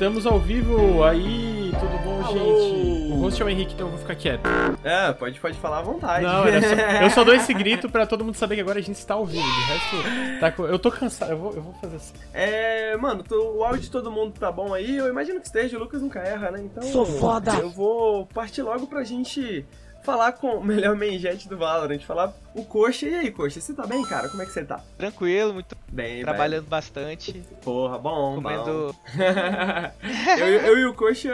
Estamos ao vivo aí, tudo bom, Alô. gente? O host é o Henrique, então eu vou ficar quieto. É, pode, pode falar à vontade. Não, era só- eu só dou esse grito pra todo mundo saber que agora a gente está ao vivo. De resto, tá eu tô cansado, eu vou, eu vou fazer assim. É, mano, tô- o áudio de todo mundo tá bom aí? Eu imagino que esteja, o Lucas nunca erra, né? Então. Sou foda. Eu vou partir logo pra gente falar com o melhor manjete do Valorant, falar o Coxa. E aí, Coxa, você tá bem, cara? Como é que você tá? Tranquilo, muito Bem, trabalhando bastante. Porra, bom, bom. comendo. eu, eu e o Coxa,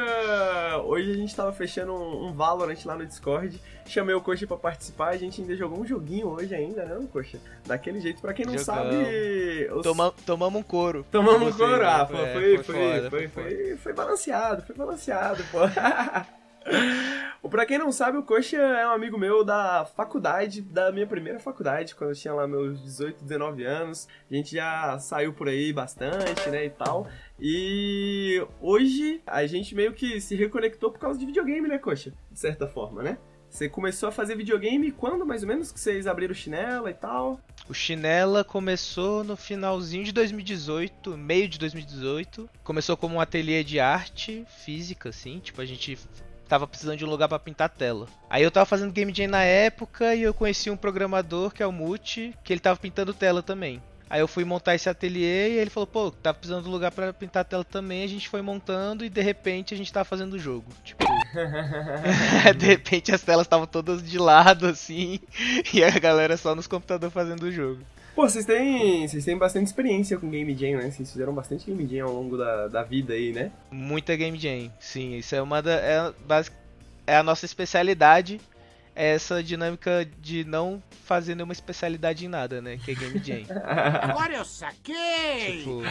hoje a gente tava fechando um, um Valorant lá no Discord. Chamei o Coxa pra participar, a gente ainda jogou um joguinho hoje ainda, né, Coxa? Daquele jeito, pra quem não Jogamos. sabe... os- Toma, tomamos um couro. Tomamos Você, couro, ah, né? É, foi, foi, foda, foi, foda. foi, foi balanceado, foi balanceado, pô. Pra quem não sabe, o Coxa é um amigo meu da faculdade, da minha primeira faculdade, quando eu tinha lá meus 18, 19 anos. A gente já saiu por aí bastante, né, e tal. E hoje a gente meio que se reconectou por causa de videogame, né, Coxa? De certa forma, né? Você começou a fazer videogame quando, mais ou menos, que vocês abriram chinela e tal? O Chinela começou no finalzinho de 2018, meio de 2018. Começou como um ateliê de arte física, assim. Tipo, a gente tava precisando de um lugar pra pintar tela. Aí eu tava fazendo Game Jam na época e eu conheci um programador, que é o Muti, que ele tava pintando tela também. Aí eu fui montar esse ateliê e ele falou, pô, tava precisando de um lugar pra pintar tela também. A gente foi montando e de repente a gente tava fazendo o jogo. Tipo, de repente as telas estavam todas de lado, assim, e a galera só nos computadores fazendo o jogo. Pô, vocês têm, vocês têm bastante experiência com Game Jam, né? Vocês fizeram bastante Game Jam ao longo da, da vida aí, né? Muita Game Jam, sim, isso é uma da. É, é a nossa especialidade, é essa dinâmica de não fazer nenhuma especialidade em nada, né? Que é Game Jam. Agora eu saquei! tipo,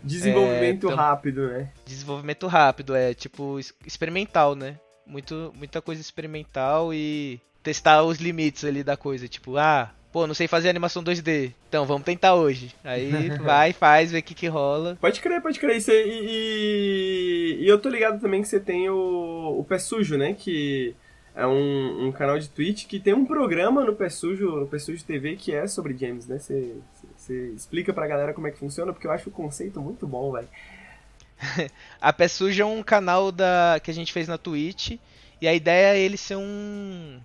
Desenvolvimento É, tam- rápido, né? desenvolvimento rápido, é tipo experimental, né? Muito, muita coisa experimental e testar os limites ali da coisa, tipo, ah, pô, não sei fazer animação 2D, então vamos tentar hoje. Aí vai, faz, vê o que que rola. Pode crer, pode crer. Isso aí, e, e, e eu tô ligado também que você tem o, o Pé Sujo, né? Que é um, um canal de Twitch que tem um programa no Pé Sujo, no Pé Sujo TV que é sobre games, né? Você, você explica pra galera como é que funciona, porque eu acho o conceito muito bom, velho. A Pé Suja é um canal da que a gente fez na Twitch e a ideia é ele ser um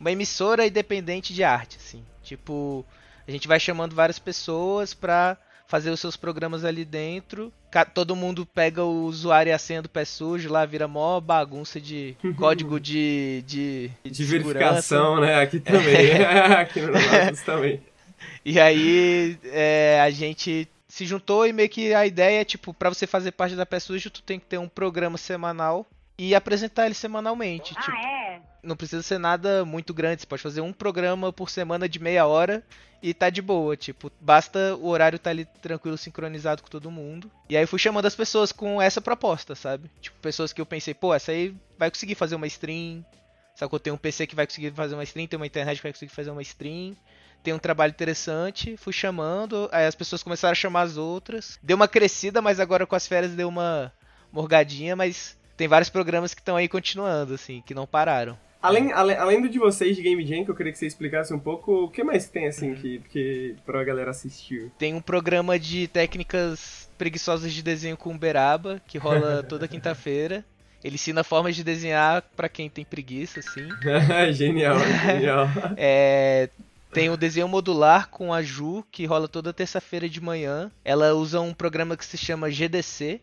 uma emissora independente de arte, assim. Tipo, a gente vai chamando várias pessoas pra fazer os seus programas ali dentro. Todo mundo pega o usuário e a senha do Pé Sujo lá, vira mó bagunça de código de de, De segurança. verificação, né? Aqui também. Aqui no Nautilus também. E aí é, a gente se juntou e meio que a ideia é, tipo, pra você fazer parte da Pé Sujo, tu tem que ter um programa semanal e apresentar ele semanalmente. tipo, não precisa ser nada muito grande, você pode fazer um programa por semana de meia hora e tá de boa, tipo, basta o horário tá ali tranquilo, sincronizado com todo mundo. E aí fui chamando as pessoas com essa proposta, sabe? Tipo, pessoas que eu pensei, pô, essa aí vai conseguir fazer uma stream, sacou? Tem um PC que vai conseguir fazer uma stream, tem uma internet que vai conseguir fazer uma stream tem um trabalho interessante, fui chamando, aí as pessoas começaram a chamar as outras. Deu uma crescida, mas agora com as férias deu uma morgadinha, mas tem vários programas que estão aí continuando, assim, que não pararam. Além, além, além do de vocês de Game Jam, que eu queria que você explicasse um pouco, o que mais tem, assim, Uhum. que, que pra galera assistir? Tem um programa de técnicas preguiçosas de desenho com Uberaba, que rola toda quinta-feira. Ele ensina formas de desenhar pra quem tem preguiça, assim. genial, genial. É, tem o desenho modular com a Ju, que rola toda terça-feira de manhã. Ela usa um programa que se chama GDC,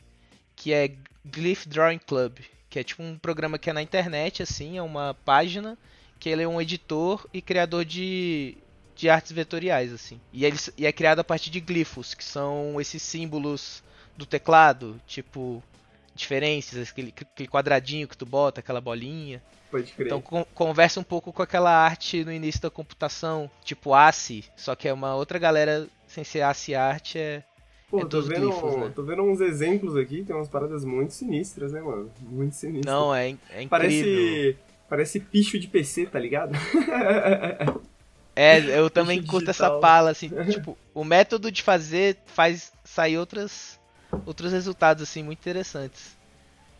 que é Glyph Drawing Club, que é tipo um programa que é na internet, assim, é uma página que ele é um editor e criador de, de artes vetoriais, assim. E, ele, e é criado a partir de glifos, que são esses símbolos do teclado, tipo diferenças, aquele, aquele quadradinho que tu bota, aquela bolinha. Pode crer. Então con- conversa um pouco com aquela arte no início da computação, tipo ACI, só que é uma outra galera sem ser ACI arte, é, Pô, é tô vendo, glifos, né? tô vendo uns exemplos aqui, tem umas paradas muito sinistras, né, mano? Muito sinistras. não, é, é incrível. Parece, parece picho de PC, tá ligado? É, eu também Bicho curto essa digital. pala, assim, tipo, o método de fazer faz sair outras, outros resultados, assim, muito interessantes.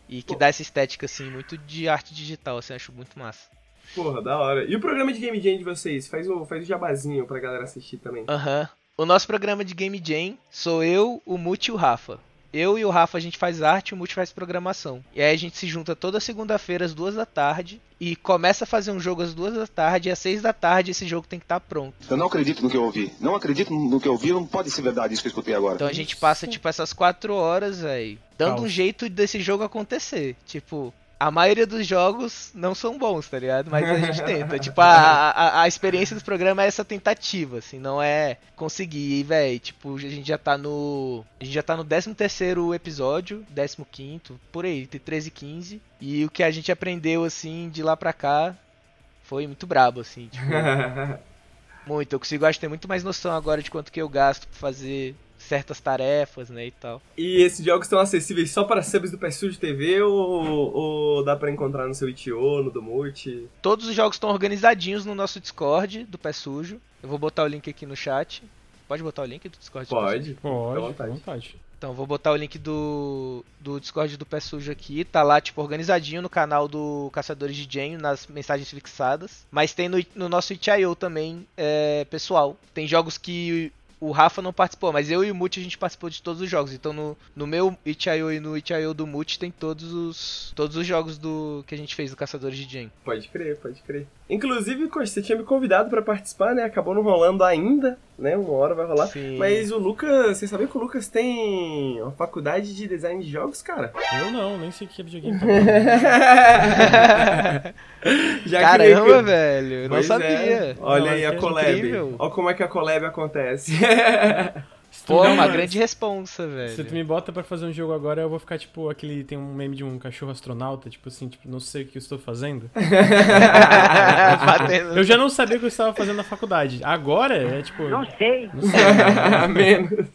E que Pô. dá essa estética, assim, muito de arte digital, assim, acho muito massa. Porra, da hora. E o programa de Game Jam de vocês? Faz o, faz o jabazinho pra galera assistir também. Aham. O nosso programa de Game Jam sou eu, o Muti e o Rafa. eu e o Rafa a gente faz arte e o Multi faz programação. E aí a gente se junta toda segunda-feira às duas da tarde e começa a fazer um jogo às duas da tarde e às seis da tarde esse jogo tem que estar tá pronto. Eu não acredito no que eu ouvi. Não acredito no que eu ouvi, não pode ser verdade isso que eu escutei agora. Então a gente passa, tipo, essas quatro horas, velho, dando Calma. um jeito desse jogo acontecer. Tipo, a maioria dos jogos não são bons, tá ligado? Mas a gente tenta. tipo, a, a, a, experiência do programa é essa tentativa, assim, não é conseguir. Véi, tipo, a gente já tá no. A gente já tá no 13 terceiro episódio, 15 por aí, entre 13 e 15. E o que a gente aprendeu, assim, de lá pra cá foi muito brabo, assim, tipo. muito. Eu consigo, acho, ter muito mais noção agora de quanto que eu gasto pra fazer certas tarefas, né, e tal. E esses jogos estão acessíveis só para subs do PSU de TV ou, ou dá para encontrar no seu itch.io, no Domute? Todos os jogos estão organizadinhos no nosso Discord do Pé Sujo. Eu vou botar o link aqui no chat. Pode botar o link do Discord? Pode, pode, vontade. vontade. Então, vou botar o link do, do Discord do Pé Sujo aqui. Tá lá, tipo, organizadinho no canal do Caçadores de Genio, nas mensagens fixadas. Mas tem no, no nosso itch.io também, é, pessoal. Tem jogos que o Rafa não participou, mas eu e o Muti a gente participou de todos os jogos. Então no, no meu itch.io e no itch.io do Muti tem todos os todos os jogos do que a gente fez do Caçadores de Jane. Pode crer, pode crer. Inclusive, você tinha me convidado para participar, né? Acabou não rolando ainda, né? Uma hora vai rolar. Sim. Mas o Lucas, você sabia que o Lucas tem uma faculdade de design de jogos, cara? Eu não, nem sei que é videogame. Já Caramba, que... velho, eu não é. sabia. É. Olha não, aí a collab. Olha como é que a collab acontece. Pô, é uma grande responsa, velho. Se tu me bota pra fazer um jogo agora, eu vou ficar tipo aquele. Tem um meme de um cachorro astronauta, tipo assim, tipo, não sei o que eu estou fazendo. eu já não sabia o que eu estava fazendo na faculdade. Agora é tipo. Não sei. Não sei. Menos.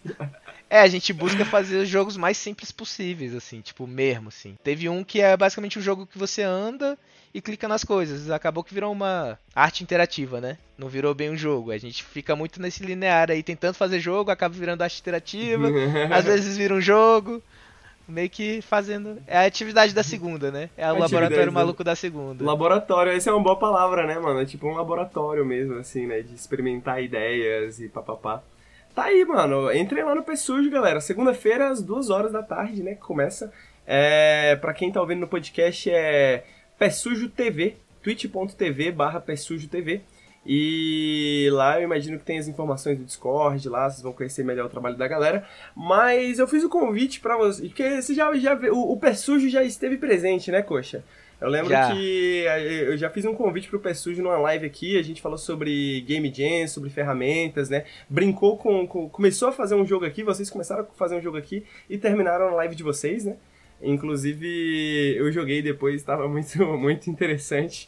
É, a gente busca fazer os jogos mais simples possíveis, assim, tipo, mesmo, assim. Teve um que é basicamente um jogo que você anda e clica nas coisas. Acabou que virou uma arte interativa, né? Não virou bem um jogo. A gente fica muito nesse linear aí, tentando fazer jogo, acaba virando arte interativa, às vezes vira um jogo. Meio que fazendo. É a atividade da segunda, né? É o laboratório maluco da segunda. Laboratório, essa é uma boa palavra, né, mano? É tipo um laboratório mesmo, assim, né? De experimentar ideias e papapá. Tá aí, mano. Entrem lá no Pé Sujo, galera. Segunda-feira, às duas horas da tarde, né? Que começa. É... Pra quem tá ouvindo no podcast, é Pé Sujo TV, twitch.tv barra Pé Sujo TV. E lá eu imagino que tem as informações do Discord, lá vocês vão conhecer melhor o trabalho da galera. Mas eu fiz o convite para vocês, porque você já, já o, o Pé Sujo já esteve presente, né, Coxa? Eu lembro já. que eu já fiz um convite pro Pé Sujo numa live aqui, a gente falou sobre Game Jam, sobre ferramentas, né? Brincou com, com, Começou a fazer um jogo aqui, vocês começaram a fazer um jogo aqui e terminaram a live de vocês, né? Inclusive, eu joguei depois, estava muito, muito interessante.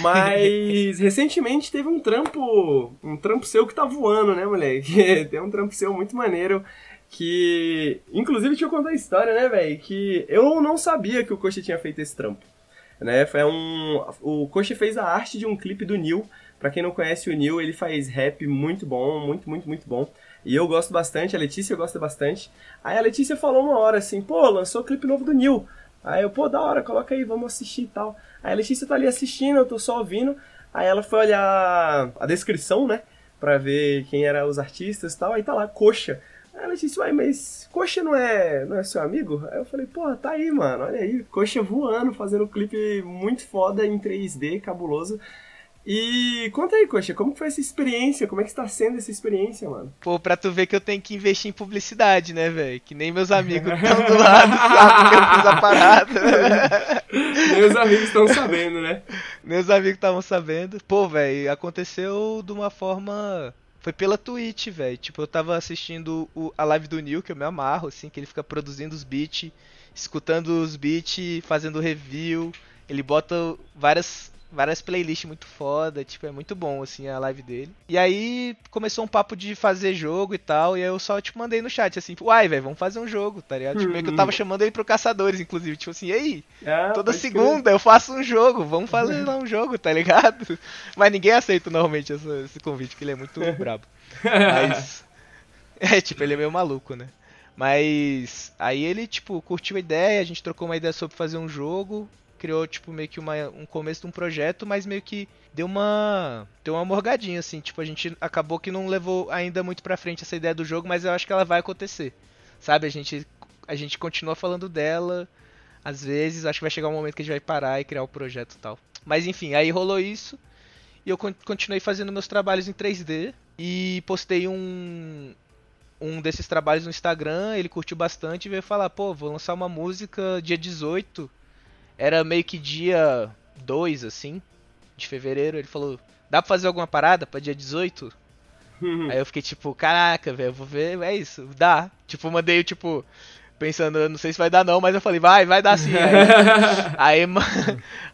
Mas recentemente teve um trampo, um trampo seu que tá voando, né, moleque? Tem um trampo seu muito maneiro que, inclusive, deixa eu contar a história, né, velho? Que eu não sabia que o Coxa tinha feito esse trampo. Né? Foi um, o Coxa fez a arte de um clipe do Neil. Pra quem não conhece o Neil, ele faz rap muito bom, muito, muito, muito bom. E eu gosto bastante, a Letícia gosta bastante. Aí a Letícia falou uma hora assim, pô, lançou o clipe novo do Neil. Aí eu, pô, da hora, coloca aí, vamos assistir e tal. Aí a Letícia tá ali assistindo, eu tô só ouvindo. Aí ela foi olhar a descrição, né? Pra ver quem eram os artistas e tal. Aí tá lá, Coxa. Aí a Letícia, uai, mas Coxa não é, não é seu amigo? Aí eu falei, pô, tá aí, mano, olha aí. Coxa voando, fazendo um clipe muito foda em 3D, cabuloso. E conta aí, Coxa, como foi essa experiência? Como é que está sendo essa experiência, mano? Pô, pra tu ver que eu tenho que investir em publicidade, né, velho? Que nem meus amigos estão do lado, sabem que eu fiz a parada. Meus amigos estão sabendo, né? Meus amigos estavam sabendo. Pô, velho, aconteceu de uma forma. Foi pela Twitch, velho. Tipo, eu tava assistindo o, a live do Neil, que eu me amarro, assim, que ele fica produzindo os beats, escutando os beats, fazendo review. Ele bota várias várias playlists muito foda, tipo, é muito bom, assim, a live dele. E aí começou um papo de fazer jogo e tal, e aí eu só, tipo, mandei no chat, assim, uai, velho, vamos fazer um jogo, tá ligado? Tipo, meio que eu tava chamando ele pro Caçadores, inclusive, tipo assim, e aí, ah, toda segunda eu faço um jogo, vamos fazer lá um jogo, tá ligado? Mas ninguém aceita normalmente essa, esse convite, porque ele é muito brabo. Mas, é, tipo, ele é meio maluco, né? Mas aí ele, tipo, curtiu a ideia, a gente trocou uma ideia sobre fazer um jogo criou, tipo, meio que uma, um começo de um projeto, mas meio que deu uma. Deu uma morgadinha, assim. Tipo, a gente acabou que não levou ainda muito pra frente essa ideia do jogo, mas eu acho que ela vai acontecer. Sabe? A gente a gente continua falando dela. Às vezes, acho que vai chegar um momento que a gente vai parar e criar o um projeto e tal. Mas enfim, aí rolou isso. E eu continuei fazendo meus trabalhos em 3D. E postei um, um desses trabalhos no Instagram. Ele curtiu bastante e veio falar: pô, vou lançar uma música dia 18. Era meio que dia 2, assim, de fevereiro. Ele falou: dá pra fazer alguma parada pra dia 18? Aí eu fiquei tipo, caraca, velho, vou ver, é isso, dá. Tipo, mandei, tipo, pensando, não sei se vai dar não, mas eu falei, vai, vai dar sim. Aí, aí,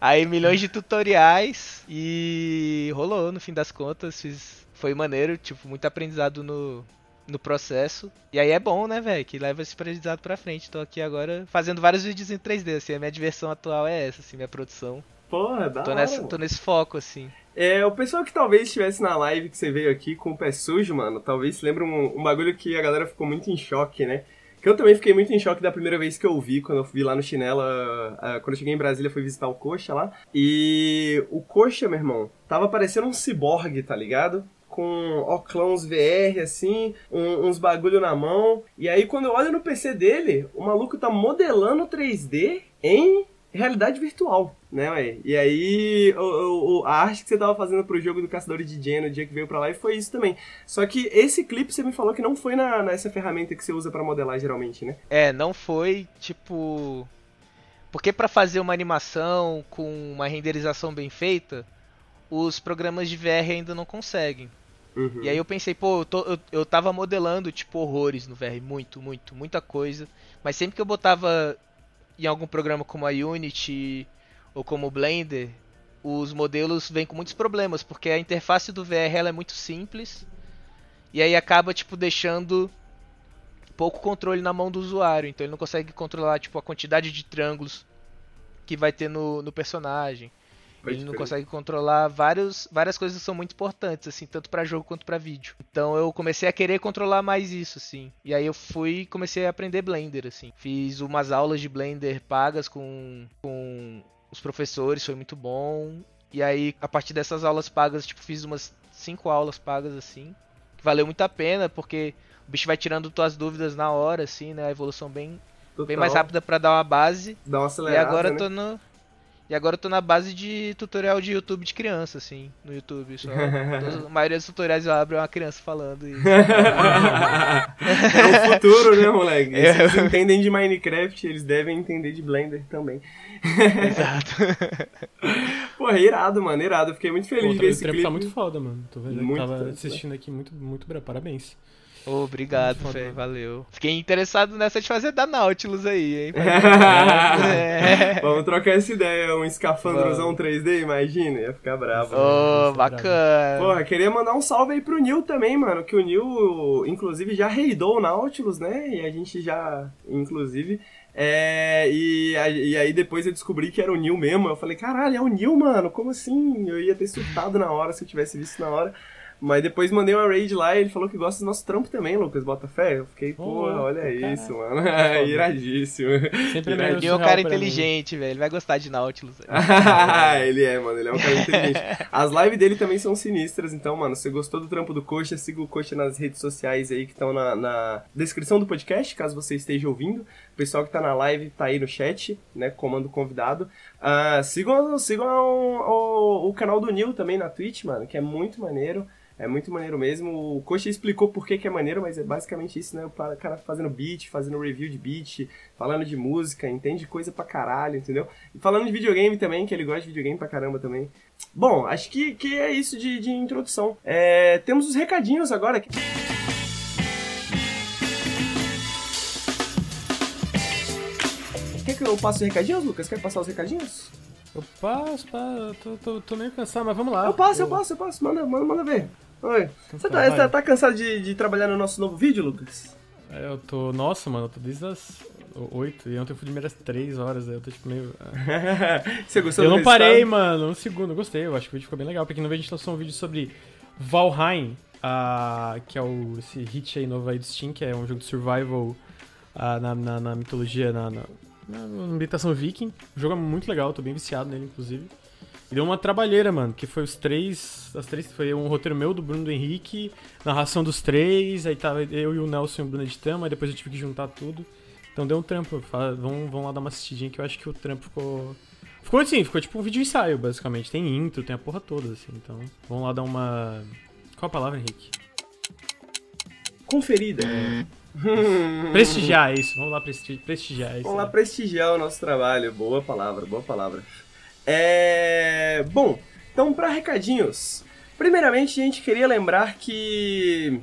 aí, milhões de tutoriais e rolou no fim das contas, fiz, foi maneiro, tipo, muito aprendizado no, no processo. E aí é bom, né, velho, que leva esse aprendizado pra frente. Tô aqui agora fazendo vários vídeos em 3D, assim, a minha diversão atual é essa, assim, minha produção. Porra, dá tô, nessa, tô nesse foco, assim. É, o pessoal que talvez estivesse na live que você veio aqui com o pé sujo, mano, talvez se lembre um, um bagulho que a galera ficou muito em choque, né? Que eu também fiquei muito em choque da primeira vez que eu vi, quando eu vi lá no Chinela, uh, quando eu cheguei em Brasília, fui visitar o Coxa lá. E o Coxa, meu irmão, tava parecendo um ciborgue, tá ligado? Com óculos VR, assim, um, uns bagulho na mão. E aí, quando eu olho no PC dele, o maluco tá modelando 3D em realidade virtual, né, ué? E aí, o, o, a arte que você tava fazendo pro jogo do Caçador de Jane no dia que veio pra lá foi isso também. Só que esse clipe você me falou que não foi na, nessa ferramenta que você usa para modelar geralmente, né? É, não foi, tipo... Porque para fazer uma animação com uma renderização bem feita, os programas de VR ainda não conseguem. Uhum. E aí eu pensei, pô, eu, tô, eu, eu tava modelando, tipo, horrores no VR, muito, muito, muita coisa. Mas sempre que eu botava em algum programa como a Unity ou como o Blender, os modelos vêm com muitos problemas, porque a interface do VR ela é muito simples e aí acaba tipo deixando pouco controle na mão do usuário, então ele não consegue controlar tipo a quantidade de triângulos que vai ter no, no personagem. Pode ele não consegue controlar vários, várias coisas que são muito importantes, assim, tanto para jogo quanto para vídeo. Então eu comecei a querer controlar mais isso, assim. E aí eu fui comecei a aprender Blender, assim. Fiz umas aulas de Blender pagas com, com os professores, foi muito bom. E aí, a partir dessas aulas pagas, tipo, fiz umas cinco aulas pagas, assim. Que valeu muito a pena, porque o bicho vai tirando tuas dúvidas na hora, assim, né? A evolução bem, bem mais rápida para dar uma base. Dá uma acelerada, E agora né? tô no e agora eu tô na base de tutorial de YouTube de criança, assim, no YouTube. Só, a maioria dos tutoriais eu abro é uma criança falando. E... é o futuro, né, moleque? É. Se eles entendem de Minecraft, eles devem entender de Blender também. Exato. Porra, irado, mano, irado. Fiquei muito feliz Pô, de ver esse clipe. tá muito foda, mano. Tô vendo, muito tava assistindo aqui muito, muito bravo. Parabéns. Oh, obrigado, Fê, valeu. Fiquei interessado nessa de fazer da Nautilus aí, hein? é. Vamos trocar essa ideia, um escafandrozão 3D, imagina, ia ficar bravo. Oh, né? bacana. Porra, queria mandar um salve aí pro Nil também, mano, que o Nil, inclusive, já reidou o Nautilus, né? E a gente já, inclusive... É, e, e, aí depois eu descobri que era o Nil mesmo. Eu falei, caralho, é o Nil, mano. Como assim? Eu ia ter surtado na hora se eu tivesse visto na hora. Mas depois mandei uma raid lá e ele falou que gosta do nosso trampo também, Lucas Botafé. Eu fiquei, pô, oh, olha cara. isso, mano. Iradíssimo. Sempre ele é um cara inteligente, velho. Ele vai gostar de Nautilus. ele é, mano. Ele é um cara inteligente. As lives dele também são sinistras. Então, mano, se você gostou do trampo do Coxa, siga o Coxa nas redes sociais aí que estão na, na, descrição do podcast, caso você esteja ouvindo. Pessoal que tá na live tá aí no chat, né? Comando convidado. Uh, sigam sigam o, o, o canal do Nil também na Twitch, mano, que é muito maneiro. É muito maneiro mesmo. O Coxa explicou por que, que é maneiro, mas é basicamente isso, né? O cara fazendo beat, fazendo review de beat, falando de música, entende coisa pra caralho, entendeu? E falando de videogame também, que ele gosta de videogame pra caramba também. Bom, acho que, que é isso de, de introdução. É, temos os recadinhos agora. Quer que eu passe os recadinhos, Lucas? Quer passar os recadinhos? Eu passo, passo tô, tô, tô, meio cansado, mas vamos lá. Eu passo, eu, eu passo, eu passo. Manda, manda, manda ver. Oi. Então você tá, tá, tá, cansado de, de trabalhar no nosso novo vídeo, Lucas? É, eu tô. Nossa, mano, eu tô desde as 8 e ontem eu fui de primeiras 3 horas, aí eu tô tipo meio. Você gostou Eu não parei, mano, um segundo, gostei, eu acho que o vídeo ficou bem legal. Pra quem não vê, a gente lançou um vídeo sobre Valheim, uh, que é o, esse hit aí novo aí do Steam, que é um jogo de survival uh, na, na, na, mitologia, na, na ambientação viking. O jogo é muito legal, tô bem viciado nele, inclusive. E deu uma trabalheira, mano, que foi os três. As três. Foi um roteiro meu, do Bruno do Henrique, narração dos três, aí tava eu e o Nelson e o Bruno editando, aí depois eu tive que juntar tudo. Então deu um trampo. Vão, vão lá dar uma assistidinha que eu acho que o trampo ficou. Ficou assim, ficou tipo um vídeo ensaio, basicamente. Tem intro, tem a porra toda, assim. Então, vamos lá dar uma. Qual a palavra, Henrique? Conferida. prestigiar isso, vamos lá presti prestigiar isso. Vamos lá prestigiar o nosso trabalho. Boa palavra, boa palavra. É. Bom, então para recadinhos. Primeiramente, a gente queria lembrar que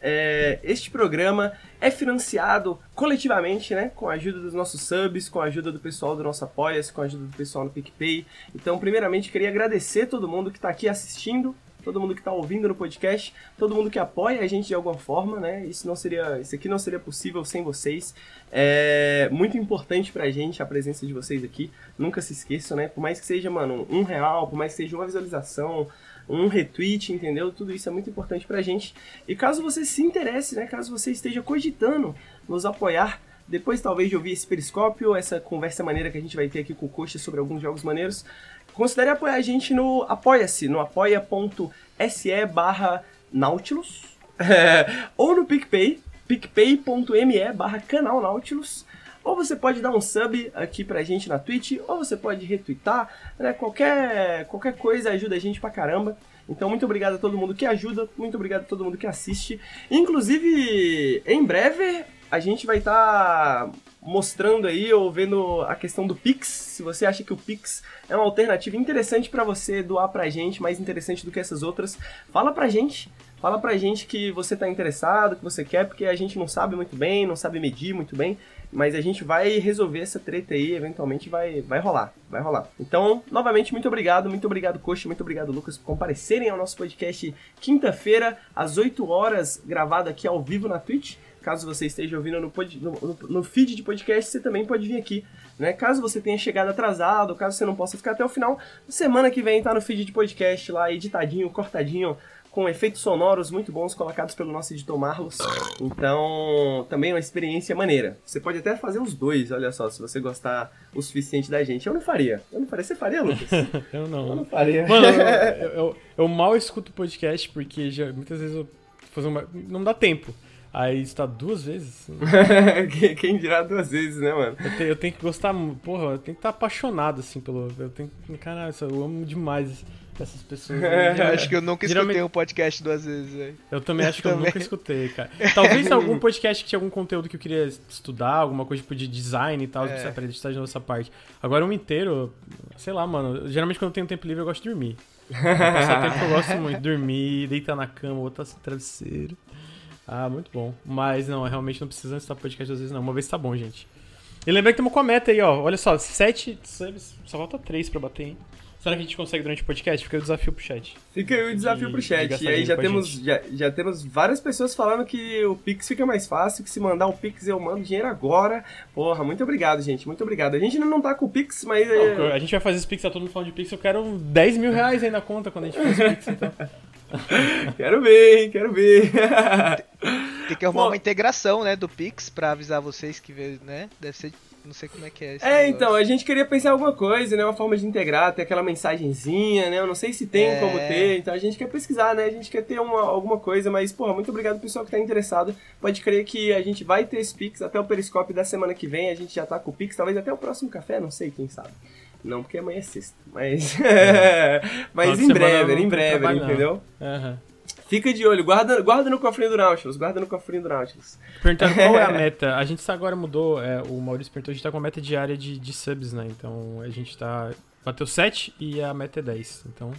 é, este programa é financiado coletivamente, né? Com a ajuda dos nossos subs, com a ajuda do pessoal do nosso Apoia-se, com a ajuda do pessoal no PicPay. Então, primeiramente, queria agradecer todo mundo que está aqui assistindo, todo mundo que está ouvindo no podcast, todo mundo que apoia a gente de alguma forma, né? Isso não seria, isso aqui não seria possível sem vocês. É muito importante pra gente a presença de vocês aqui. Nunca se esqueçam, né? Por mais que seja, mano, um real, por mais que seja uma visualização, um retweet, entendeu? Tudo isso é muito importante pra gente. E caso você se interesse, né? Caso você esteja cogitando nos apoiar, depois talvez de ouvir esse periscópio, essa conversa maneira que a gente vai ter aqui com o Coxa sobre alguns jogos maneiros, considere apoiar a gente no Apoia-se, no apoia.se barra Nautilus, ou no PicPay, picpay.me barra canal Nautilus, ou você pode dar um sub aqui pra gente na Twitch, ou você pode retweetar, né? Qualquer, qualquer coisa ajuda a gente pra caramba. Então, muito obrigado a todo mundo que ajuda, muito obrigado a todo mundo que assiste. Inclusive, em breve, a gente vai estar tá mostrando aí ou vendo a questão do Pix. Se você acha que o Pix é uma alternativa interessante para você doar pra gente, mais interessante do que essas outras, fala pra gente. Fala pra gente que você tá interessado, que você quer, porque a gente não sabe muito bem, não sabe medir muito bem. Mas a gente vai resolver essa treta aí, eventualmente vai, vai rolar, vai rolar. Então, novamente, muito obrigado, muito obrigado, Coxa, muito obrigado, Lucas, por comparecerem ao nosso podcast quinta-feira, às 8 horas, gravado aqui ao vivo na Twitch. Caso você esteja ouvindo no, pod, no, no, feed de podcast, você também pode vir aqui. Né? Caso você tenha chegado atrasado, caso você não possa ficar até o final, semana que vem tá no feed de podcast lá, editadinho, cortadinho, com efeitos sonoros muito bons colocados pelo nosso editor Marlos. Então, também é uma experiência maneira. Você pode até fazer os dois, olha só, se você gostar o suficiente da gente. Eu não faria. Eu não faria. Você faria, Lucas? eu não. Eu não faria. Mano, eu, eu, eu mal escuto podcast porque já, muitas vezes eu fazer uma, não dá tempo. Aí está duas vezes. Quem dirá duas vezes, né, mano? Eu, te, eu, tenho que gostar, porra, eu tenho que estar apaixonado, assim, pelo. Eu tenho Caralho, eu amo demais essas pessoas. eu acho que eu nunca Geralmente... escutei um podcast duas vezes, velho. Eu também acho que eu nunca escutei, cara. Talvez algum podcast que tinha algum conteúdo que eu queria estudar, alguma coisa tipo de design e tal, é. que aprender estar de nossa parte. Agora um inteiro, sei lá, mano. Geralmente quando eu tenho tempo livre eu gosto de dormir. Passar tempo que eu gosto muito. Dormir, deitar na cama, botar assim, travesseiro. Ah, muito bom. Mas não, realmente não precisa estar podcast às vezes não. Uma vez tá bom, gente. E lembra que tem uma cometa aí, ó. Olha só, sete subs, só falta três pra bater, hein? Será que a gente consegue durante o podcast? Fica o desafio pro chat. Fica aí o desafio de, pro chat. E aí já temos, já, já temos várias pessoas falando que o Pix fica mais fácil, que se mandar um Pix eu mando dinheiro agora. Porra, muito obrigado, gente. Muito obrigado. A gente ainda não tá com o Pix, mas. Não, é- a gente vai fazer esse Pix, tá todo mundo falando de Pix. Eu quero 10 mil reais aí na conta quando a gente faz o Pix, então. quero ver, quero ver. Tem que arrumar Bom, uma integração, né, do Pix pra avisar vocês que, né, deve ser não sei como é que é. é, negócio. então, a gente queria pensar alguma coisa, né? Uma forma de integrar, ter aquela mensagenzinha, né? Eu não sei se tem é... como ter, então a gente quer pesquisar, né? A gente quer ter uma, alguma coisa, mas, porra, muito obrigado pessoal que tá interessado. Pode crer que a gente vai ter esse Pix até o Periscope da semana que vem, a gente já tá com o Pix, talvez até o próximo café, não sei, quem sabe. Não, porque amanhã é sexta. Mas. É. mas em breve, em breve, entendeu? Uhum. Fica de olho, guarda, guarda no cofrinho do Nautilus, guarda no cofrinho do Nautilus. Perguntando qual é a meta. A gente agora mudou, é, o Maurício perguntou, a gente tá com a meta diária de, de subs, né? Então a gente tá. Bateu 7 e a meta é 10. Então,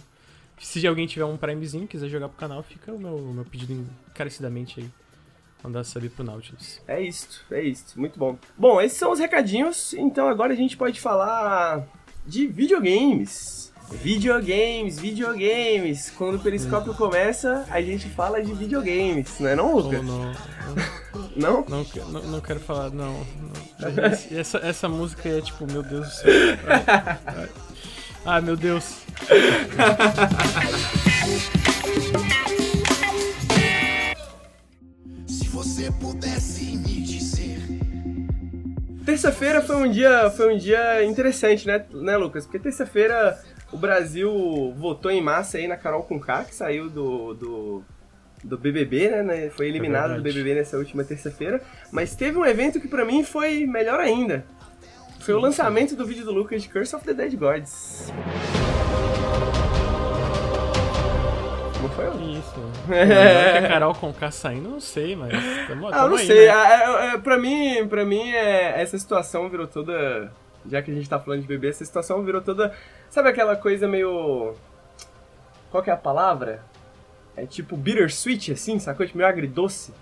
se alguém tiver um Primezinho quiser jogar pro canal, fica o meu, o meu pedido encarecidamente aí. Mandar sub pro Nautilus. É isso, é isso. Muito bom. Bom, esses são os recadinhos. Então agora a gente pode falar de videogames. Videogames, videogames. Quando o periscópio começa, a gente fala de videogames, não é não, Lucas? Oh, não. Não? Não, não, não quero falar, não. não. Essa, essa música é tipo, meu Deus do céu. Ai, ai. ai meu Deus. Se você pudesse me. Terça-feira foi um dia, foi um dia interessante, né, né, Lucas? Porque terça-feira o Brasil votou em massa aí na Carol Conká, que saiu do, do, do BBB, né, né? Foi eliminado É do. BBB nessa última terça-feira. Mas teve um evento que pra mim foi melhor ainda. Foi o lançamento do vídeo do Lucas de Curse of the Dead Gods. Não foi? Isso. Melhor que a Carol com K saindo, não sei, mas tamo, Ah, tamo não aí, sei. né? Ah, é, é, pra mim, pra mim é, essa situação virou toda. Já que a gente tá falando de bebê, essa situação virou toda. Sabe aquela coisa meio. Qual que é a palavra? É tipo bittersweet, assim, sacou? Tipo meio agridoce.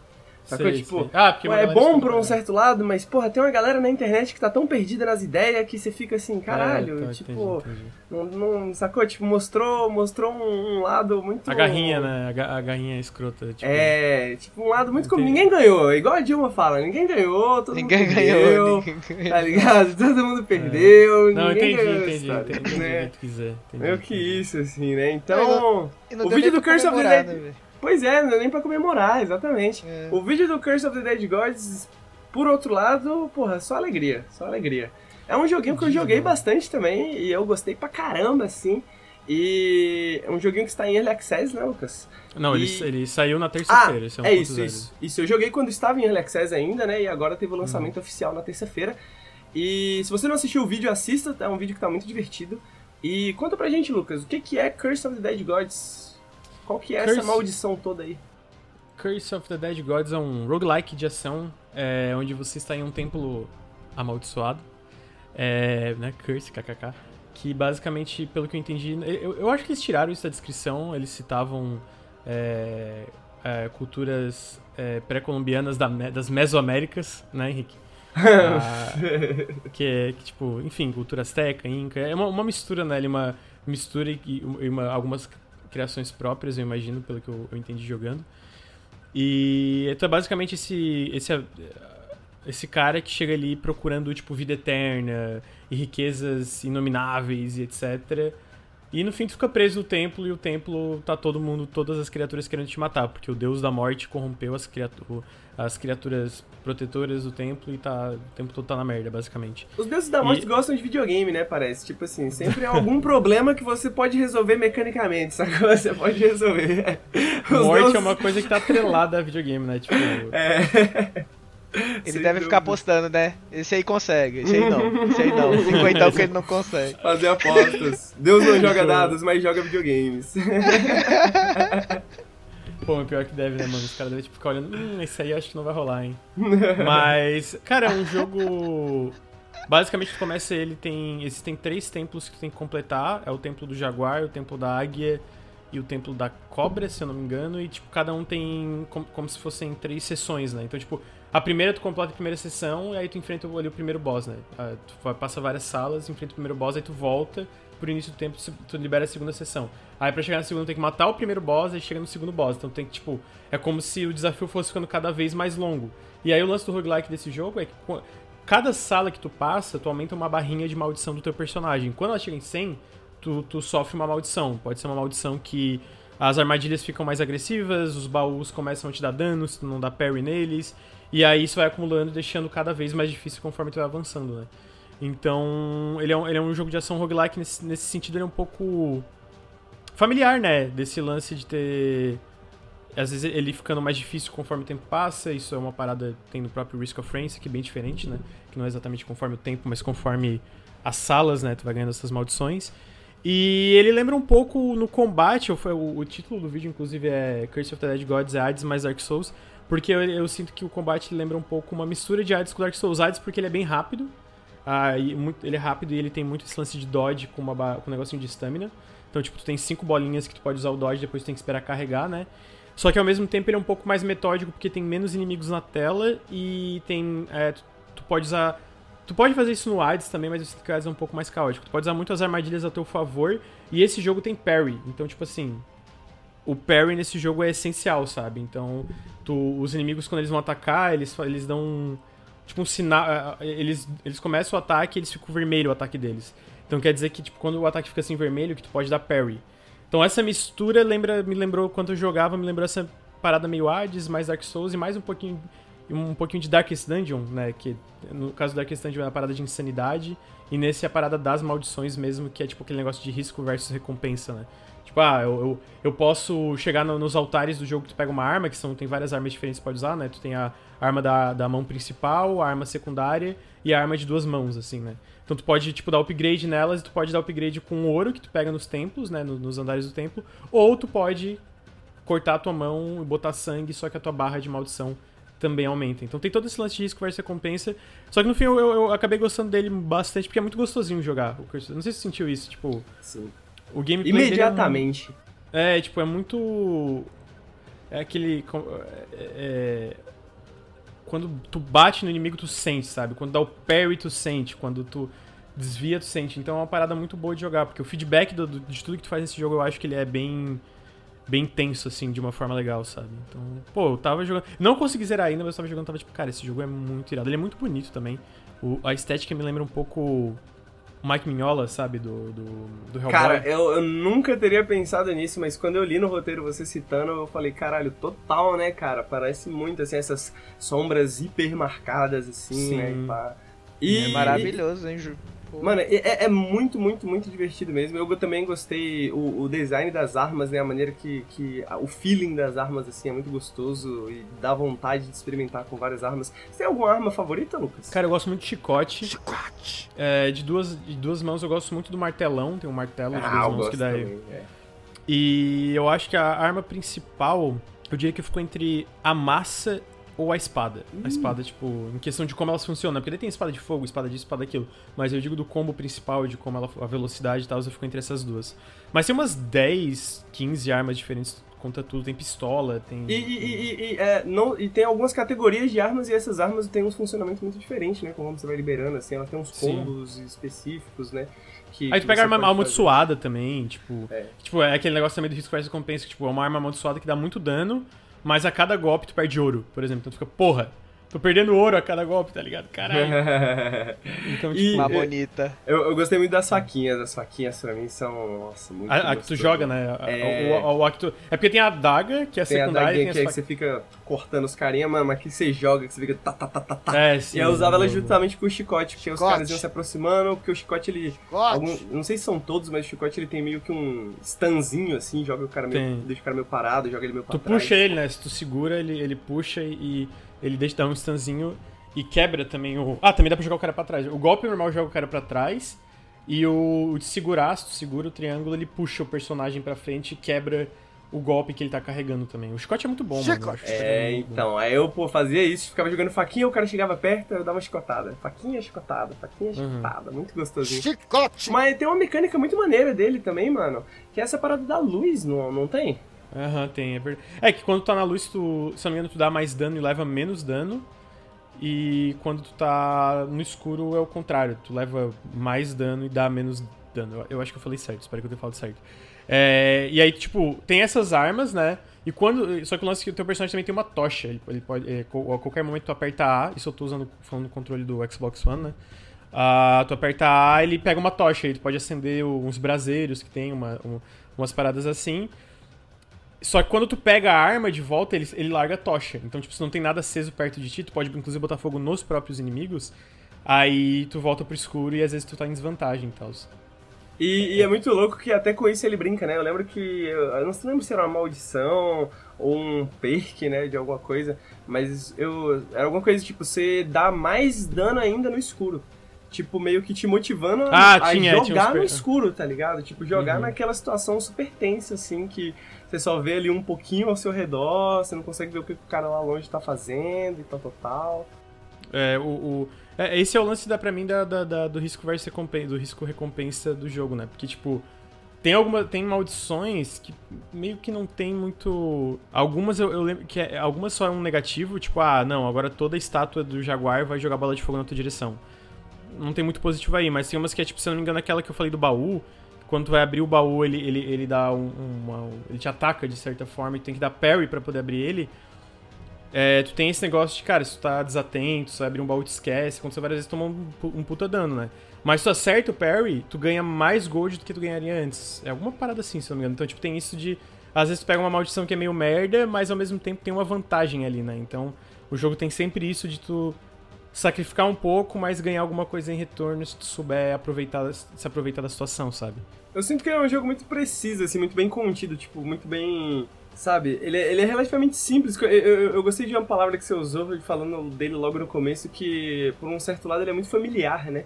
Sacou? Sei, tipo, sei. Ah, porque é galera bom por um certo lado, mas, porra, tem uma galera na internet que tá tão perdida nas ideias que você fica assim, caralho, É, tá, tipo, entendi, entendi. Não, não- sacou? Tipo, mostrou, mostrou um, um lado muito. A garrinha, né? A, ga- a garrinha escrota. Tipo, É, tipo, um lado muito como. Entendi. Ninguém ganhou, igual a Dilma fala, ninguém ganhou, todo Ninguém mundo ganhou, perdeu, ninguém ganhou. Tá ligado? Todo mundo perdeu, Não, ninguém entendi, ganhou. entendi, sabe? entendi, entendi o Né? que tu quiser. entendi, Meio que entendi. isso, assim, né? Então. E não O deu vídeo nem do pra Curse of the comemorar, Dead- né, velho? Pois é, não é nem pra comemorar, exatamente. É. O vídeo do Curse of the Dead Gods, por outro lado, porra, só alegria, só alegria. É um joguinho que eu joguei bastante também e eu gostei pra caramba, assim. E é um joguinho que está em Early Access, né, Lucas? Não, E- ele, ele saiu na Ah, terça-feira. esse é, um é isso, 1.0. isso. Isso, eu joguei quando estava em Early Access ainda, né? E agora teve o lançamento oficial na terça-feira. E se você não assistiu o vídeo, assista, é um vídeo que tá muito divertido. E conta pra gente, Lucas, o que que é Curse of the Dead Gods? Qual que é essa Curse- maldição toda aí? Curse of the Dead Gods é um roguelike de ação, é, onde você está em um templo amaldiçoado. É, né, Curse, kkk. Que basicamente, pelo que eu entendi, eu, eu acho que eles tiraram isso da descrição, eles citavam é, é, culturas é, pré-colombianas da das Mesoaméricas, né, Henrique? Ah, que é, que, tipo, enfim, cultura azteca, inca. É uma, uma mistura, né? Uma mistura e, e uma- algumas criações próprias, eu imagino, pelo que eu, eu entendi jogando. E então é basicamente esse, esse, esse cara que chega ali procurando, tipo, vida eterna e riquezas inomináveis e etc. E no fim tu fica preso no templo e o templo tá todo mundo, todas as criaturas querendo te matar, porque o deus da morte corrompeu as, criatu as criaturas protetoras do templo e tá, o templo todo tá na merda, basicamente. Os deuses da morte E- gostam de videogame, né? Parece. Tipo assim, sempre é algum problema que você pode resolver mecanicamente, sacou? Você pode resolver. Os Morte deuses- é uma coisa que tá atrelada a videogame, né? Tipo, É. Ele Sem deve ficar dúvida. postando, né? Esse aí consegue, esse aí não, esse aí não. Cinquentão que ele não consegue. Fazer apostas. Deus não joga dados, mas joga videogames. Pô, pior que deve, né, mano? Os caras devem tipo, ficar olhando, hum, esse aí acho que não vai rolar, hein? Mas, cara, é um jogo. Basicamente, tu começa ele, tem. Existem três templos que tu tem que completar. É o templo do jaguar, o templo da águia e o templo da cobra, se eu não me engano. E, tipo, cada um tem como, como se fossem três sessões, né? Então, tipo, a primeira tu completa a primeira sessão e aí tu enfrenta ali o primeiro boss, né? Ah, Tu passa várias salas, enfrenta o primeiro boss, aí tu volta pro início do tempo, tu libera a segunda sessão. Aí pra chegar na segunda tem que matar o primeiro boss e chega no segundo boss. Então tem que, tipo, é como se o desafio fosse ficando cada vez mais longo. E aí o lance do roguelike desse jogo é que cada sala que tu passa, tu aumenta uma barrinha de maldição do teu personagem. Quando ela chega em 100, tu, tu sofre uma maldição. Pode ser uma maldição que as armadilhas ficam mais agressivas, os baús começam a te dar dano se tu não dá parry neles. E aí isso vai acumulando, deixando cada vez mais difícil conforme tu vai avançando, né? Então, ele é um, ele é um jogo de ação roguelike, nesse, nesse sentido ele é um pouco familiar, né? Desse lance de ter. Às vezes ele ficando mais difícil conforme o tempo passa, isso é uma parada tem no próprio Risk of Rain, que é bem diferente, né? Que não é exatamente conforme o tempo, mas conforme as salas, né? Tu vai ganhando essas maldições. E ele lembra um pouco no combate, foi- o, o título do vídeo, inclusive, é Curse of the Dead Gods, Hades mais Dark Souls, porque eu, eu sinto que o combate lembra um pouco uma mistura de Hades com Dark Souls. Hades porque ele é bem rápido, ah, e muito- ele é rápido e ele tem muito esse lance de dodge com, uma, com um negocinho de stamina. Então, tipo, tu tem cinco bolinhas que tu pode usar o dodge, depois tu tem que esperar carregar, né? Só que ao mesmo tempo ele é um pouco mais metódico porque tem menos inimigos na tela e tem. é, tu, tu pode usar. Tu pode fazer isso no Hades também, mas eu sinto que o Hades é um pouco mais caótico. Tu pode usar muitas armadilhas a teu favor e esse jogo tem parry. Então, tipo assim. O parry nesse jogo é essencial, sabe? Então, tu, os inimigos, quando eles vão atacar, eles, eles dão. Tipo, um sinal. Eles, eles começam o ataque e eles ficam vermelho o ataque deles. Então quer dizer que, tipo, quando o ataque fica assim vermelho, que tu pode dar parry. Então essa mistura lembra, me lembrou, quando eu jogava, me lembrou essa parada meio Hades, mais Dark Souls e mais um pouquinho um pouquinho de Darkest Dungeon, né? Que no caso do Darkest Dungeon é a parada de insanidade, e nesse é a parada das maldições mesmo, que é tipo aquele negócio de risco versus recompensa, né? Tipo, ah, eu, eu, eu posso chegar no, nos altares do jogo que tu pega uma arma, que são, tem várias armas diferentes que pode usar, né? Tu tem a arma da, da mão principal, a arma secundária e a arma de duas mãos, assim, né? Então tu pode, tipo, dar upgrade nelas e tu pode dar upgrade com ouro que tu pega nos templos, né? Nos, nos andares do templo. Ou tu pode cortar a tua mão e botar sangue, só que a tua barra de maldição também aumenta. Então tem todo esse lance de risco versus recompensa. Só que no fim eu, eu, eu acabei gostando dele bastante, porque é muito gostosinho jogar. Não sei se você sentiu isso, tipo. Sim. O gameplay. Imediatamente. É, é, tipo, é muito. É aquele. É, é, quando tu bate no inimigo, tu sente, sabe? Quando dá o parry, tu sente. Quando tu desvia, tu sente. Então é uma parada muito boa de jogar, porque o feedback do, do, de tudo que tu faz nesse jogo eu acho que ele é bem bem tenso, assim, de uma forma legal, sabe? Então, pô, eu tava jogando. Não consegui zerar ainda, mas eu tava jogando, tava tipo, cara, esse jogo é muito irado. Ele é muito bonito também. O, a estética me lembra um pouco Mike Mignola, sabe? Do, do, do Hellboy. Cara, eu, eu nunca teria pensado nisso, mas quando eu li no roteiro você citando, eu falei, caralho, total, né, cara? Parece muito, assim, essas sombras hiper marcadas, assim, Sim. né? E, é maravilhoso, hein, Ju? Mano, é, é, muito, muito, muito divertido mesmo. Eu também gostei o, o, design das armas, né? A maneira que, que. O feeling das armas, assim, é muito gostoso e dá vontade de experimentar com várias armas. Você tem alguma arma favorita, Lucas? Cara, eu gosto muito de chicote. Chicote. É, de, duas, de duas mãos eu gosto muito do martelão. Tem um martelo de ah, duas mãos que dá. Também, é. E eu acho que a arma principal, eu diria que ficou entre a massa ou a espada. Hum. A espada, tipo, em questão de como elas funcionam. Porque daí tem espada de fogo, espada disso, espada daquilo. Mas eu digo do combo principal, de como ela, a velocidade e tal, eu fico entre essas duas. Mas tem umas 10, 15 armas diferentes conta tudo. Tem pistola, tem. E, e, e, e, é, não, e tem algumas categorias de armas e essas armas têm uns funcionamentos muito diferentes, né? Como você vai liberando, assim, ela tem uns combos Sim. específicos, né? Que, Aí tu pega arma amaldiçoada também, tipo. É. Tipo, é aquele negócio também do risco versus recompensa, que, tipo, é uma arma amaldiçoada que dá muito dano mas a cada golpe tu perde ouro, por exemplo. Então tu fica, porra, tô perdendo ouro a cada golpe, tá ligado? Caralho. então, tipo, uma bonita. Eu, eu, gostei muito das faquinhas. As faquinhas pra mim são, nossa, muito A, a que tu joga, né? É... O, o, o, tu... é porque tem a daga, que é tem secundária. A que, tem que você fica cortando os carinha, mano, mas que você joga, que você fica tá, tá, tá, tá, tá. É, sim, e eu usava ela justamente com o chicote, porque chicote. os caras iam se aproximando, porque o chicote, ele... Algum, não sei se são todos, mas o chicote, ele tem meio que um stanzinho, assim, joga o cara meio... Deixa o cara meio parado, joga ele meio pra tu trás. Tu puxa ele, né? Se tu segura, ele, ele puxa e ele deixa dar um stanzinho e quebra também o. Ah, também dá pra jogar o cara pra trás. O golpe normal joga o cara pra trás. E o, o de segurar, se tu segura o triângulo, ele puxa o personagem pra frente e quebra o golpe que ele tá carregando também. O chicote é muito bom, chicote. mano. É, então, aí eu, pô, fazia isso, ficava jogando faquinha, o cara chegava perto, eu dava uma chicotada. Faquinha, chicotada, faquinha, uhum. chicotada. Muito gostosinho. Chicote! Mas tem uma mecânica muito maneira dele também, mano, que é essa parada da luz, não, não tem? Aham, uhum, tem, é verdade. É que quando tu tá na luz, tu, se não me engano, tu dá mais dano e leva menos dano. E quando tu tá no escuro é o contrário, tu leva mais dano e dá menos dano. Eu, eu acho que eu falei certo, espero que eu tenha falado certo. É, e aí, tipo, tem essas armas, né? E quando. Só que o lance é que o teu personagem também tem uma tocha. Ele, ele pode. É, a qualquer momento tu aperta A, isso eu tô usando falando no controle do Xbox One, né? Uh, tu aperta A, ele pega uma tocha, ele pode acender uns braseiros que tem, uma, uma, umas paradas assim. Só que quando tu pega a arma de volta, ele, ele larga a tocha. Então, tipo, se não tem nada aceso perto de ti, tu pode inclusive botar fogo nos próprios inimigos. Aí tu volta pro escuro e às vezes tu tá em desvantagem e tal. E, e, é muito louco que até com isso ele brinca, né? Eu lembro que. Eu não lembro se era uma maldição ou um perk, né? De alguma coisa. Mas eu. Era alguma coisa tipo, você dá mais dano ainda no escuro. Tipo, meio que te motivando ah, a, tinha, jogar tinha no escuro, tá ligado? Tipo, jogar uhum. naquela situação super tensa, assim, que você só vê ali um pouquinho ao seu redor, você não consegue ver o que o cara lá longe tá fazendo e tal, tal, tal. É, o, o é, esse é o lance da, pra mim da, da, da do risco versus recompensa, do risco recompensa do jogo, né? Porque, tipo, tem alguma tem maldições que meio que não tem muito algumas eu, eu lembro que é, algumas só é um negativo tipo ah não agora toda estátua do jaguar vai jogar bola de fogo na tua direção não tem muito positivo aí mas tem umas que é tipo se eu não me engano aquela que eu falei do baú quando tu vai abrir o baú, ele, ele, ele dá um, uma, Ele te ataca de certa forma e tem que dar parry para poder abrir ele. É, tu tem esse negócio de, cara, se tu tá desatento, se abrir um baú te esquece, quando você várias vezes toma um, um puta dano, né? Mas se tu acerta o parry, tu ganha mais gold do que tu ganharia antes. É alguma parada assim, se eu não me engano. Então, tipo, tem isso de. Às vezes tu pega uma maldição que é meio merda, mas ao mesmo tempo tem uma vantagem ali, né? Então, o jogo tem sempre isso de tu sacrificar um pouco, mas ganhar alguma coisa em retorno se tu souber aproveitar, se aproveitar da situação, sabe? Eu sinto que é um jogo muito preciso, assim, muito bem contido, tipo, muito bem. Sabe? Ele, é, ele é relativamente simples. Eu, eu, eu, gostei de uma palavra que você usou falando dele logo no começo, que por um certo lado ele é muito familiar, né?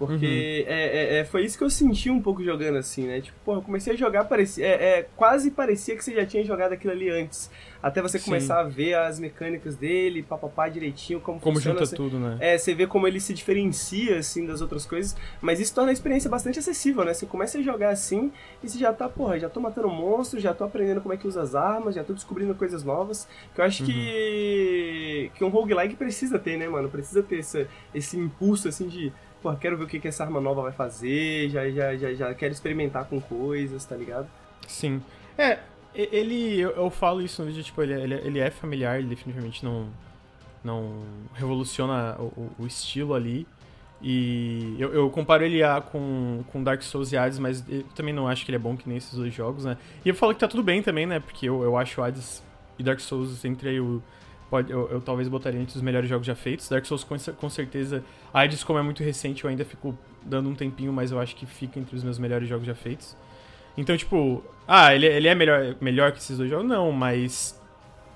Porque uhum. é, é, é, foi isso que eu senti um pouco jogando assim, né? Tipo, pô, eu comecei a jogar, parecia, é, é, quase parecia que você já tinha jogado aquilo ali antes. Até você Sim. começar a ver as mecânicas dele, papapá direitinho, como, como funciona. Como junta tudo, né? É, você vê como ele se diferencia, assim, das outras coisas. Mas isso torna a experiência bastante acessível, né? Você começa a jogar assim e você já tá, porra, já tô matando monstros, já tô aprendendo como é que usa as armas, já tô descobrindo coisas novas. Que eu acho uhum. que, que um roguelike precisa ter, né, mano? Precisa ter esse, esse impulso, assim, de pô, quero ver o que, que essa arma nova vai fazer, já, já, já, já quero experimentar com coisas, tá ligado? Sim. É, ele, eu, eu falo isso no vídeo, tipo, ele, ele, ele é familiar, ele definitivamente não, não revoluciona o, o estilo ali. E eu, eu, comparo ele a, com, com Dark Souls e Hades, mas eu também não acho que ele é bom que nem esses dois jogos, né? E eu falo que tá tudo bem também, né? Porque eu, eu acho Hades e Dark Souls entre o, pode, eu, eu, talvez botaria entre os melhores jogos já feitos. Dark Souls com, com certeza. Hades, como é muito recente, eu ainda fico dando um tempinho, mas eu acho que fica entre os meus melhores jogos já feitos. Então, tipo, ah, ele, ele é melhor, melhor que esses dois jogos? Não, mas.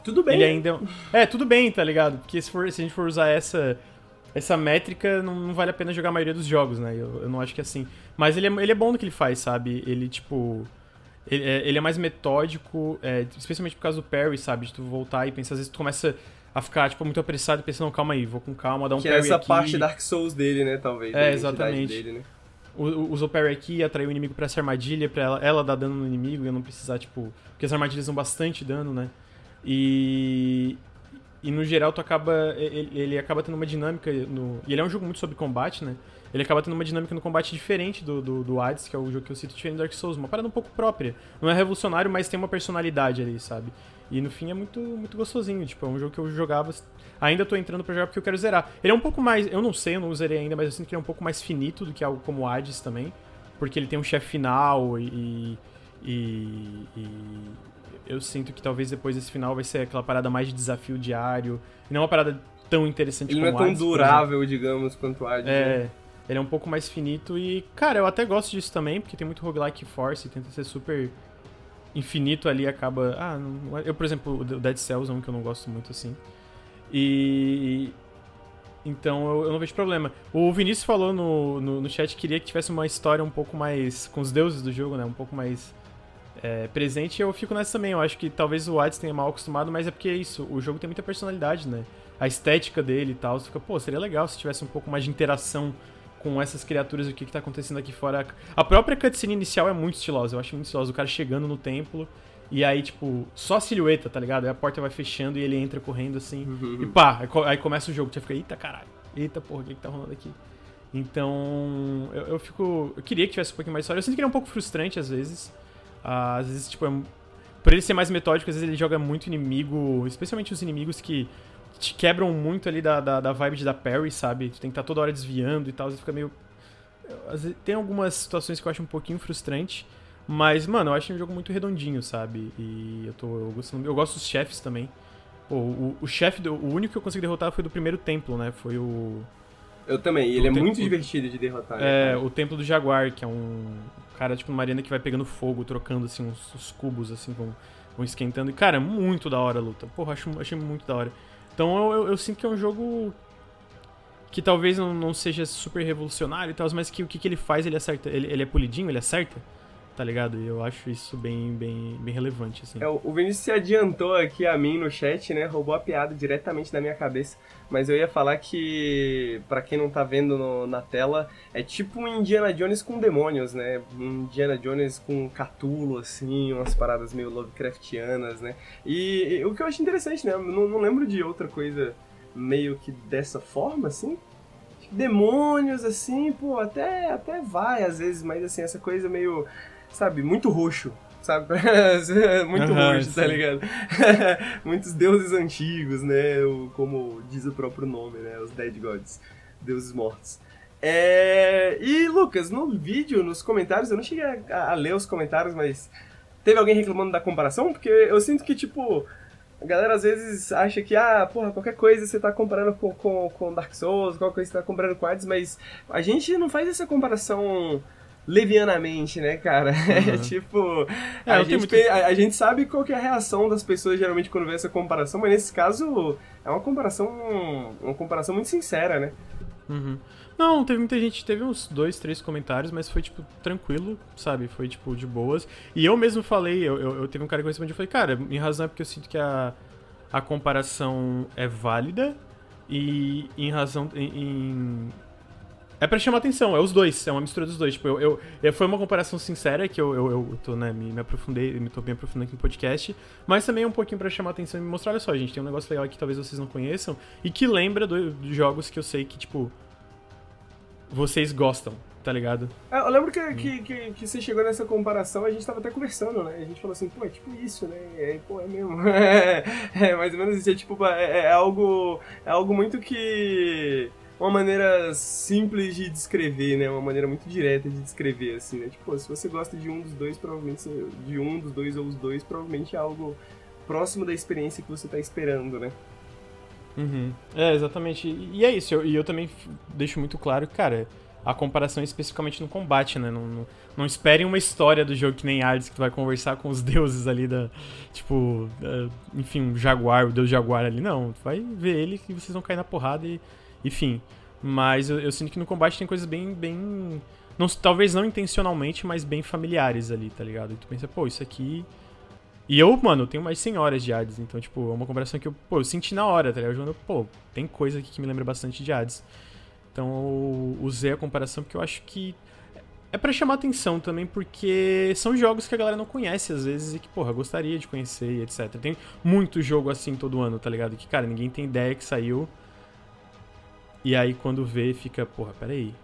Tudo bem. Ele ainda. É, tudo bem, tá ligado? Porque se, for, se a gente for usar essa, essa métrica, não, não vale a pena jogar a maioria dos jogos, né? Eu, eu não acho que é assim. Mas ele é, ele é bom no que ele faz, sabe? Ele, tipo. Ele é, ele é mais metódico, é, especialmente por causa do parry, sabe? De tu voltar e pensar, às vezes tu começa a ficar, tipo, muito apressado e pensando, calma aí, vou com calma, dar um que parry é essa aqui. parte Dark Souls dele, né, talvez. É, exatamente. Dele, né? Usou parry aqui, atraiu o inimigo pra essa armadilha, pra ela, ela dar dano no inimigo e eu não precisar, tipo... Porque as armadilhas dão bastante dano, né? E... E no geral tu acaba... Ele, ele acaba tendo uma dinâmica no... E ele é um jogo muito sobre combate, né? Ele acaba tendo uma dinâmica no combate diferente do, do, do Hades, que é o jogo que eu cito diferente do Dark Souls. Uma parada um pouco própria. Não é revolucionário, mas tem uma personalidade ali, sabe? E no fim é muito, muito gostosinho. Tipo, é um jogo que eu jogava. Ainda tô entrando pra jogar porque eu quero zerar. Ele é um pouco mais. Eu não sei, eu não zerei ainda, mas eu sinto que ele é um pouco mais finito do que algo como o Hades também. Porque ele tem um chefe final e, e, e. eu sinto que talvez depois desse final vai ser aquela parada mais de desafio diário. E não uma parada tão interessante ele como Ele não é tão Hades, durável, digamos, quanto o Hades. É. Né? Ele é um pouco mais finito e, cara, eu até gosto disso também, porque tem muito roguelike force, tenta ser super infinito ali, acaba. Ah, não... É, eu, por exemplo, o Dead Cells é um que eu não gosto muito assim. E. Então eu, eu não vejo problema. O Vinícius falou no, no, no, chat que queria que tivesse uma história um pouco mais. com os deuses do jogo, né? Um pouco mais. É, presente, eu fico nessa também. Eu acho que talvez o Hades tenha mal acostumado, mas é porque é isso. O jogo tem muita personalidade, né? A estética dele e tal. Você fica, pô, seria legal se tivesse um pouco mais de interação com essas criaturas, o que, que tá acontecendo aqui fora. A própria cutscene inicial é muito estilosa, eu acho muito estilosa. O cara chegando no templo e aí, tipo, só a silhueta, tá ligado? Aí a porta vai fechando e ele entra correndo assim. Uhum. E pá, aí começa o jogo. Você fica, eita caralho, eita porra, o que, que tá rolando aqui? Então, eu, eu, fico. Eu queria que tivesse um pouquinho mais história. Eu sinto que ele é um pouco frustrante às vezes. Uh, às vezes, tipo, é, por ele ser mais metódico, às vezes ele joga muito inimigo, especialmente os inimigos que te quebram muito ali da, da, da vibe de da parry, sabe? Tu tem que estar tá toda hora desviando e tal, você fica meio... Tem algumas situações que eu acho um pouquinho frustrante, mas, mano, eu acho um jogo muito redondinho, sabe? E eu tô eu gostando... Eu gosto dos chefes também. Pô, o, o chefe, o único que eu consegui derrotar foi do primeiro templo, né? Foi o... Eu também, e ele é muito divertido de derrotar. Né, é, o Templo do Jaguar, que é um cara, tipo, uma arena que vai pegando fogo, trocando, assim, uns, os cubos, assim, vão, vão esquentando. E, cara, é muito da hora a luta. Porra, acho, achei muito da hora. Então eu, eu, eu, sinto que é um jogo que talvez não, não seja super revolucionário e tal, mas que o que, que ele faz, ele acerta. Ele, ele é polidinho, ele acerta, tá ligado? E eu acho isso bem, bem, bem relevante, assim. É, o Vinícius se adiantou aqui a mim no chat, né? Roubou a piada diretamente da minha cabeça. Mas eu ia falar que, para quem não tá vendo no, na tela, é tipo um Indiana Jones com demônios, né? Um Indiana Jones com Catulo, assim, umas paradas meio Lovecraftianas, né? E, e o que eu acho interessante, né? Eu não, não lembro de outra coisa meio que dessa forma, assim. Demônios, assim, pô, até, até vai às vezes, mas assim, essa coisa meio, sabe, muito roxo, sabe? Muito uhum, roxo, tá ligado? Muitos deuses antigos, né? Como diz o próprio nome, né? Os Dead Gods, deuses mortos. É... E, Lucas, no vídeo, nos comentários, eu não cheguei a, a, ler os comentários, mas teve alguém reclamando da comparação? Porque eu sinto que, tipo, A galera às vezes acha que, ah, porra, qualquer coisa você tá comparando com, com, com Dark Souls, qualquer coisa você tá comparando com Hades, mas a gente não faz essa comparação levianamente, né, cara? Uhum. É tipo. É, a, gente, muito... a, a, gente sabe qual que é a reação das pessoas geralmente quando vê essa comparação, mas nesse caso é uma comparação. Uma comparação muito sincera, né? Uhum. Não, teve muita gente, teve uns dois, três comentários, mas foi, tipo, tranquilo, sabe? Foi, tipo, de boas. E eu mesmo falei, eu, eu, eu teve um cara que respondeu, eu falei, cara, em razão é porque eu sinto que a, a comparação é válida e em razão, em, em é pra chamar atenção, é os dois, é uma mistura dos dois. Tipo, eu, eu, foi uma comparação sincera que eu, eu, eu tô, né, me, me aprofundei, me tô bem aprofundando aqui no podcast, mas também é um pouquinho pra chamar atenção e me mostrar, olha só, gente, tem um negócio legal aqui que talvez vocês não conheçam e que lembra dos do jogos que eu sei que, tipo, vocês gostam, tá ligado? É, eu lembro que, hum. que, que, que, você chegou nessa comparação, a gente tava até conversando, né? A gente falou assim, pô, é tipo isso, né? É, pô, é mesmo. é, é mais ou menos isso, é tipo, é, é algo. É algo muito que uma maneira simples de descrever, né? Uma maneira muito direta de descrever, assim, né? Tipo, se você gosta de um dos dois, provavelmente de um dos dois ou os dois, provavelmente é algo próximo da experiência que você tá esperando, né? Uhum. É, exatamente. E é isso. E eu, eu, também deixo muito claro que, cara, a comparação é especificamente no combate, né? Não, não, não esperem uma história do jogo que nem Hades, que tu vai conversar com os deuses ali da. Tipo, enfim, um jaguar, o deus jaguar ali. Não, tu vai ver ele que vocês vão cair na porrada e enfim. Mas eu, eu, sinto que no combate tem coisas bem. bem não, talvez não intencionalmente, mas bem familiares ali, tá ligado? E tu pensa, pô, isso aqui. E eu, mano, tenho mais 100 horas de Hades, então, tipo, é uma comparação que eu, pô, eu senti na hora, tá ligado? Eu, pô, tem coisa aqui que me lembra bastante de Hades. Então eu usei a comparação porque eu acho que é para chamar atenção também, porque são jogos que a galera não conhece às vezes e que, porra, gostaria de conhecer e etc. Tem muito jogo assim todo ano, tá ligado? Que, cara, ninguém tem ideia que saiu. E aí quando vê, fica, porra, peraí.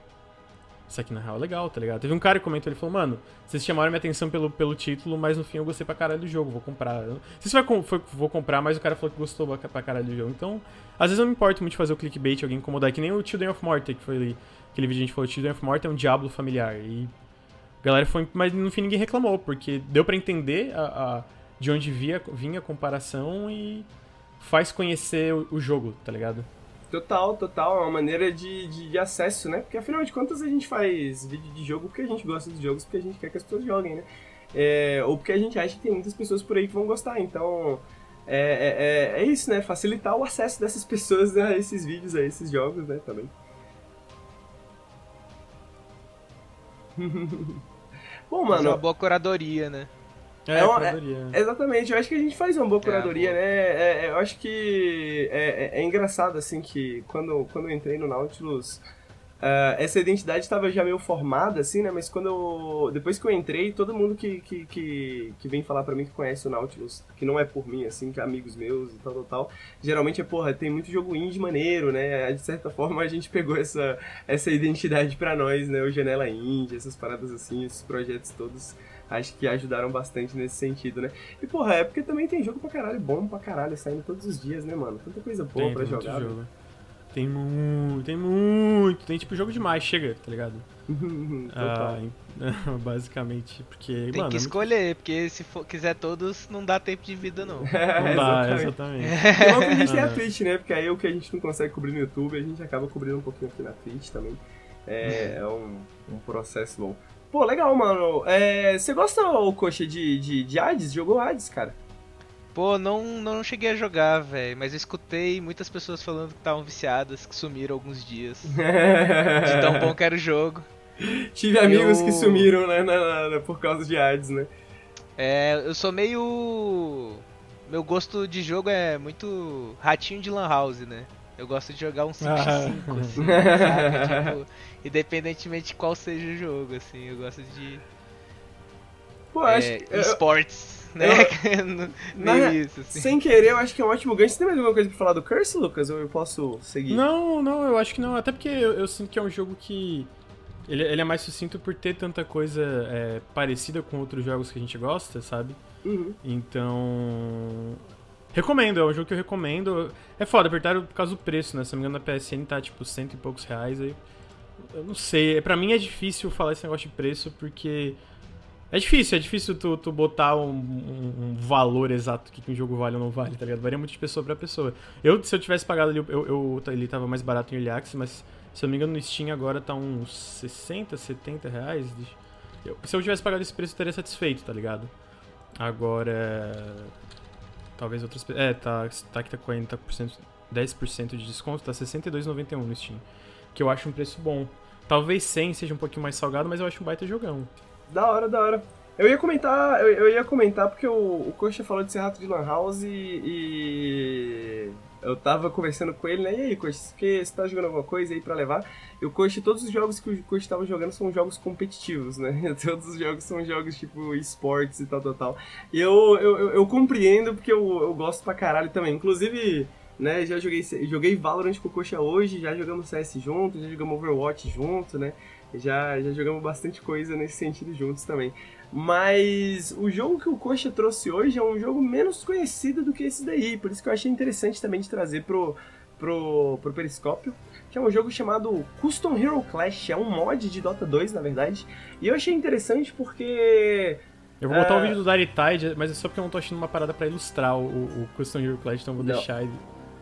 Isso aqui na real é legal, tá ligado? Teve um cara que comentou, ele falou, mano, vocês chamaram minha atenção pelo, pelo título, mas no fim eu gostei pra caralho do jogo, vou comprar. Não sei se vai, foi, vou comprar, mas o cara falou que gostou pra caralho do jogo. Então, às vezes não me importo muito fazer o clickbait, alguém incomodar, que nem o Children of Morta, que foi ali, aquele vídeo que a gente falou, Children of Morta é um diablo familiar. E a galera foi, mas no fim ninguém reclamou, porque deu para entender a, a, de onde via, vinha a comparação e faz conhecer o, o jogo, tá ligado? Total, total. É uma maneira de, de, de, acesso, né? Porque afinal de contas a gente faz vídeo de jogo porque a gente gosta dos jogos, porque a gente quer que as pessoas joguem, né? É, ou porque a gente acha que tem muitas pessoas por aí que vão gostar. Então, é, é, é, é isso, né? Facilitar o acesso dessas pessoas a esses vídeos, a esses jogos, né? Também. Bom, mano. É uma boa curadoria, né? É, é, uma, é, exatamente, eu acho que a gente faz uma boa é, curadoria, né? É, eu acho que é, engraçado, assim, que quando, quando eu entrei no Nautilus, Uh, essa identidade estava já meio formada, assim, né? Mas quando eu. Depois que eu entrei, todo mundo que, que, que, que vem falar para mim que conhece o Nautilus, que não é por mim, assim, que é amigos meus e tal, tal, tal, geralmente é, porra, tem muito jogo indie maneiro, né? De certa forma a gente pegou essa, essa identidade para nós, né? O Janela Indie, essas paradas assim, esses projetos todos acho que ajudaram bastante nesse sentido, né? E, porra, é porque também tem jogo pra caralho, bom pra caralho, saindo todos os dias, né, mano? Tanta coisa boa tem, pra tem jogar. Jogo. Tem muito, tem muito. Tem tipo jogo demais, chega, tá ligado? ah, basicamente, porque. Tem mano, que escolher, porque se for, quiser todos, não dá tempo de vida, não. não dá, exatamente. E logo que a gente tem a Twitch, né? Porque aí o que a gente não consegue cobrir no YouTube, a gente acaba cobrindo um pouquinho aqui na Twitch também. É, é um, um processo bom. Pô, legal, mano. É, você gosta, o coxa, de, de, de Hades? Jogou Hades, cara? Pô, não, não cheguei a jogar, velho, mas eu escutei muitas pessoas falando que estavam viciadas, que sumiram alguns dias. de tão bom que era o jogo. Tive amigos que sumiram, né, na, na, por causa de Hades, né? É, eu sou meio. Meu gosto de jogo é muito ratinho de Lan House, né? Eu gosto de jogar um 5x5, ah. assim, sabe? Tipo, independentemente de qual seja o jogo, assim, eu gosto de. Pô, é, acho que. Esportes, eu, né? Eu, na, isso, assim. Sem querer, eu acho que é um ótimo ganho. Você tem mais alguma coisa pra falar do Curse, Lucas? Ou eu posso seguir? Não, não, eu acho que não. Até porque eu, eu sinto que é um jogo que. Ele, ele, é mais sucinto por ter tanta coisa é, parecida com outros jogos que a gente gosta, sabe? Uhum. Então. Recomendo, é um jogo que eu recomendo. É foda, apertaram por causa do preço, né? Se não me engano, na PSN tá tipo cento e poucos reais. Aí, eu não sei, pra mim é difícil falar esse negócio de preço porque É difícil, é difícil tu, tu botar um, um, um valor exato que um jogo vale ou não vale, tá ligado? Varia muito de pessoa pra pessoa. Eu, se eu tivesse pagado ali, eu, eu, ele tava mais barato em Early Access, mas se eu não me engano no Steam agora tá uns 60, 70 reais. Eu, se eu tivesse pagado esse preço, eu teria satisfeito, tá ligado? Agora. Talvez outras. É, tá, tá que tá 40%, 10% de desconto, tá 62,91 no Steam. Que eu acho um preço bom. Talvez 100 seja um pouquinho mais salgado, mas eu acho um baita jogão. Da hora, da hora. Eu ia comentar, eu, eu ia comentar porque o, o Coxa falou de ser rato de Lan House e, e, eu tava conversando com ele, né? E aí, Coxa, você tá jogando alguma coisa aí pra levar? E o Coxa, todos os jogos que o Coxa tava jogando são jogos competitivos, né? Todos os jogos são jogos tipo esportes e tal, tal, tal. E eu, eu, eu, eu compreendo porque eu, eu gosto pra caralho também. Inclusive, né, já joguei, joguei Valorant com o Coxa hoje, já jogamos CS junto, já jogamos Overwatch junto, né? Já, já jogamos bastante coisa nesse sentido juntos também. Mas o jogo que o Coxa trouxe hoje é um jogo menos conhecido do que esse daí. Por isso que eu achei interessante também de trazer pro, pro, pro Periscópio. Que é um jogo chamado Custom Hero Clash. É um mod de Dota 2, na verdade. E eu achei interessante porque. Eu vou botar o uh... um vídeo do Dire Tide, mas é só porque eu não tô achando uma parada para ilustrar o, o, Custom Hero Clash, então eu vou não. deixar ele.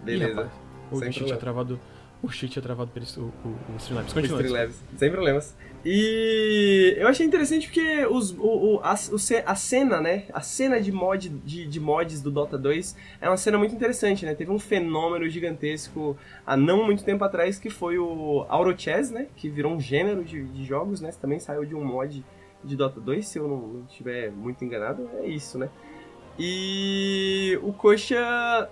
Beleza. Ih, rapaz, o bicho tinha travado. O cheat tinha travado o, o, o Streamlabs. Continua. Streamlabs, sem problemas. E eu achei interessante porque os, o, o, a, a cena, né? A cena de, mod, de, de mods do Dota 2 é uma cena muito interessante, né? Teve um fenômeno gigantesco há não muito tempo atrás que foi o Aurochess, né? Que virou um gênero de, de jogos, né? Também saiu de um mod de Dota 2, se eu não, não estiver muito enganado, é isso, né? E o Coxa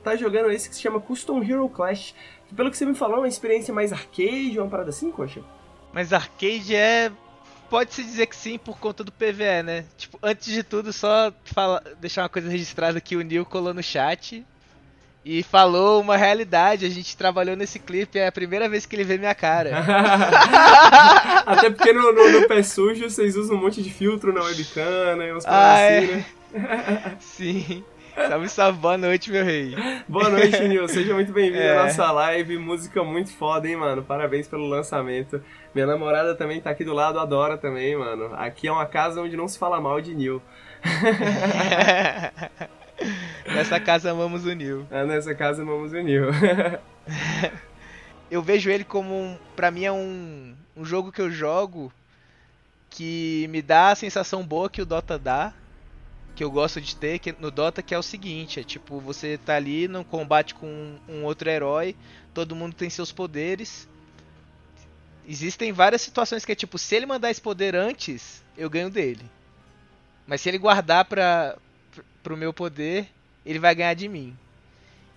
tá jogando esse que se chama Custom Hero Clash. Pelo que você me falou, é uma experiência mais arcade, uma parada assim, Coxa? Mas arcade é. Pode-se dizer que sim por conta do PVE, né? Tipo, antes de tudo, só fala... deixar uma coisa registrada que o Neil colou no chat e falou uma realidade. A gente trabalhou nesse clipe, é a primeira vez que ele vê minha cara. Até porque no, no, no, pé sujo vocês usam um monte de filtro na webcam, né? Uns ah, assim, é. né? Sim. Salve, salve, boa noite, meu rei. Boa noite, Nil. Seja muito bem-vindo é. à nossa live. Música muito foda, hein, mano? Parabéns pelo lançamento. Minha namorada também tá aqui do lado, adora também, mano. Aqui é uma casa onde não se fala mal de Nil. nessa casa amamos o Nil. É, nessa casa amamos o Nil. eu vejo ele como um. Pra mim é um, um jogo que eu jogo que me dá a sensação boa que o Dota dá que eu gosto de ter no Dota, que é o seguinte, é tipo, você tá ali no combate com um outro herói, todo mundo tem seus poderes. Existem várias situações que é tipo, se ele mandar esse poder antes, eu ganho dele. Mas se ele guardar pra, pro meu poder, ele vai ganhar de mim.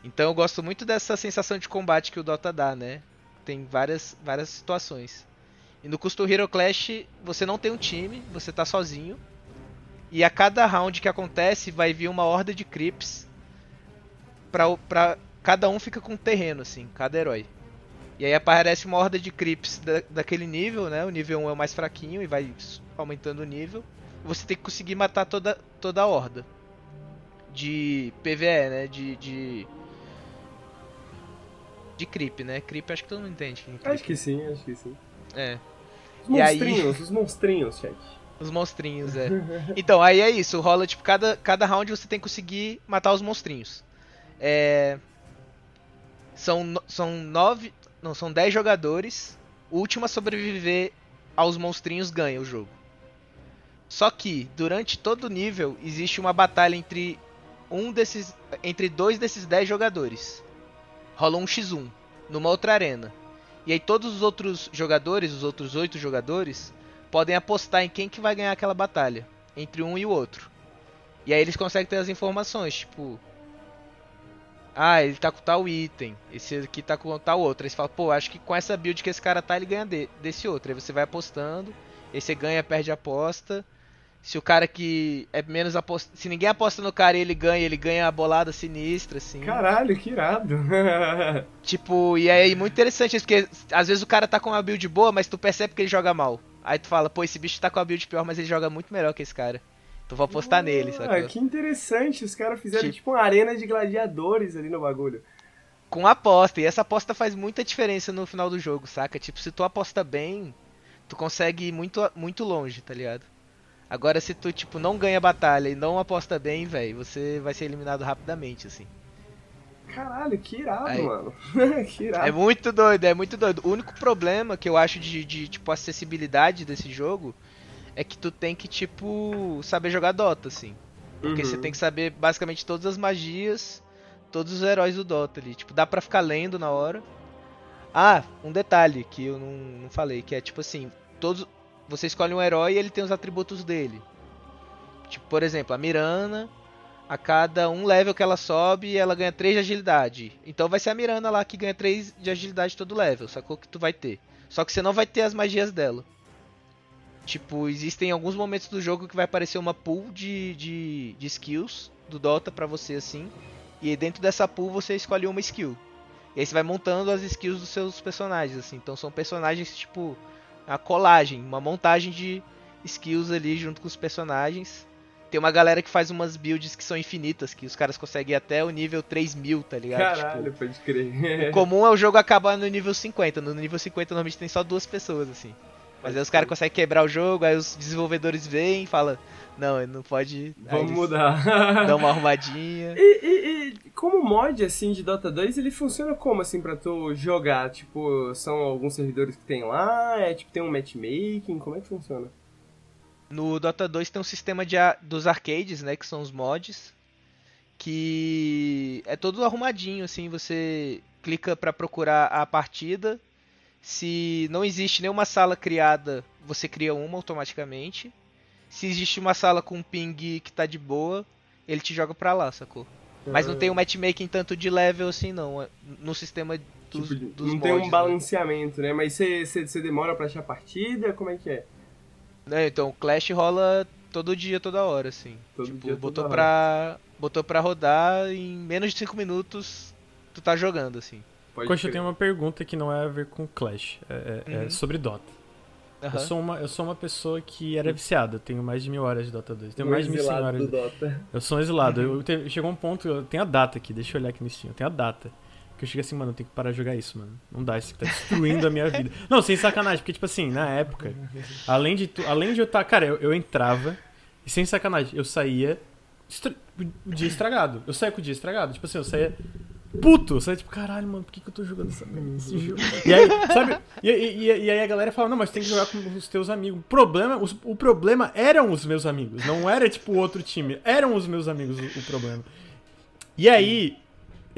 Então eu gosto muito dessa sensação de combate que o Dota dá, né? Tem várias, várias situações. E no Custom Hero Clash, você não tem um time, você tá sozinho. E a cada round que acontece, vai vir uma horda de creeps. Pra, pra, cada um fica com um terreno, assim, cada herói. E aí aparece uma horda de creeps da, daquele nível, né? O nível 1 é o mais fraquinho e vai aumentando o nível. Você tem que conseguir matar toda, toda a horda. De PVE, né? De. De, de creep, né? Creep acho que todo mundo entende. É acho que sim, acho que sim. É. Os monstrinhos, aí... os monstrinhos, chat. Os monstrinhos, é. Então, aí é isso. Rola, tipo, cada, cada round você tem que conseguir matar os monstrinhos. É... São, são nove... Não, são dez jogadores. O último a sobreviver aos monstrinhos ganha o jogo. Só que, durante todo o nível, existe uma batalha entre um desses... Entre dois desses dez jogadores. Rola um x1 numa outra arena. E aí todos os outros jogadores, os outros oito jogadores podem apostar em quem que vai ganhar aquela batalha entre um e o outro. E aí eles conseguem ter as informações, tipo, ah, ele tá com tal item, esse aqui tá com tal outro. Aí você fala, pô, acho que com essa build que esse cara tá, ele ganha de, desse outro. Aí você vai apostando, aí você ganha, perde a aposta. Se o cara que é menos aposta. Se ninguém aposta no cara e ele ganha, ele ganha a bolada sinistra, assim. Caralho, que irado. tipo, e aí é muito interessante isso, porque às vezes o cara tá com uma build boa, mas tu percebe que ele joga mal. Aí tu fala, pô, esse bicho tá com a build pior, mas ele joga muito melhor que esse cara. Tu vou apostar ah, nele, sabe? que interessante. Os caras fizeram tipo... tipo uma arena de gladiadores ali no bagulho. Com aposta, e essa aposta faz muita diferença no final do jogo, saca? Tipo, se tu aposta bem, tu consegue ir muito, muito longe, tá ligado? Agora, se tu, tipo, não ganha batalha e não aposta bem, velho, você vai ser eliminado rapidamente, assim. Caralho, que irado, Aí. mano. que irado. É muito doido, é muito doido. O único problema que eu acho de, de, tipo, acessibilidade desse jogo é que tu tem que, tipo, saber jogar Dota, assim. Porque uhum. você tem que saber basicamente todas as magias, todos os heróis do Dota ali. Tipo, dá pra ficar lendo na hora. Ah, um detalhe que eu não, não falei, que é tipo assim, todos. Você escolhe um herói e ele tem os atributos dele. Tipo, por exemplo, a Mirana, a cada um level que ela sobe, ela ganha 3 de agilidade. Então vai ser a Mirana lá que ganha 3 de agilidade todo level, sacou que tu vai ter. Só que você não vai ter as magias dela. Tipo, existem alguns momentos do jogo que vai aparecer uma pool de, de, de skills do Dota pra você assim. E dentro dessa pool você escolhe uma skill. E aí você vai montando as skills dos seus personagens, assim. Então são personagens tipo a colagem, uma montagem de skills ali junto com os personagens. Tem uma galera que faz umas builds que são infinitas, que os caras conseguem até o nível 3000, tá ligado? Caralho, tipo, pode crer. o comum é o jogo acabar no nível 50. No nível 50 normalmente tem só duas pessoas, assim. Mas aí os caras conseguem quebrar o jogo, aí os desenvolvedores vêm e falam, não, não pode. Vamos mudar. Dá uma arrumadinha. E, e, e, como mod, assim, de Dota 2, ele funciona como, assim, pra tu jogar? Tipo, são alguns servidores que tem lá? É, tipo, tem um matchmaking? Como é que funciona? No Dota 2 tem um sistema de, dos arcades, né, que são os mods, que é todo arrumadinho, assim, você clica para procurar a partida, se não existe nenhuma sala criada, você cria uma automaticamente. Se existe uma sala com ping que tá de boa, ele te joga pra lá, sacou? Mas não tem um matchmaking tanto de level assim, não. É no sistema dos, tipo, dos Não mods, tem um né? balanceamento, né? Mas você demora pra achar partida? Como é que é? É, então, o Clash rola todo dia, toda hora, assim. Todo tipo, dia, botou pra. Hora. Botou pra rodar em menos de 5 minutos, tu tá jogando, assim. Coxa, eu tenho uma pergunta que não é a ver com Clash, é, é, é uhum. sobre Dota. Uhum. Eu, sou uma, eu sou uma pessoa que era viciada, eu tenho mais de mil horas de Dota 2. Tenho um mais de mil horas. Do Dota. Eu sou um exilado. Uhum. Eu, te, chegou um ponto, eu tenho a data aqui, deixa eu olhar aqui no Steam, eu tenho a data. Que eu cheguei assim, mano, eu tenho que parar de jogar isso, mano. Não dá, isso tá destruindo a minha vida. Não, sem sacanagem, porque, tipo assim, na época, além de, tu, além de eu estar. Tá, cara, eu, eu entrava, e sem sacanagem, eu saía. Estra... O dia estragado. Eu saía com o dia estragado. Tipo assim, eu saía puto. Você é tipo, caralho, mano, por que, que eu tô jogando essa, esse jogo? E aí, sabe? E, e, e, aí a galera fala, não, mas tem que jogar com os teus amigos. O problema, os, o problema eram os meus amigos. Não era, tipo, outro time. Eram os meus amigos o, o problema. E aí.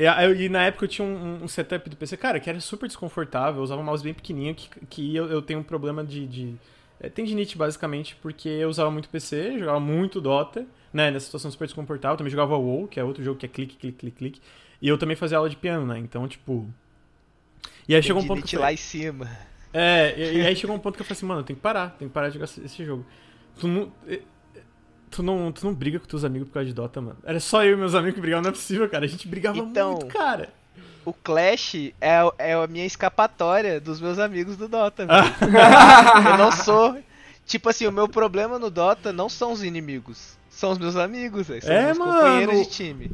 E, e, na época eu tinha um, um, setup do PC, cara, que era super desconfortável. Eu usava um mouse bem pequenininho, que, que eu, eu tenho um problema de. de é, tendinite, basicamente, porque eu usava muito PC, jogava muito Dota, né? Nessa situação super desconfortável. Também jogava WoW, que é outro jogo que é clique, clique, clique, clique. E eu também fazia aula de piano, né? Então, tipo. E aí chegou um ponto que. Eu falei... lá em cima. É, e, e, aí chegou um ponto que eu falei assim, mano, tem que parar, tem que parar de jogar esse jogo. Tu não. Tu não, tu não briga com teus amigos por causa de Dota, mano. Era só eu e meus amigos que brigavam, não é possível, cara. A gente brigava então, muito, cara. O Clash é, é a minha escapatória dos meus amigos do Dota, eu não sou. Tipo assim, o meu problema no Dota não são os inimigos. São os meus amigos, véio, são é, meus mano. companheiros de time.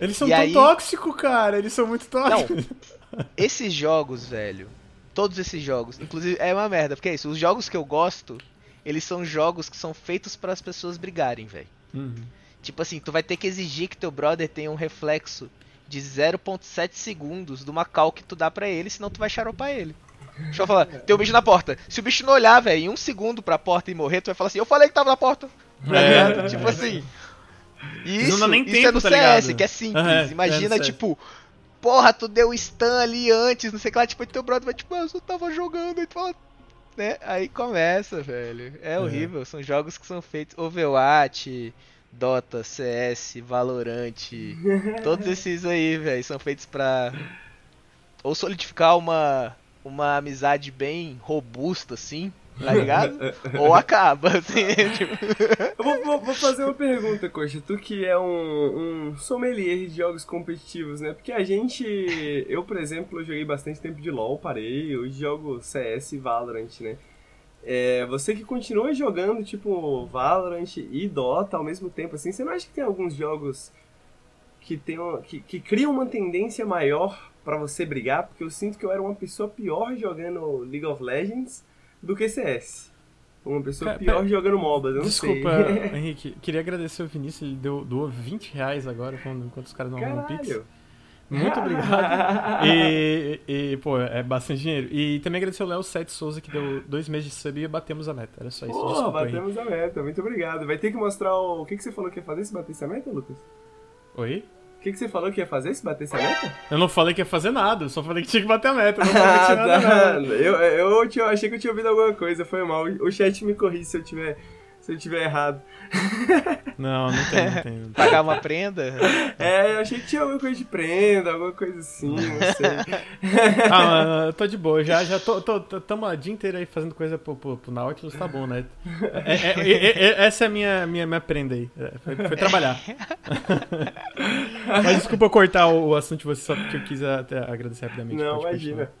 Eles são e tão aí... tóxicos, cara. Eles são muito tóxicos. Não, esses jogos, velho. Todos esses jogos. Inclusive, é uma merda. Porque é isso. Os jogos que eu gosto, eles são jogos que são feitos para as pessoas brigarem, velho. Uhum. Tipo assim, tu vai ter que exigir que teu brother tenha um reflexo de 0.7 segundos do cal que tu dá pra ele, senão tu vai xaropar ele. Deixa eu falar, tem um bicho na porta. Se o bicho não olhar, velho, em um segundo pra porta e morrer, tu vai falar assim, eu falei que tava na porta. É. tipo assim. Isso, não dá nem isso é no tá CS, ligado? que é simples. É, Imagina, é tipo, porra, tu deu stun ali antes, não sei o que lá, tipo, teu brother vai, tipo, ah, eu só tava jogando, e tu fala, né? Aí começa, velho. É, é horrível, são jogos que são feitos Overwatch, Dota, CS, Valorant, todos esses aí, velho, são feitos pra ou solidificar uma uma amizade bem robusta assim, tá ligado? Ou acaba, assim, tipo... Eu vou, vou, vou, fazer uma pergunta, Coxa. Tu que é um, um sommelier de jogos competitivos, né? Porque a gente... Eu, por exemplo, joguei bastante tempo de LoL, parei. Hoje jogo CS e Valorant, né? É, você que continua jogando, tipo, Valorant e Dota ao mesmo tempo, assim, você não acha que tem alguns jogos que, tem, que, que criam uma tendência maior para você brigar? Porque eu sinto que eu era uma pessoa pior jogando League of Legends do que CS. Uma pessoa Cara, pior pera... jogando MOBA, não Desculpa, sei. Desculpa, Henrique. Queria agradecer o Vinícius, ele deu, doou 20 reais agora, enquanto os caras não arrumam Pix. Muito obrigado. e, e, pô, é bastante dinheiro. E também agradecer ao Léo Sete Souza, que deu dois meses de sub e batemos a meta. Era só isso. Pô, Desculpa batemos aí. a meta. Muito obrigado. Vai ter que mostrar o... o que, que você falou que ia fazer se batesse a meta, Lucas? Oi? O que, que você falou que ia fazer se batesse a meta? Eu não falei que ia fazer nada, eu só falei que tinha que bater a meta. Eu não falei que tinha nada, tá. Eu, eu, eu, achei que eu tinha ouvido alguma coisa, foi mal. O chat me corri se eu tiver se eu tiver errado. Não, não tem, não tem. Pagar uma prenda? É, eu achei que tinha alguma coisa de prenda, alguma coisa assim, não sei. ah, mano, eu tô de boa, já, já tô, tô, tô, tamo a dia inteiro aí fazendo coisa pro, pro, pro Nautilus, tá bom, né? É, é, é, é essa é a minha, minha, minha prenda aí, é, foi, foi trabalhar. Mas desculpa eu cortar o, o assunto de você só porque eu quis até agradecer rapidamente. Não, imagina.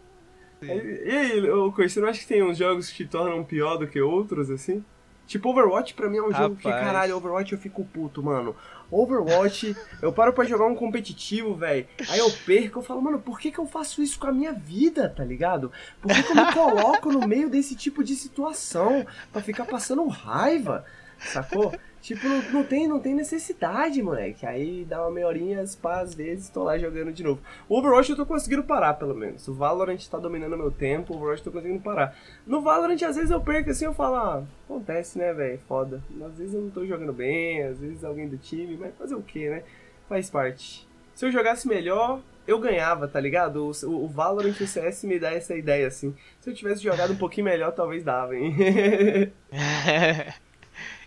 E, e aí, você não acha que tem uns jogos que te tornam pior do que outros, assim? Tipo, Overwatch pra mim é um Rapaz. jogo que, caralho, Overwatch eu fico puto, mano. Overwatch, eu paro pra jogar um competitivo, velho. Aí eu perco, eu falo, mano, por que, que eu faço isso com a minha vida, tá ligado? Por que, que eu me coloco no meio desse tipo de situação? Pra ficar passando raiva, sacou? Tipo, não, não, tem, não tem necessidade, moleque. Aí dá uma meia horinha, às vezes tô lá jogando de novo. O Overwatch eu tô conseguindo parar, pelo menos. O Valorant tá dominando meu tempo, o Overwatch eu tô conseguindo parar. No Valorant, às vezes eu perco assim, eu falo, ah, acontece, né, velho? Foda. Às vezes eu não tô jogando bem, às vezes alguém do time, mas fazer o que, né? Faz parte. Se eu jogasse melhor, eu ganhava, tá ligado? O, o, o Valorant e o CS me dá essa ideia, assim. Se eu tivesse jogado um pouquinho melhor, talvez dava, hein?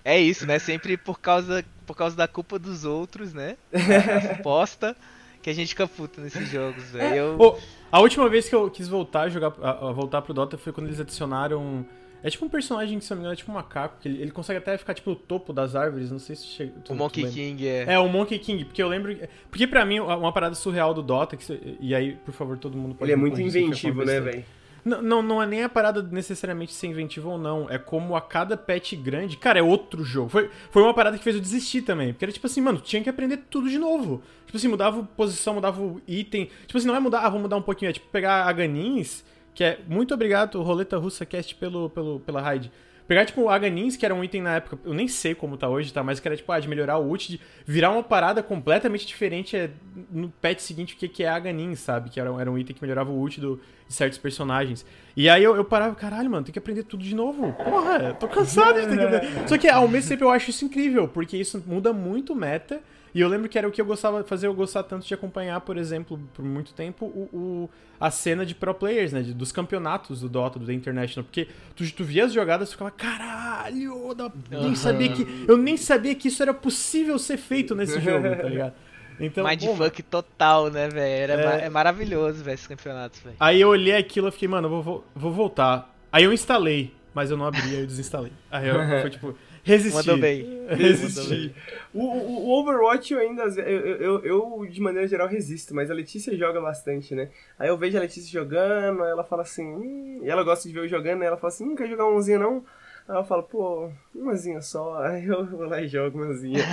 É isso, né? Sempre por causa, por causa da culpa dos outros, né? Suposta que a gente fica puto nesses jogos, velho. Eu... Oh, a última vez que eu quis voltar a jogar, a, a voltar pro Dota foi quando eles adicionaram. É tipo um personagem que, se não me engano, é tipo um macaco, que ele, ele consegue até ficar, tipo, no topo das árvores, não sei se chega... Tu, o Monkey King, é. É, o Monkey King, porque eu lembro... Porque pra mim, uma parada surreal do Dota, que, e aí, por favor, todo mundo pode... Ele é muito inventivo, né, velho? Não, não, é nem a parada necessariamente ser inventiva ou não. É como a cada patch grande. Cara, é outro jogo. Foi, foi uma parada que fez eu desistir também. Porque era tipo assim, mano, tinha que aprender tudo de novo. Tipo assim, mudava posição, mudava item. Tipo assim, não é mudar, ah, vou mudar um pouquinho. É tipo pegar a Ganins, que é. Muito obrigado, Roleta Russa Cast, pelo, pelo, pela raid. Pegar, tipo, Aganins, que era um item na época, eu nem sei como tá hoje, tá? Mas que era, tipo, ah, de melhorar o ult, de virar uma parada completamente diferente é, no patch seguinte, o que, que é Aganins, sabe? Que era, era um item que melhorava o ult do, de certos personagens. E aí eu, eu parava, caralho, mano, tem que aprender tudo de novo. Porra, tô cansado de ter que aprender. Só que ao mesmo tempo eu acho isso incrível, porque isso muda muito meta e eu lembro que era o que eu gostava de fazer, eu gostava tanto de acompanhar, por exemplo, por muito tempo, o, o a cena de pro players, né? De, dos campeonatos do Dota, do The International. Porque tu, tu via as jogadas e ficava, caralho, não, nem sabia que. Eu nem sabia que isso era possível ser feito nesse jogo, tá ligado? Então, Mindfuck total, né, velho? É, é maravilhoso, velho, esse campeonato, velho. Aí eu olhei aquilo e fiquei, mano, eu vou, vou voltar. Aí eu instalei, mas eu não abri, aí eu desinstalei. Aí eu, foi tipo, Resisti. Mandou bem. Resisti. O, o, o, Overwatch eu ainda. Eu, eu, eu, de maneira geral, resisto, mas a Letícia joga bastante, né? Aí eu vejo a Letícia jogando, aí ela fala assim. Hum, e ela gosta de ver eu jogando, aí ela fala assim: não quer jogar umzinha não? Aí eu falo, pô, umazinha só. Aí eu vou lá e jogo umazinha.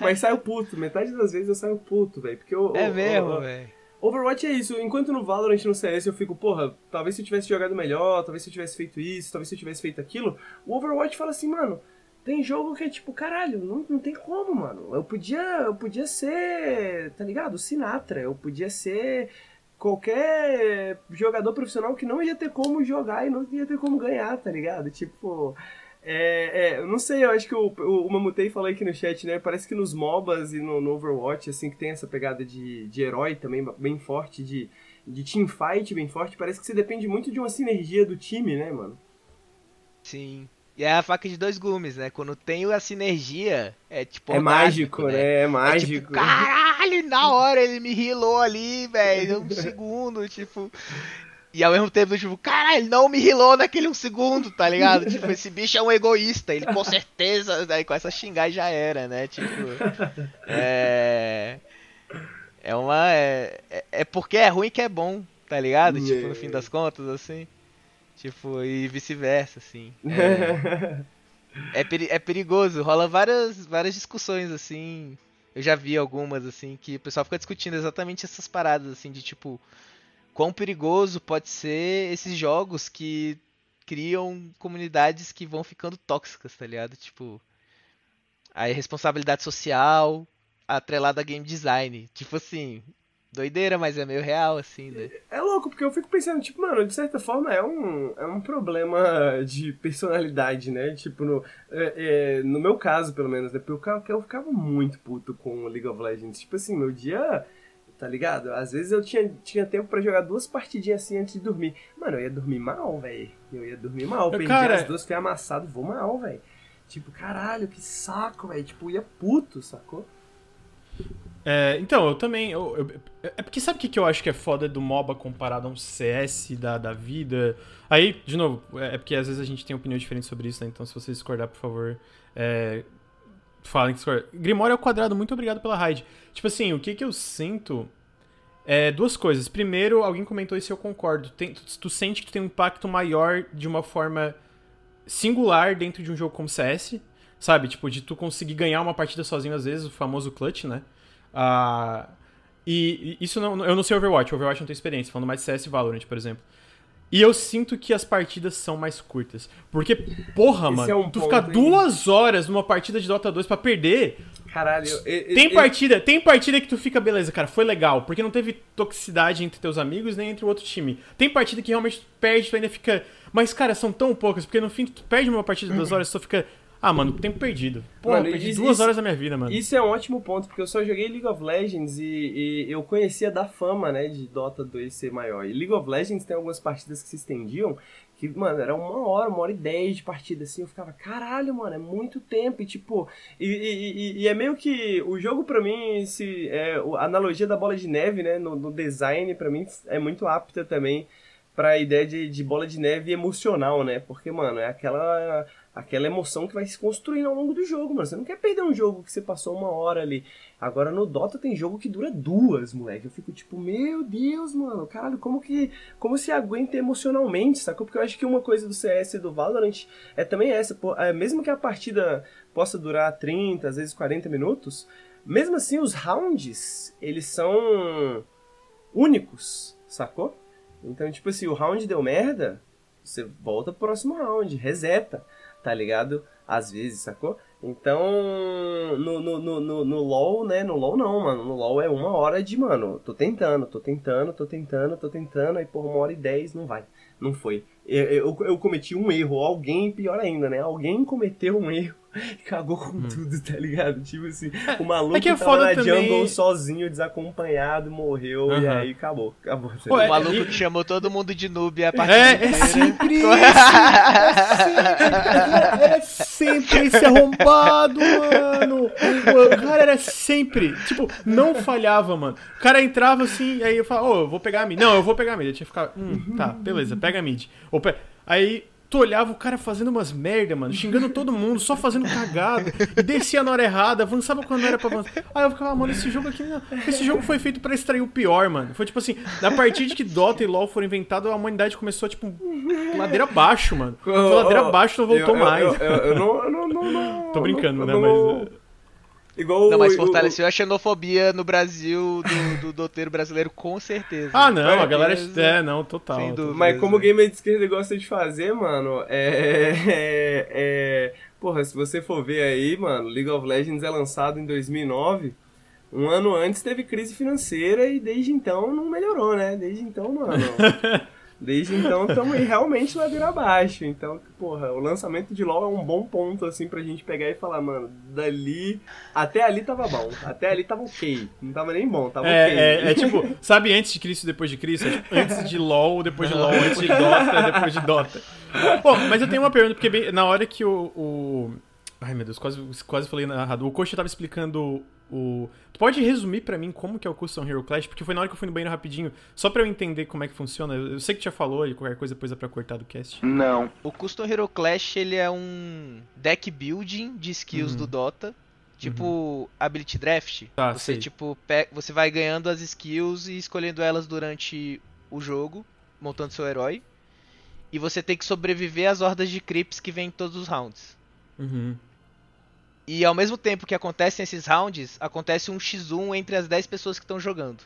mas saio puto, metade das vezes eu saio puto, velho. Porque eu. É mesmo, velho. Overwatch é isso, enquanto no Valorant no CS eu fico, porra, talvez se eu tivesse jogado melhor, talvez se eu tivesse feito isso, talvez se eu tivesse feito aquilo, o Overwatch fala assim, mano, tem jogo que é tipo, caralho, não, não tem como, mano. Eu podia, eu podia ser, tá ligado? Sinatra. Eu podia ser qualquer jogador profissional que não ia ter como jogar e não ia ter como ganhar, tá ligado? Tipo, é, é, não sei, eu acho que o, o, o Mamutei falou aqui no chat, né? Parece que nos MOBAs e no, no, Overwatch, assim, que tem essa pegada de, de herói também bem forte, de, de teamfight bem forte, parece que você depende muito de uma sinergia do time, né, mano? Sim. E é a faca de dois gumes, né? Quando tem a sinergia, é tipo. É mágico, né? né? É mágico. É tipo, caralho, na hora ele me rilou ali, velho. Um segundo, tipo. E ao mesmo tempo, tipo, caralho, ele não me rilou naquele um segundo, tá ligado? tipo, esse bicho é um egoísta, ele com certeza. Daí com essa xingar já era, né? Tipo. É. É uma. É, é, é porque é ruim que é bom, tá ligado? Tipo, no fim das contas, assim. Tipo, e vice-versa, assim. É, é, peri é, perigoso, rola várias, várias discussões, assim. Eu já vi algumas, assim, que o pessoal fica discutindo exatamente essas paradas, assim, de tipo, quão perigoso pode ser esses jogos que criam comunidades que vão ficando tóxicas, tá ligado? Tipo, a responsabilidade social atrelada a game design. Tipo assim, doideira, mas é meio real, assim, né? É louco, porque eu fico pensando, tipo, mano, de certa forma é um, é um problema de personalidade, né? Tipo, no, é, é, no meu caso, pelo menos, né? Porque eu, eu ficava muito puto com League of Legends. Tipo assim, meu dia tá ligado? Às vezes eu tinha, tinha tempo para jogar duas partidinhas assim antes de dormir. Mano, eu ia dormir mal, velho. Eu ia dormir mal. Perdi Cara... as duas, fui amassado, vou mal, velho. Tipo, caralho, que saco, velho. Tipo, ia puto, sacou? É, então, eu também. Eu, eu, é porque sabe o que, que eu acho que é foda do MOBA comparado a um CS da, da vida? Aí, de novo, é, é porque às vezes a gente tem opinião diferente sobre isso, né? Então, se você discordar, por favor, é, falem que discordam. Grimório ao quadrado, muito obrigado pela raid. Tipo assim, o que, que eu sinto é duas coisas. Primeiro, alguém comentou isso e eu concordo. Tem, tu, tu sente que tu tem um impacto maior de uma forma singular dentro de um jogo como CS, sabe? Tipo, de tu conseguir ganhar uma partida sozinho, às vezes, o famoso clutch, né? Uh, e isso não. Eu não sei Overwatch, Overwatch não tem experiência, falando mais de CS e Valorant, por exemplo. E eu sinto que as partidas são mais curtas. Porque, porra, Esse mano, é um tu ficar duas horas numa partida de Dota 2 pra perder. Caralho, eu, tem partida, tem partida que tu fica, beleza, cara, foi legal, porque não teve toxicidade entre teus amigos nem entre o outro time. Tem partida que realmente perde, tu ainda fica. Mas, cara, são tão poucas, porque no fim tu perde uma partida de duas horas, tu fica. Ah, mano, tempo perdido. Pô, mano, perdi isso, duas horas da minha vida, mano. Isso é um ótimo ponto, porque eu só joguei League of Legends e, e, eu conhecia da fama, né, de Dota 2 ser maior. E League of Legends tem algumas partidas que se estendiam, que, mano, era uma hora, uma hora e dez de partida, assim. Eu ficava, caralho, mano, é muito tempo. E, tipo, e, e, e é meio que o jogo pra mim, se, é, a analogia da bola de neve, né, no, no design, pra mim, é muito apta também pra ideia de, de bola de neve emocional, né? Porque, mano, é aquela aquela emoção que vai se construindo ao longo do jogo, mano. Você não quer perder um jogo que você passou uma hora ali. Agora no Dota tem jogo que dura duas, moleque. Eu fico tipo, meu Deus, mano, caralho, como que. Como se aguenta emocionalmente, sacou? Porque eu acho que uma coisa do CS e do Valorant é também essa. Pô, é, mesmo que a partida possa durar 30, às vezes 40 minutos, mesmo assim os rounds, eles são únicos, sacou? Então, tipo assim, o round deu merda, você volta pro próximo round, reseta tá ligado? Às vezes, sacou? Então, no, no, no, no, LoL, né? No LoL não, mano. No LoL é uma hora de, mano, tô tentando, tô tentando, tô tentando, tô tentando, aí por uma hora e dez não vai. Não foi. Eu, eu, eu cometi um erro, alguém, pior ainda, né? Alguém cometeu um erro cagou com hum. tudo, tá ligado? Tipo assim, o maluco é que é tava na também... jungle sozinho, desacompanhado, morreu uhum. e aí acabou. acabou tá Pô, o maluco que chamou todo mundo de noob a partir É, é sempre isso! É sempre esse arrombado, mano! O cara era sempre, tipo, não falhava, mano. O cara entrava assim, aí eu falava, ô, oh, eu vou pegar a mid. Não, eu vou pegar a mid. Eu tinha que ficar, hum, tá, beleza, pega a mid. Aí Tu olhava o cara fazendo umas merda, mano, xingando todo mundo, só fazendo cagada, e descia na hora errada, avançava quando era pra avançar. Aí eu ficava, ah, mano, esse jogo aqui, não. esse jogo foi feito para extrair o pior, mano. Foi tipo assim, a partir de que Dota e LoL foram inventados, a humanidade começou, tipo, ladeira abaixo, mano. Foi ladeira abaixo, não voltou eu, eu, mais. Eu, eu, não, não, não, não, Tô brincando, né, mas... Igual não, mas fortaleceu o, a xenofobia no Brasil do, do doteiro brasileiro, com certeza. Ah, não, a galera. É, não, total. Sem dúvida. Mas como o gamer de esquerda gosta de fazer, mano, é, é, é. Porra, se você for ver aí, mano, League of Legends é lançado em 2009. Um ano antes teve crise financeira e desde então não melhorou, né? Desde então, mano. Desde então estamos realmente ladeira abaixo. Então, porra, o lançamento de LoL é um bom ponto, assim, pra gente pegar e falar, mano, dali. Até ali tava bom. Até ali tava ok. Não tava nem bom, tava é, ok. É, é tipo, sabe antes de Cristo depois de Cristo? É tipo, antes de LoL, depois de LoL, antes de Dota, depois de Dota. Bom, mas eu tenho uma pergunta, porque bem, na hora que o, o. Ai meu Deus, quase, quase falei errado. O Coxa tava explicando o. Tu pode resumir para mim como que é o Custom Hero Clash? Porque foi na hora que eu fui no banheiro rapidinho, só para eu entender como é que funciona. Eu sei que tu já falou e qualquer coisa depois é pra cortar do cast. Não. O Custom Hero Clash, ele é um deck building de skills uhum. do Dota. Tipo uhum. Ability Draft. Tá, você, sei. tipo, você vai ganhando as skills e escolhendo elas durante o jogo, montando seu herói. E você tem que sobreviver às hordas de creeps que vem em todos os rounds. Uhum. E ao mesmo tempo que acontecem esses rounds, acontece um x1 entre as 10 pessoas que estão jogando.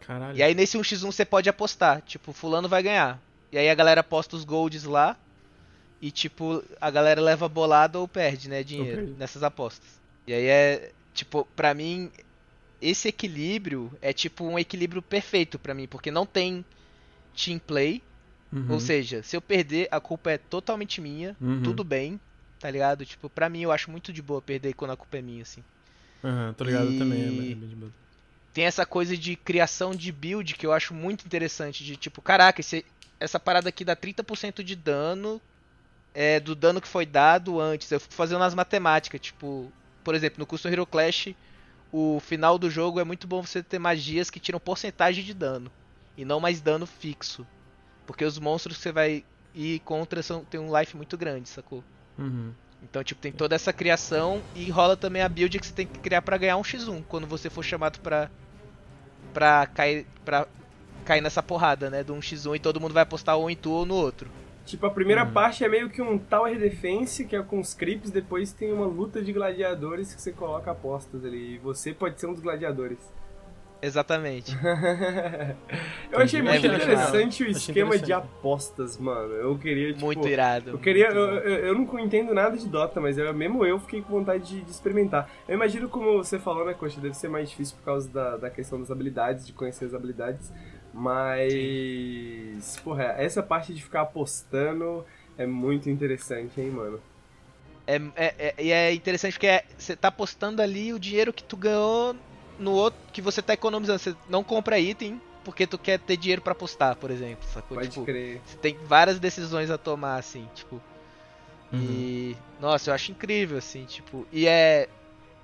Caralho. E aí nesse 1x1 você pode apostar, tipo, fulano vai ganhar. E aí a galera aposta os golds lá. e tipo, a galera leva bolada ou perde, né, dinheiro perde. nessas apostas. E aí é, tipo, pra mim, esse equilíbrio é tipo um equilíbrio perfeito pra mim, porque não tem team play, Uhum. ou seja, se eu perder, a culpa é totalmente minha, Uhum. tudo bem, tá ligado? Tipo, pra mim eu acho muito de boa perder quando a culpa é minha, assim. Aham, tô ligado E- também. é bem de boa. tem essa coisa de criação de build que eu acho muito interessante. De tipo, caraca, esse- essa parada aqui dá 30% de dano é, do dano que foi dado antes. Eu fico fazendo as matemáticas, tipo, por exemplo, no Custom Hero Clash, o final do jogo é muito bom você ter magias que tiram porcentagem de dano e não mais dano fixo. Porque os monstros que você vai ir contra são, tem um life muito grande, sacou? Uhum. Então, tipo, tem toda essa criação e rola também a build que você tem que criar pra ganhar um x1 quando você for chamado pra pra cair para cair nessa porrada, né, do 1x1 e todo mundo vai apostar ou em tu ou no outro. Tipo, a primeira Uhum. parte é meio que um Tower Defense, que é com os creeps, depois tem uma luta de gladiadores que você coloca apostas ali. E você pode ser um dos gladiadores. Exatamente. eu achei É muito interessante o Achei esquema de interessante. apostas, mano. Eu queria, tipo... muito irado. Eu queria, eu, eu, não entendo nada de Dota, mas eu, mesmo eu fiquei com vontade de, de experimentar. Eu imagino como você falou, né, Coxa, deve ser mais difícil por causa da, da questão das habilidades, de conhecer as habilidades. Mas, porra, essa parte de ficar apostando é muito interessante, hein, mano. É, é, é, e é interessante porque é- você tá apostando ali o dinheiro que tu ganhou no outro que você tá economizando. Você não compra item porque tu quer ter dinheiro pra apostar, por exemplo, sacou? Pode Tipo, crer. Você tem várias decisões a tomar, assim, tipo. E. Nossa, eu acho incrível, assim, tipo. E é.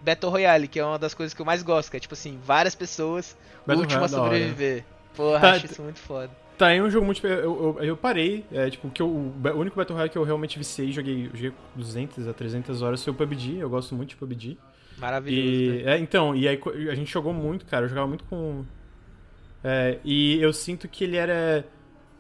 Battle Royale, que é uma das coisas que eu mais gosto, que é tipo assim, várias pessoas, o Battle último a Royale, da hora. sobreviver. Porra, Tá, acho isso muito foda. Tá aí um jogo muito. Eu, eu, eu parei, é, tipo, que eu, o único Battle Royale que eu realmente viciei, joguei, joguei 200 a 300 horas foi o PUBG, eu gosto muito de PUBG. Maravilhoso. E, né? é, então, e aí a gente jogou muito, cara, eu jogava muito com. É, e eu sinto que ele era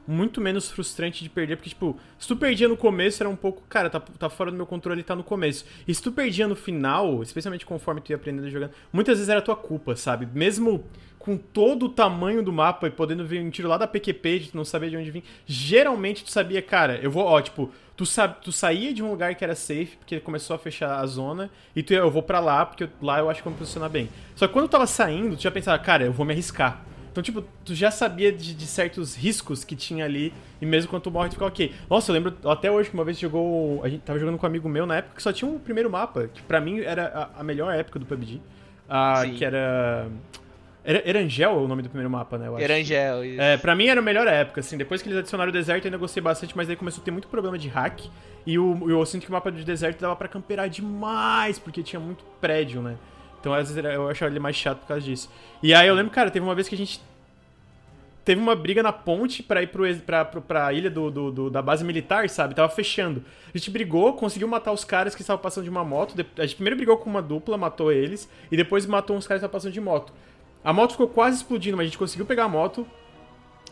muito menos frustrante de perder, porque, tipo, se tu perdia no começo, era um pouco, cara, tá, tá fora do meu controle, tá no começo. E se tu perdia no final, especialmente conforme tu ia aprendendo jogando, muitas vezes era tua culpa, sabe? Mesmo com todo o tamanho do mapa e podendo vir um tiro lá da PQP, de tu não saber de onde vir, geralmente tu sabia, cara, eu vou, ó, tipo, tu, sa tu saía de um lugar que era safe, porque começou a fechar a zona, e tu ia, eu vou pra lá, porque eu- lá eu acho que eu vou me posicionar bem. Só que quando eu tava saindo, tu já pensava, cara, eu vou me arriscar. Então, tipo, tu já sabia de, de certos riscos que tinha ali, e mesmo quando tu morre, tu fica ok. Nossa, eu lembro até hoje que uma vez jogou. A gente tava jogando com um amigo meu na época que só tinha um primeiro mapa, que pra mim era a, a melhor época do PUBG. Ah, Sim. que era. Era Erangel o nome do primeiro mapa, né? Eu acho. Erangel, isso. É, pra mim era a melhor época, assim. Depois que eles adicionaram o deserto, eu ainda gostei bastante, mas aí começou a ter muito problema de hack. E o, eu sinto que o mapa do deserto dava pra camperar demais, porque tinha muito prédio, né? Então às vezes eu achava ele mais chato por causa disso. E aí eu lembro, cara, teve uma vez que a gente teve uma briga na ponte pra ir pro, pra, pro, pra ilha do, do- do- da base militar, sabe? Tava fechando. A gente brigou, conseguiu matar os caras que estavam passando de uma moto. A gente primeiro brigou com uma dupla, matou eles, e depois matou uns caras que estavam passando de moto. A moto ficou quase explodindo, mas a gente conseguiu pegar a moto.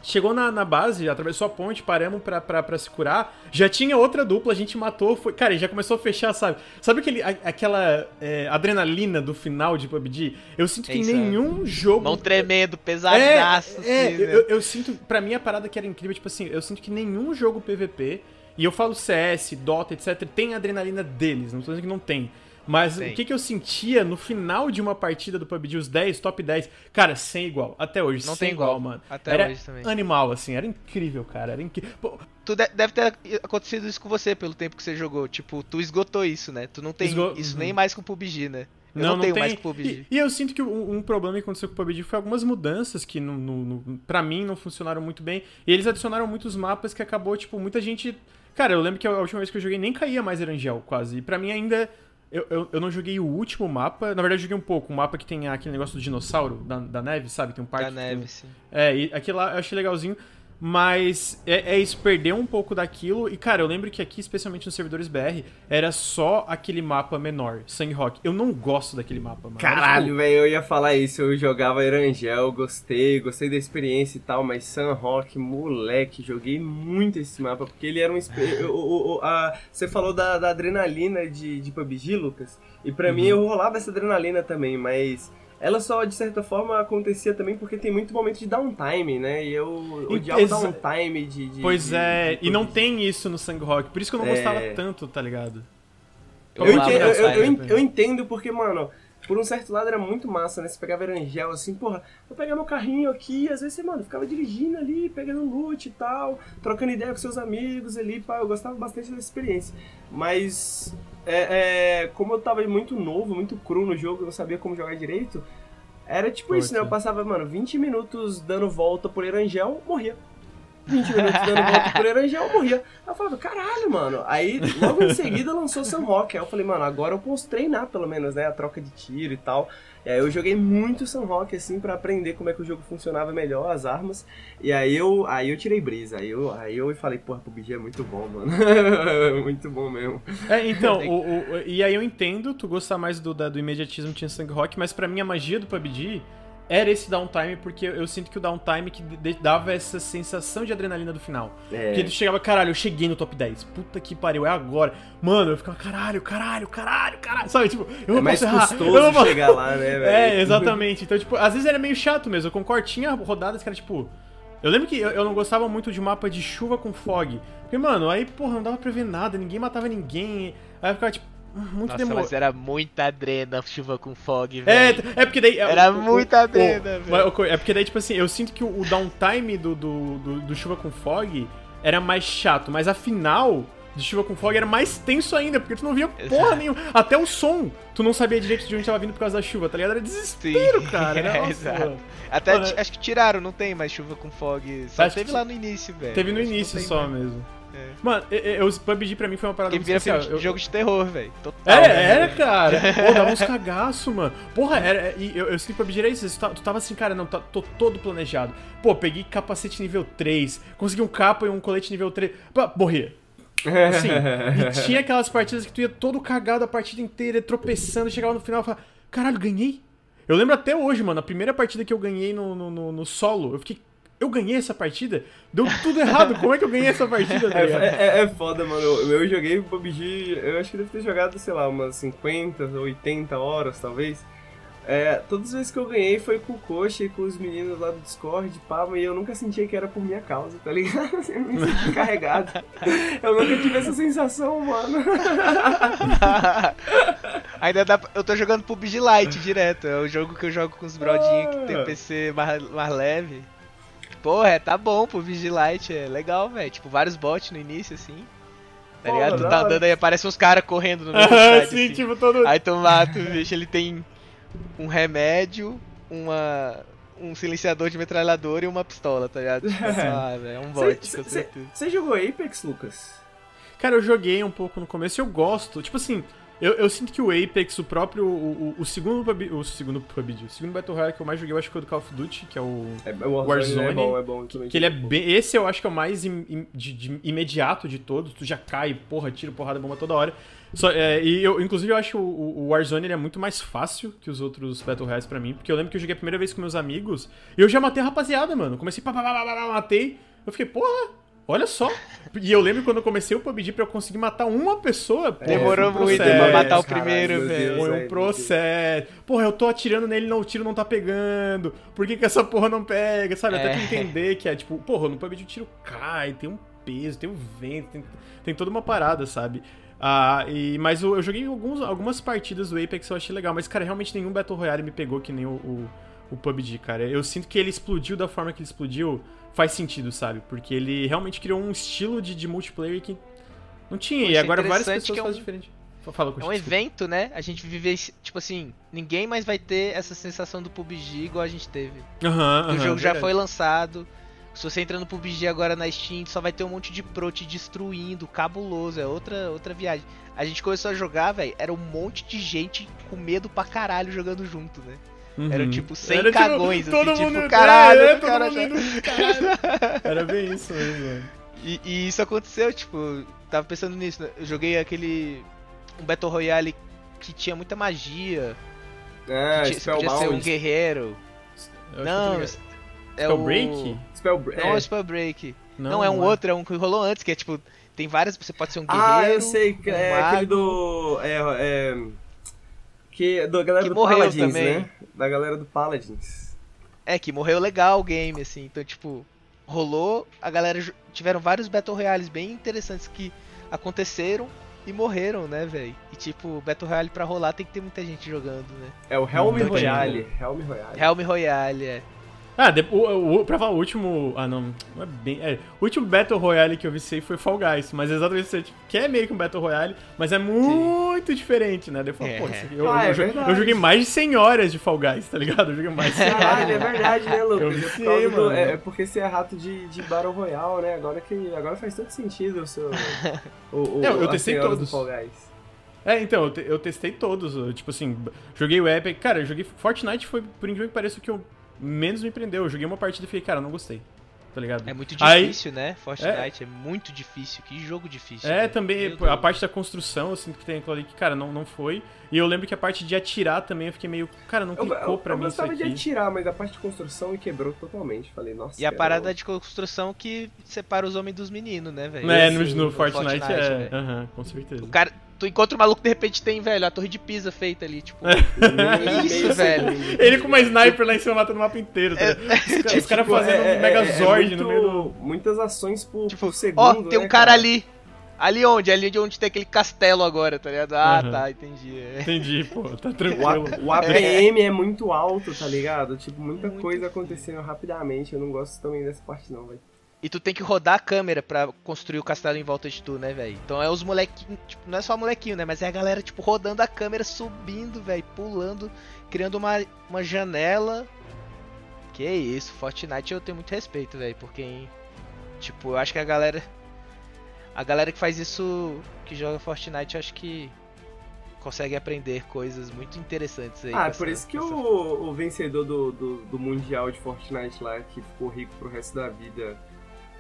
Chegou na, na base, atravessou a ponte, paramos pra, pra, pra se curar. Já tinha outra dupla, a gente matou. Foi, cara, já começou a fechar, sabe? Sabe aquele, a- aquela é, adrenalina do final de PUBG? Eu sinto que É é. nenhum jogo. Mão tremendo, É, pesadaço, é, assim, né? eu, eu sinto, pra mim a parada que era incrível, tipo assim, eu sinto que nenhum jogo PVP, e eu falo CS, Dota, etc, tem a adrenalina deles, não tô dizendo que não tem. Mas Tem. o que, que eu sentia no final de uma partida do PUBG, os 10, top 10, cara, sem igual, até hoje, Não sem tem igual, igual, mano. até era hoje também. animal, assim, era incrível, cara, era incrível. Pô, Tu de- deve ter acontecido isso com você pelo tempo que você jogou. Tipo, tu esgotou isso, né? Tu não tem Esgo- isso Uhum. nem mais com o PUBG, né? Eu não, não, tenho tem. mais com o PUBG. E, e eu sinto que um, um problema que aconteceu com o PUBG foi algumas mudanças que, no, no, no, pra mim, não funcionaram muito bem. E eles adicionaram muitos mapas que acabou, tipo, muita gente. Cara, eu lembro que a última vez que eu joguei nem caía mais Erangel, quase. E pra mim ainda. Eu, eu, eu não joguei o último mapa. Na verdade, eu joguei um pouco. Um mapa que tem aquele negócio do dinossauro, da, da neve, sabe? Tem um parque. Da que tem- neve, sim. é, e aquilo lá eu achei legalzinho. Mas é, é isso, perdeu um pouco daquilo. E, cara, eu lembro que aqui, especialmente nos servidores BR, era só aquele mapa menor, Sangue Rock. Eu não gosto daquele mapa, mano. Era, Caralho, tipo, velho, eu ia falar isso. Eu jogava Erangel, gostei, gostei da experiência e tal, mas Sun Rock, moleque, joguei muito esse mapa, porque ele era um. Você falou da, da adrenalina de, de PUBG, Lucas, e pra mim eu rolava essa adrenalina também, mas ela só, de certa forma, acontecia também porque tem muito momento de downtime, né? E eu odiava exa- downtime de, de. Pois de- é, de e não tem isso no Sangue Rock, por isso que eu não É. gostava tanto, tá ligado? Eu, Eu entendo, eu, eu- en- eu entendo porque, mano, por um certo lado era muito massa, né? Você pegava Erangel assim, porra, vou pegar meu carrinho aqui, às vezes você, mano, ficava dirigindo ali, pegando loot e tal, trocando ideia com seus amigos ali, pá, eu gostava bastante dessa experiência. Mas, é, é, como eu tava muito novo, muito cru no jogo, eu não sabia como jogar direito, era tipo isso, né? Eu passava, mano, 20 minutos dando volta por Erangel, morria. 20 minutos dando volta por Erangel, eu morria. Aí eu falava, caralho, mano. Aí, logo em seguida, lançou Sam Rock. Aí eu falei, mano, agora eu posso treinar, pelo menos, né? A troca de tiro e tal. E aí eu joguei muito Sam Rock, assim, pra aprender como é que o jogo funcionava melhor, as armas. E aí eu, aí eu tirei brisa. Aí eu, aí eu falei, porra, PUBG é muito bom, mano. muito bom mesmo. É, então, o- o- e aí eu entendo tu gostar mais do, da- do imediatismo tinha Sangue Rock, mas pra mim a magia do PUBG era esse downtime, porque eu, sinto que o downtime que dava essa sensação de adrenalina do final. É. Porque tu chegava, caralho, eu cheguei no top 10. Puta que pariu, é agora. Mano, eu ficava, caralho, caralho, caralho, caralho. Sabe, tipo, eu É não mais posso errar. eu não custoso chegar lá, né, velho? É, exatamente. Então, tipo, às vezes era meio chato mesmo. Eu concordo, tinha rodadas que era tipo. Eu lembro que eu, não gostava muito de mapa de chuva com fog. Porque, mano, aí, porra, não dava pra ver nada, ninguém matava ninguém. Aí eu ficava, tipo, muito Nossa, demorado. mas era muita adrena chuva com fog, É, velho. é porque daí. Era o- muita o- adrena, o- velho. É porque daí, tipo assim, eu sinto que o, o downtime do, do, do, do chuva com fog era mais chato, mas a final de chuva com fog era mais tenso ainda, porque tu não via porra nenhuma. Até o som, tu não sabia direito de onde tava vindo por causa da chuva, tá ligado? Era desespero, cara. É, Nossa, exato. Até Mano, acho que tiraram, não tem mais chuva com fog. Só teve lá no início, velho. Teve no Acho início só mais. mesmo. É. Mano, o PUBG pra mim foi uma parada muito vira especial. Eu- jogo de terror, velho. É, era, cara. Pô, dava uns cagaço, mano. Porra, era, e eu, eu sinto que PUBG era isso. Tu ta- tu tava assim, cara, não, tá, tô todo planejado. Pô, peguei capacete nível 3, consegui um capa e um colete nível 3. Pô, morria. Assim, e tinha aquelas partidas que tu ia todo cagado a partida inteira, tropeçando, chegava no final e falava, caralho, ganhei? Eu lembro até hoje, mano, a primeira partida que eu ganhei no, no, no- no solo, eu fiquei. Eu ganhei essa partida? Deu tudo errado. Como é que eu ganhei essa partida, tá É, ligado? é- é foda, mano. Eu, eu joguei PUBG, eu acho que deve ter jogado, sei lá, umas 50, 80 horas, talvez. É, todas as vezes que eu ganhei foi com o Coxa e com os meninos lá do Discord, pá, e eu nunca sentia que era por minha causa, tá ligado? Eu me senti carregado. Eu nunca tive essa sensação, mano. Ainda dá pra... Eu tô jogando PUBG Lite direto. É o jogo que eu jogo com os brodinhos que tem Ah. PC mais, mais leve. Porra, é, tá bom, PUBG Lite é legal, velho. Tipo, vários bots no início, assim. Tá ligado? Tu tá andando aí, aparecem uns caras correndo no meio Ah, estádio, sim, assim. tipo, todo. Aí tu mata o bicho, ele tem um remédio, uma... um silenciador de metralhadora e uma pistola, tá ligado? Tipo, ah, velho, é um bot, Cê- com certeza. Você jogou Apex, Lucas? Cara, eu joguei um pouco no começo e eu gosto. Tipo assim, eu, eu sinto que o Apex, o próprio. O, o, o segundo PUBG. O segundo PUBG. O segundo Battle Royale que eu mais joguei, eu acho que foi o do Call of Duty, que é o. É, é Warzone, é bom, é bom. também Que ele é bem. Esse eu acho que é o mais im- im- de, de imediato de todos. Tu já cai, porra, tira porrada, bomba toda hora. Só, é, e eu, inclusive, eu acho o, o- Warzone ele é muito mais fácil que os outros Battle Royales pra mim. Porque eu lembro que eu joguei a primeira vez com meus amigos e eu já matei a rapaziada, mano. Comecei, pá, pá, pá, pá, pá, matei. Eu fiquei, porra, olha só. E eu lembro quando eu comecei o PUBG pra eu conseguir matar uma pessoa. Demorou um muito processo. pra matar o caralho, primeiro, velho. Foi um processo. Porra, eu tô atirando nele, não, o tiro não tá pegando. Por que, que essa porra não pega? Sabe? Até É. tu entender que é tipo, porra, no PUBG o tiro cai, tem um peso, tem um vento, tem, tem toda uma parada, sabe? Ah, e, mas eu, eu joguei alguns, algumas partidas do Apex eu achei legal, mas, cara, realmente nenhum Battle Royale me pegou que nem o, o, o PUBG, cara. Eu sinto que ele explodiu da forma que ele explodiu, faz sentido, sabe? Porque ele realmente criou um estilo de, de multiplayer que não tinha, Pô, e é agora várias pessoas que é um- fazem diferente. Fala, É um evento, né? A gente vive, tipo assim, ninguém mais vai ter essa sensação do PUBG igual a gente teve. Aham, Porque o aham, jogo já verdade. foi lançado. Se você entra no PUBG agora na Steam, só vai ter um monte de pro te destruindo, cabuloso, é outra, outra viagem. A gente começou a jogar, velho, era um monte de gente com medo pra caralho jogando junto, né? Era Uhum. tipo 100 Era, tipo, cagões, todo assim, mundo, tipo, caralho, é, cara todo já... caralho. Era bem isso mesmo. E, e isso aconteceu, tipo, tava pensando nisso, né? Eu joguei aquele. um Battle Royale que tinha muita magia. Ah, que tinha- podia ser um guerreiro. Eu tô Não, é Spellbreak? o. Spellbreak. Não é é. o Spellbreak. Não, é um outro, é um que rolou antes, que é tipo. Tem várias. Você pode ser um guerreiro. Ah, eu sei, um é aquele mago. do. É, é, Que da galera Que do morreu Paladins, também. né? Da galera do Paladins. É, que morreu legal o game, assim. Então, tipo, rolou, a galera tiveram vários Battle Royales bem interessantes que aconteceram e morreram, né, velho? E tipo, Battle Royale pra rolar tem que ter muita gente jogando, né? É o Helm Royale. Helm Royale. Helm Royale, é. Ah, de, o, o, pra falar, o último. Ah, não. Não é bem. É, o último Battle Royale que eu vi foi Fall Guys, mas exatamente isso, tipo, que é meio que um Battle Royale, mas é muito diferente, né? Daí eu falo, É. pô, isso aqui, eu, Ah, é eu, jo- verdade. eu joguei mais de 100 horas de Fall Guys, tá ligado? Eu joguei mais de 100 horas. Caralho, é verdade, né, Lucas? Eu É do- mano. é, é porque você é rato de, de Battle Royale, né? Agora, que, agora faz todo sentido o seu. O, o, Não, eu a testei senhora do todos. Fall Guys. É, então, eu, te- eu testei todos. eu, Tipo assim, joguei o Epic. Cara, eu joguei. Fortnite foi, por incrível que pareça, o que eu menos me prendeu. Eu joguei uma partida e fiquei, cara, não gostei. Tá ligado? É muito Aí- difícil, né? Fortnite é. muito difícil. Que jogo difícil. É, né? também Meu a Deus. parte da construção, eu sinto que tem aquilo ali que, cara, não, não foi. E eu lembro que a parte de atirar também eu fiquei meio, cara, não Eu, clicou eu, pra eu mim isso gostava de aqui. atirar, mas a parte de construção me quebrou totalmente. Falei, nossa. E a parada não- de construção que separa os homens dos meninos, né, velho? É, no, no no Fortnite, Fortnite, é. Aham, com certeza. O cara, tu encontra o maluco de repente tem, velho, a torre de Pisa feita ali, tipo. meio- Isso, velho. Ele com uma sniper lá em cima matando o mapa inteiro. Tá ligado? Os caras- Os caras Tipo, fazendo é- é- um Megazord é no muito- meio do. Muitas ações por, Tipo, por segundo. ó, tem um né, cara ali. Ali onde? Ali de onde tem aquele castelo agora, tá ligado? Ah, Aham. tá, entendi. É. Entendi, pô, tá O, tranquilo. A- o APM é muito alto, tá ligado? Tipo, muita Muito coisa acontecendo rapidamente. Eu não gosto também dessa parte, não, velho. E tu tem que rodar a câmera pra construir o castelo em volta de tu, né, velho? Então é os molequinhos, tipo, não é só molequinho, né? Mas é a galera, tipo, rodando a câmera, subindo, velho, pulando, criando uma, uma janela. Que isso, Fortnite eu tenho muito respeito, velho, porque, tipo, eu acho que a galera. A galera que faz isso, que joga Fortnite, eu acho que consegue aprender coisas muito interessantes aí. Ah, é por essa- isso que essa- o, o vencedor do, do, do Mundial de Fortnite lá, que ficou rico pro resto da vida,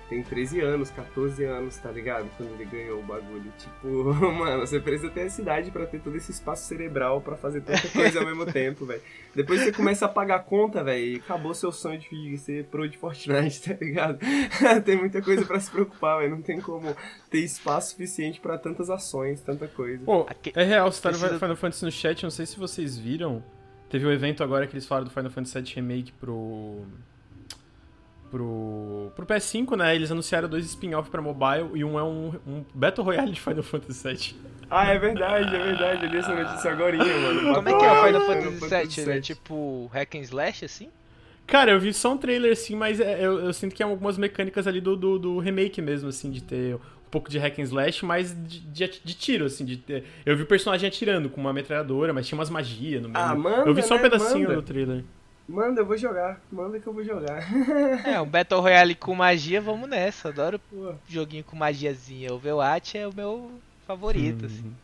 tem 13 anos, 14 anos, tá ligado? Quando ele ganhou o bagulho. Tipo, mano, você precisa ter essa idade pra ter todo esse espaço cerebral pra fazer tanta coisa ao mesmo tempo, velho. Depois você começa a pagar a conta, velho, e acabou seu sonho de ser pro de Fortnite, tá ligado? tem muita coisa pra se preocupar, velho. Não tem como ter espaço suficiente pra tantas ações, tanta coisa. Aque- é real, você tá no Final Fantasy no chat, não sei se vocês viram. Teve um evento agora que eles falaram do Final Fantasy VII Remake pro. Pro, pro PS5, né? Eles anunciaram dois spin-off pra mobile e um é um, um Battle Royale de Final Fantasy VII. Ah, é verdade, é verdade. Eu li essa notícia agora, mano. Como é que é o Final Final Fantasy VII? Ele é VII. tipo hack and slash, assim? Cara, eu vi só um trailer assim, mas é- eu, eu sinto que é algumas mecânicas ali do, do, do remake mesmo, assim, de ter um pouco de hack and slash, mas de, de, de tiro, assim, de ter... Eu vi o personagem atirando com uma metralhadora, mas tinha umas magias no meio. Ah, manda, eu vi só um né? pedacinho Manda. do trailer. Manda, eu vou jogar. Manda que eu vou jogar. É, um Battle Royale com magia, vamos nessa. Adoro Pô. joguinho com magiazinha. O Overwatch é o meu favorito, assim.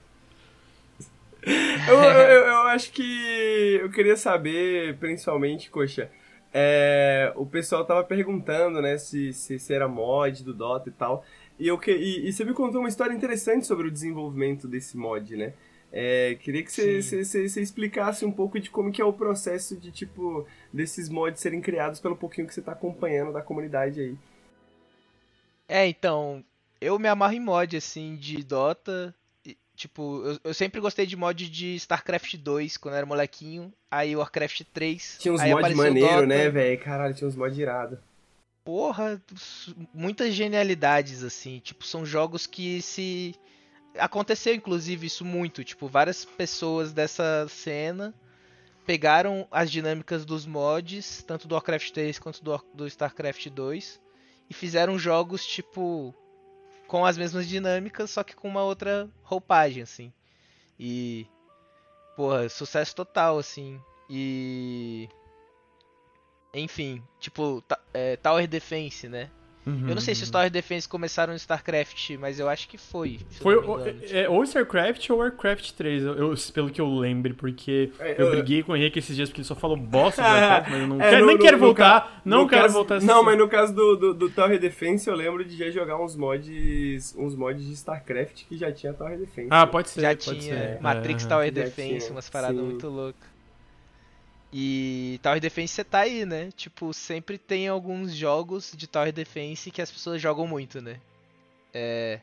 Eu, eu, eu acho que eu queria saber, principalmente, Coxa, é, o pessoal tava perguntando, né, se, se, se era mod do Dota e tal. E, eu que, e, e você me contou uma história interessante sobre o desenvolvimento desse mod, né? É, queria que você, explicasse um pouco de como que é o processo de, tipo, desses mods serem criados pelo pouquinho que você tá acompanhando da comunidade aí. É, então, eu me amarro em mod, assim, de Dota. E, Tipo, eu, eu sempre gostei de mod de StarCraft 2, quando eu era molequinho. Aí Warcraft 3. Tinha uns mods maneiro, Dota. né, velho? Caralho, tinha uns mods irados. Porra, muitas genialidades, assim. Tipo, são jogos que se. Aconteceu, inclusive, isso muito. Tipo, várias pessoas dessa cena pegaram as dinâmicas dos mods, tanto do Warcraft 3 quanto do, do StarCraft 2, e fizeram jogos, tipo, com as mesmas dinâmicas, só que com uma outra roupagem, assim. E. Porra, sucesso total, assim. E. Enfim, tipo, é, Tower Defense, né? Eu não sei se os Tower Defense começaram no StarCraft, mas eu acho que foi. Foi não me o- engano. é, ou StarCraft ou Warcraft 3, eu, eu- pelo que eu lembre, porque É, eu eu- briguei com o Henrique esses dias porque ele só falou bosta do Warcraft, mas eu não É, quero, no- nem no- quero no voltar, ca- não no quero caso- voltar a Não, mas no caso do, do, do Tower Defense, eu lembro de já jogar uns mods. uns mods de StarCraft que já tinha Tower Defense. Ah, pode ser, Já pode tinha ser. Matrix É, Tower Já Defense, tinha, umas paradas sim. muito loucas. E Tower Defense você tá aí, né? Tipo, sempre tem alguns jogos de Tower Defense que as pessoas jogam muito, né? É.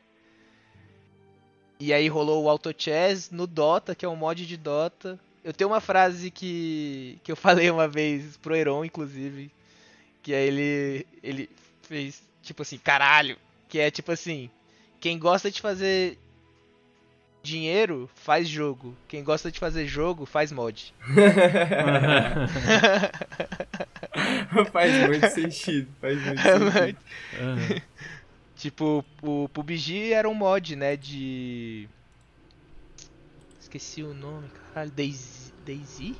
E aí rolou o Auto Chess no Dota, que é um mod de Dota. Eu tenho uma frase que, que eu falei uma vez pro Heron, inclusive, que aí ele, ele fez tipo assim, caralho, que é tipo assim, quem gosta de fazer dinheiro faz jogo, quem gosta de fazer jogo faz mod. faz muito sentido, faz muito sentido. Uhum. tipo, o PUBG era um mod, né, de esqueci o nome, caralho, Daisy, Daisy?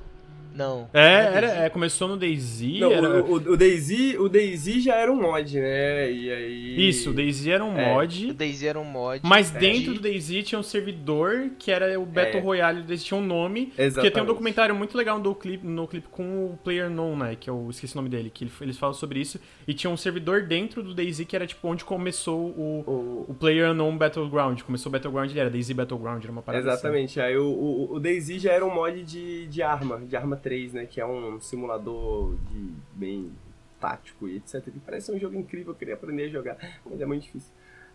Não. É, é era, é, começou no Daisy. Não, era... o, o, Daisy, o Daisy já era um mod, né? E aí... Isso, o Daisy era um é. mod. O Daisy era um mod. Mas é. dentro do Daisy tinha um servidor que era o Battle é. Royale, eles tinha um nome. Exatamente. Porque tem um documentário muito legal no clipe, no clipe com o Player Known, né? Que eu esqueci o nome dele, que eles falam sobre isso. E tinha um servidor dentro do Daisy que era tipo onde começou o, o... o Player Unknown Battleground. Começou o Battleground, ele era Daisy Battleground, era uma parada assim. Exatamente. Assim. Aí o, o, o Daisy já era um mod de, de arma, de arma 3, né? Que é um simulador de bem tático e etc. E parece um jogo incrível, eu queria aprender a jogar, mas é muito difícil.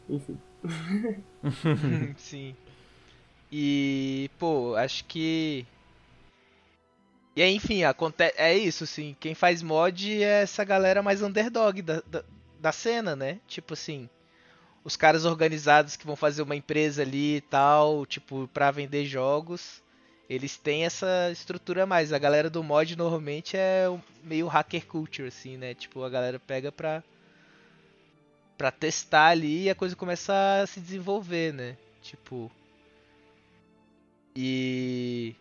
Enfim. Sim. E, pô, acho que. E aí, enfim, acontece. É isso, sim. Quem faz mod é essa galera mais underdog da, da, da cena, né? Tipo assim. Os caras organizados que vão fazer uma empresa ali e tal, tipo, pra vender jogos eles têm essa estrutura mais. A galera do mod normalmente é meio hacker culture, assim, né? Tipo, a galera pega pra, pra testar ali e a coisa começa a se desenvolver, né? Tipo. E.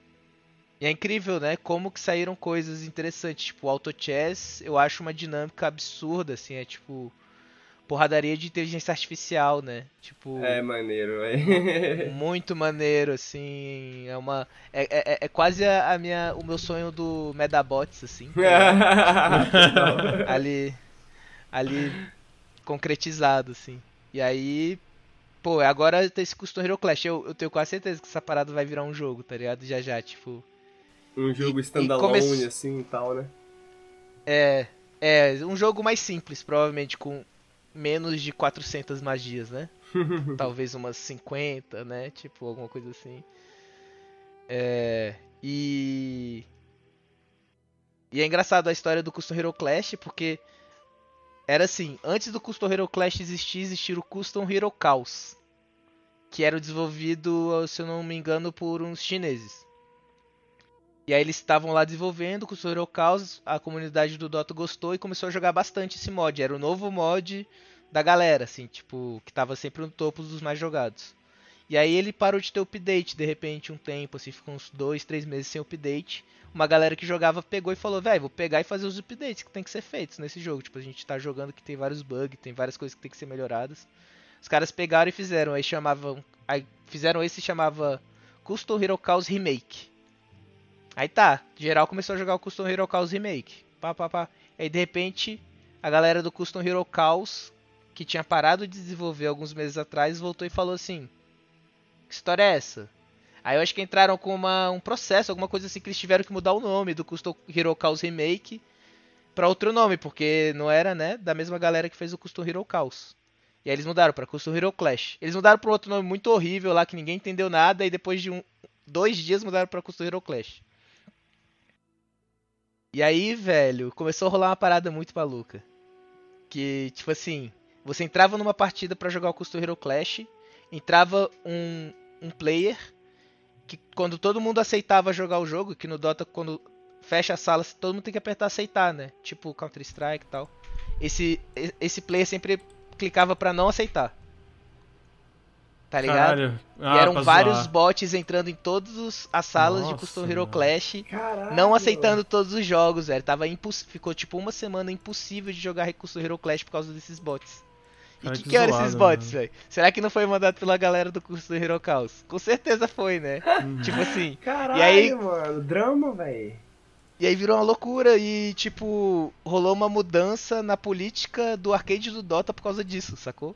E é incrível, né? Como que saíram coisas interessantes. Tipo, o Auto Chess eu acho uma dinâmica absurda, assim. É tipo porradaria de inteligência artificial, né? Tipo. É maneiro, velho. muito maneiro, assim. É uma. É, é, é quase a, minha, o meu sonho do Medabots, assim. ali. Ali. Concretizado, assim. E aí. Pô, agora tem esse Custom Hero Clash. Eu, eu tenho quase certeza que essa parada vai virar um jogo, tá ligado? Já já, tipo. Um jogo standalone, come... assim e tal, né? É. É, um jogo mais simples, provavelmente, com menos de 400 magias, né? Talvez umas 50, né? Tipo, alguma coisa assim. É. E. E é engraçado a história do Custom Hero Clash, porque. Era assim, antes do Custom Hero Clash existir, existia o Custom Hero Chaos. Que era desenvolvido, se eu não me engano, por uns chineses. E aí eles estavam lá desenvolvendo com o Hero Chaos, a comunidade do Dota gostou e começou a jogar bastante esse mod. Era o novo mod da galera, assim, tipo, que tava sempre no topo dos mais jogados. E aí ele parou de ter update, de repente, um tempo, assim, ficou uns dois, três meses sem update. Uma galera que jogava pegou e falou, velho, vou pegar e fazer os updates que tem que ser feitos nesse jogo. Tipo, a gente tá jogando que tem vários bugs, tem várias coisas que tem que ser melhoradas. Os caras pegaram e fizeram, aí chamavam. Aí fizeram esse chamava Custom Hero Chaos Remake. Aí tá, geral começou a jogar o Custom Hero Chaos Remake. Pá, pá, pá. Aí de repente, a galera do Custom Hero Chaos, que tinha parado de desenvolver alguns meses atrás, voltou e falou assim: Que história é essa? Aí eu acho que entraram com uma, um processo, alguma coisa assim, que eles tiveram que mudar o nome do Custom Hero Chaos Remake para outro nome, porque não era, né, da mesma galera que fez o Custom Hero Chaos. E aí eles mudaram para Custom Hero Clash. Eles mudaram para outro nome muito horrível lá que ninguém entendeu nada e depois de um, dois dias mudaram para Custom Hero Clash. E aí, velho, começou a rolar uma parada muito maluca. Que, tipo assim, você entrava numa partida para jogar o Custom Hero Clash, entrava um, um player que quando todo mundo aceitava jogar o jogo, que no Dota quando fecha a sala, todo mundo tem que apertar aceitar, né? Tipo Counter Strike e tal. Esse esse player sempre clicava para não aceitar. Tá ligado? Ah, e eram vários zoar. bots entrando em todas as salas Nossa, de Custom Hero Clash, Caralho. não aceitando todos os jogos, velho. Tava imposs... Ficou tipo uma semana impossível de jogar Custom Hero Clash por causa desses bots. E o que, que, que eram esses bots, velho? Será que não foi mandado pela galera do curso do Hero Chaos? Com certeza foi, né? Uhum. tipo assim. Caralho, e aí... mano, drama, velho. E aí virou uma loucura e, tipo, rolou uma mudança na política do arcade do Dota por causa disso, sacou?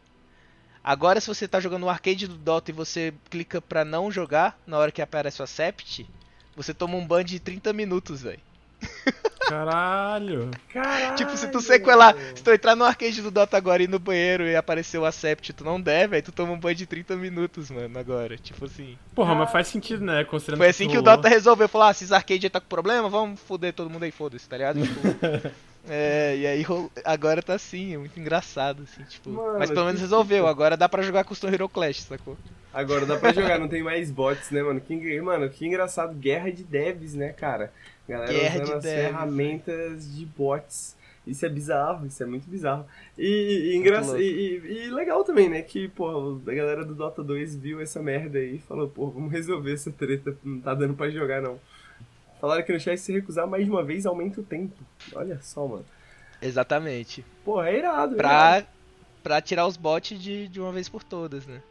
Agora, se você tá jogando no arcade do Dota e você clica pra não jogar na hora que aparece o Accept, você toma um ban de 30 minutos, velho. Caralho. Caralho. Tipo, se tu sequelar, se tu entrar no arcade do Dota agora e ir no banheiro e aparecer o Acept, tu não deve, aí tu toma um banho de 30 minutos, mano, agora. Tipo assim. Porra, mas faz sentido, né? Considerando Foi assim que o rolou. Dota resolveu, falou, ah, esses arcade tá com problema, vamos foder todo mundo aí, foda-se, tá ligado? Tipo, é, e aí agora tá assim, é muito engraçado, assim, tipo. Mano, mas pelo menos resolveu, agora dá pra jogar Custom Hero Clash, sacou? Agora dá pra jogar, não tem mais bots, né, mano? Que, mano, que engraçado. Guerra de devs, né, cara? Galera Guerra usando de as devs, ferramentas de bots. Isso é bizarro, isso é muito bizarro. E, e, engra- louco. e, e- e legal também, né? Que, pô, a galera do Dota 2 viu essa merda aí e falou, pô, vamos resolver essa treta, não tá dando pra jogar não. Falaram que no chat se recusar mais uma vez aumenta o tempo. Olha só, mano. Exatamente. Pô, é irado, é irado. Pra, pra tirar os bots de, de uma vez por todas, né?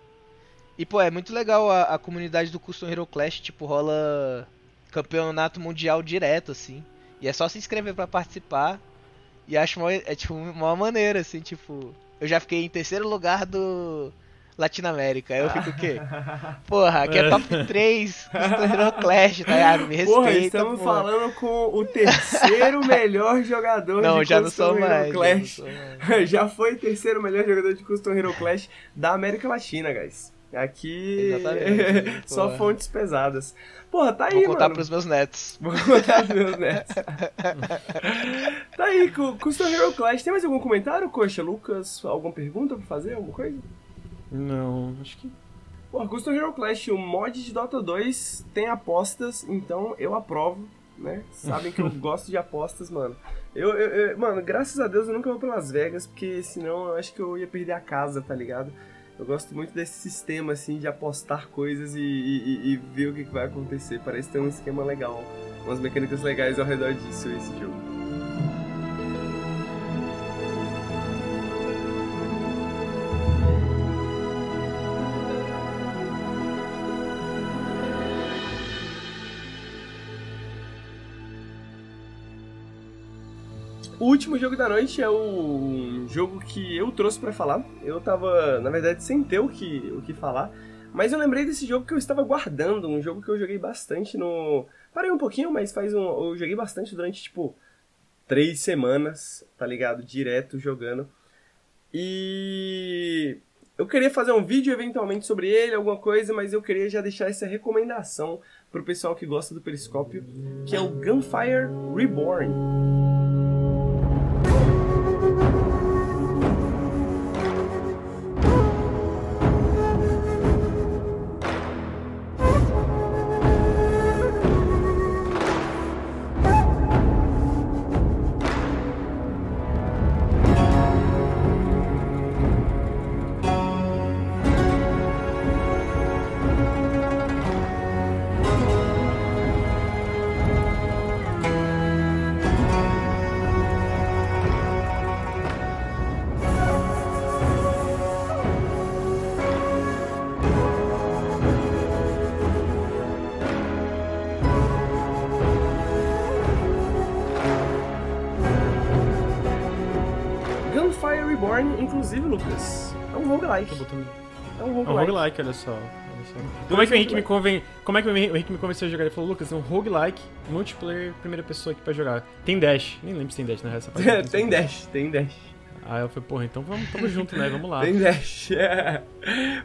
E, pô, é muito legal a, a comunidade do Custom Hero Clash, tipo, rola campeonato mundial direto, assim. E é só se inscrever pra participar. E acho mó, é, tipo, uma maneira, assim, tipo... Eu já fiquei em terceiro lugar do Latinoamérica. Aí eu fico o quê? Porra, aqui é top 3 Custom Hero Clash, tá ligado? Me respeita, Porra, estamos porra. falando com o terceiro melhor jogador Não, de já não Custom sou Hero mais. já não Clash. sou mais. Já foi terceiro melhor jogador de Custom Hero Clash da América Latina, guys. Aqui Exatamente, só fontes pesadas. Porra, tá aí, Vou contar mano. pros meus netos. Vou contar pros meus netos. tá aí, cu- Custom Hero Clash. Tem mais algum comentário, Coxa? Lucas, alguma pergunta pra fazer? Alguma coisa? Não, acho que. Porra, Custom Hero Clash, o mod de Dota 2 tem apostas, então eu aprovo, né? Sabem que eu gosto de apostas, mano. Eu, eu- eu- mano, graças a Deus eu nunca vou pra Las Vegas, porque senão eu acho que eu ia perder a casa, tá ligado? Eu gosto muito desse sistema, assim, de apostar coisas e, e- e- ver o que, que vai acontecer. Parece ter um esquema legal, umas mecânicas legais ao redor disso, esse jogo. Último jogo da noite é o jogo que eu trouxe pra falar. Eu tava, na verdade, sem ter o que, o que falar. Mas eu lembrei desse jogo que eu estava guardando. Um jogo que eu joguei bastante no. Parei um pouquinho, mas faz um. Eu joguei bastante durante, tipo, três semanas, tá ligado? Direto jogando. E. Eu queria fazer um vídeo eventualmente sobre ele, alguma coisa, mas eu queria já deixar essa recomendação pro pessoal que gosta do Periscópio, que é o Gunfire Reborn. Roguelike. olha só. olha só. Como é que o Henrique me conven... Como é que o Henrique me convenceu a jogar? Ele falou, Lucas, é um roguelike, multiplayer, primeira pessoa aqui pra jogar. Tem dash. Nem lembro se tem dash na essa parte. tem dash, tem dash. Aí eu falei, porra, então vamos, tamo junto, né? Vamos lá. Tem dash. é.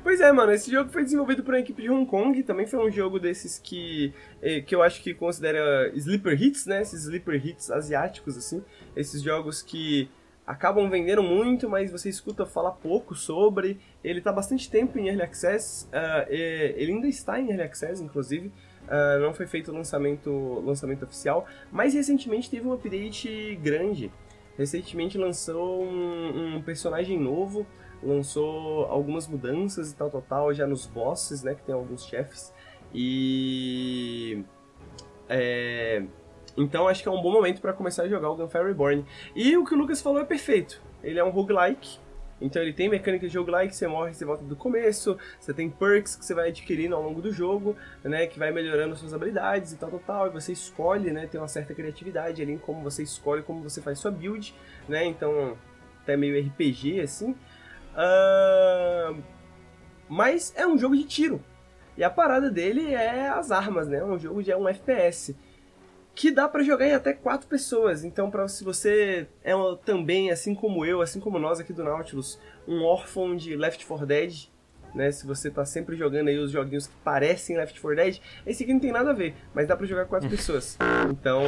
Pois é, mano, esse jogo foi desenvolvido por uma equipe de Hong Kong, também foi um jogo desses que, eh, que eu acho que considera sleeper hits, né? Esses sleeper hits asiáticos, assim. Esses jogos que acabam vendendo muito, mas você escuta falar pouco sobre. Ele tá bastante tempo em Early Access, eh, ele ainda está em Early Access, inclusive. Ah, não foi feito o lançamento, lançamento oficial, mas recentemente teve um update grande. Recentemente lançou um, um personagem novo, lançou algumas mudanças e tal, tal, tal, já nos bosses, né, que tem alguns chefes. E... É... Então acho que é um bom momento para começar a jogar o Gunfire Reborn. E o que o Lucas falou é perfeito. Ele é um roguelike, então ele tem mecânica de roguelike, você morre, você volta do começo, você tem perks que você vai adquirindo ao longo do jogo, né, que vai melhorando suas habilidades e tal, tal, tal, e você escolhe, né, tem uma certa criatividade ali em como você escolhe, como você faz sua build, né, então até meio RPG, assim. Ahn, Mas é um jogo de tiro, e a parada dele é as armas, né, é um jogo de é um FPS. Que dá para jogar em até quatro pessoas. Então, para se você é uma, também, assim como eu, assim como nós aqui do Nautilus, um órfão de Left 4 Dead, né? Se você tá sempre jogando aí os joguinhos que parecem Left 4 Dead, esse aqui não tem nada a ver, mas dá pra jogar com quatro pessoas. Então,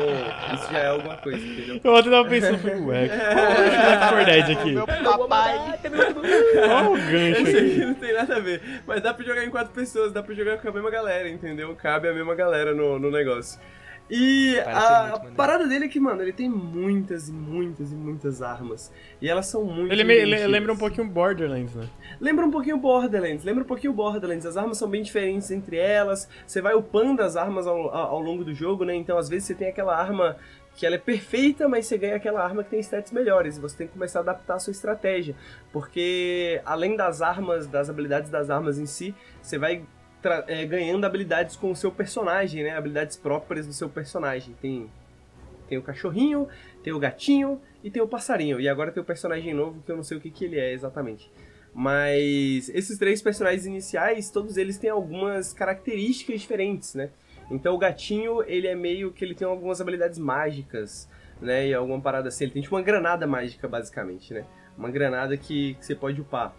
isso já é alguma coisa, entendeu? Eu ontem tava pensando, ué, qual é o Left 4 Dead aqui? Meu papai. Qual o gancho Esse aqui aqui? não tem nada a ver. Mas dá pra jogar em quatro pessoas, dá pra jogar com a mesma galera, entendeu? Cabe a mesma galera no, no negócio. E Parece a, parada dele é que, mano, ele tem muitas e muitas e muitas armas. E elas são muito. Ele, me- ele lembra um pouquinho Borderlands, né? Lembra um pouquinho Borderlands, lembra um pouquinho Borderlands. As armas são bem diferentes entre elas. Você vai upando as armas ao, ao longo do jogo, né? Então, às vezes, você tem aquela arma que ela é perfeita, mas você ganha aquela arma que tem stats melhores. E você tem que começar a adaptar a sua estratégia. Porque, além das armas, das habilidades das armas em si, você vai é, ganhando habilidades com o seu personagem, né? Habilidades próprias do seu personagem. Tem, tem o cachorrinho, tem o gatinho e tem o passarinho. E agora tem o personagem novo que eu não sei o que, que ele é exatamente. Mas esses três personagens iniciais, todos eles têm algumas características diferentes, né? Então o gatinho, ele é meio que ele tem algumas habilidades mágicas, né? E alguma parada assim. Ele tem tipo uma granada mágica, basicamente, né? Uma granada que, que você pode upar.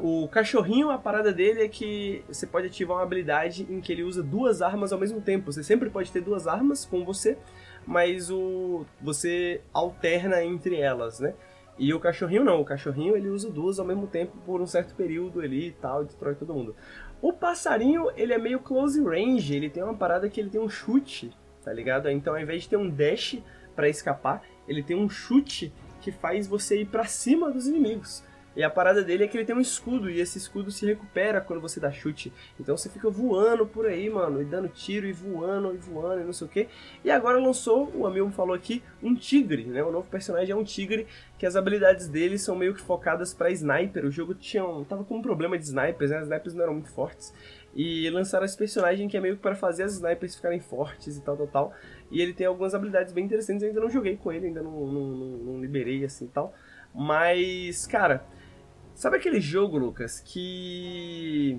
O cachorrinho, a parada dele é que você pode ativar uma habilidade em que ele usa duas armas ao mesmo tempo. Você sempre pode ter duas armas com você, mas o você alterna entre elas, né? E o cachorrinho não, o cachorrinho ele usa duas ao mesmo tempo por um certo período ali e tal, destrói todo mundo. O passarinho, ele é meio close range, ele tem uma parada que ele tem um chute, tá ligado? Então ao invés de ter um dash pra escapar, ele tem um chute que faz você ir pra cima dos inimigos. E a parada dele é que ele tem um escudo, e esse escudo se recupera quando você dá chute. Então você fica voando por aí, mano, e dando tiro, e voando, e voando, e não sei o que. E agora lançou, o amigo falou aqui, um tigre, né? O novo personagem é um tigre, que as habilidades dele são meio que focadas pra sniper. O jogo tinha um, tava com um problema de snipers, né? As snipers não eram muito fortes. E lançaram esse personagem que é meio que para fazer as snipers ficarem fortes e tal, tal, tal. E ele tem algumas habilidades bem interessantes. Eu ainda não joguei com ele, ainda não, não, não, não liberei assim e tal. Mas, cara, sabe aquele jogo, Lucas, que.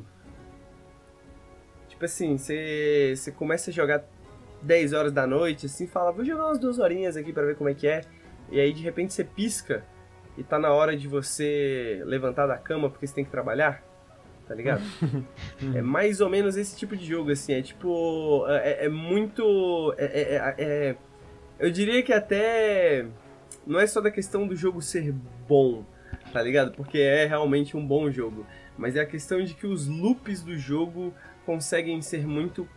Tipo assim, você começa a jogar 10 horas da noite, assim, fala, vou jogar umas duas horinhas aqui pra ver como é que é. E aí de repente você pisca e tá na hora de você levantar da cama porque você tem que trabalhar. Tá ligado? é mais ou menos esse tipo de jogo, assim. É tipo. É, é muito. É, é- é- é- eu diria que até. Não é só da questão do jogo ser bom, tá ligado? Porque é realmente um bom jogo. Mas é a questão de que os loops do jogo conseguem ser muito.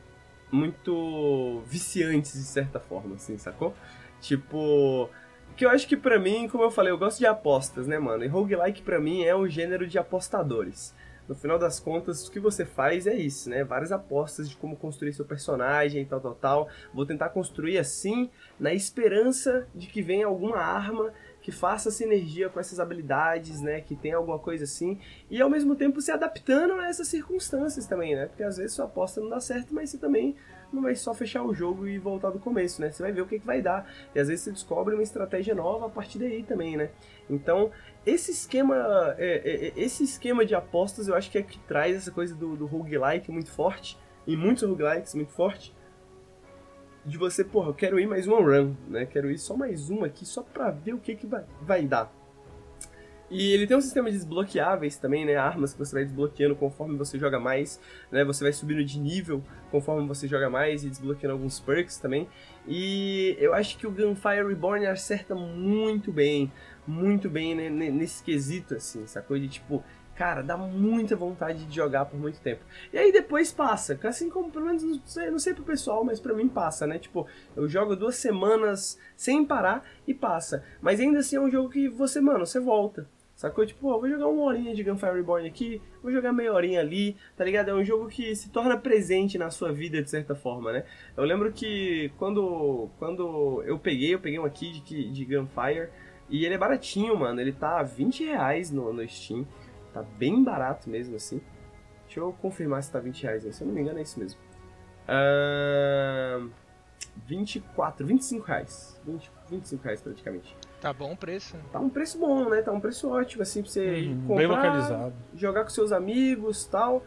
Muito viciantes de certa forma, assim, sacou? Tipo. Que eu acho que pra mim, como eu falei, eu gosto de apostas, né, mano? E roguelike pra mim é o gênero de apostadores. No final das contas, o que você faz é isso, né? Várias apostas de como construir seu personagem tal, tal, tal. Vou tentar construir assim, na esperança de que venha alguma arma que faça sinergia com essas habilidades, né? Que tenha alguma coisa assim. E ao mesmo tempo se adaptando a essas circunstâncias também, né? Porque às vezes sua aposta não dá certo, mas você também não vai só fechar o jogo e voltar do começo, né? Você vai ver o que, que vai dar. E às vezes você descobre uma estratégia nova a partir daí também, né? Então, esse esquema, é, é, é, esse esquema de apostas eu acho que é que traz essa coisa do, do roguelike muito forte, e muitos roguelikes muito forte, de você, porra, eu quero ir mais uma run, né? Quero ir só mais uma aqui, só pra ver o que, que vai, vai dar. E ele tem um sistema de desbloqueáveis também, né? Armas que você vai desbloqueando conforme você joga mais, né? Você vai subindo de nível conforme você joga mais e desbloqueando alguns perks também. E eu acho que o Gunfire Reborn acerta muito bem, muito bem né, ne- nesse quesito, assim, sacou? De tipo, cara, dá muita vontade de jogar por muito tempo. E aí depois passa, assim como, pelo menos, não sei, não sei pro pessoal, mas pra mim passa, né? Tipo, eu jogo duas semanas sem parar e passa. Mas ainda assim é um jogo que você, mano, você volta. Sacou? Tipo, ó, vou jogar uma horinha de Gunfire Reborn aqui, vou jogar meia horinha ali, tá ligado? É um jogo que se torna presente na sua vida de certa forma, né? Eu lembro que quando, quando eu peguei, eu peguei um aqui de, de Gunfire, e ele é baratinho, mano. Ele tá 20 reais no, no Steam. Tá bem barato mesmo, assim. Deixa eu confirmar se tá 20 reais aí. Se eu não me engano, é isso mesmo. Ahn, 24, 25 reais. 20, 25 reais praticamente. Tá bom o preço. Tá um preço bom, né? Tá um preço ótimo, assim, pra você Uhum, comprar, bem localizado. jogar com seus amigos tal.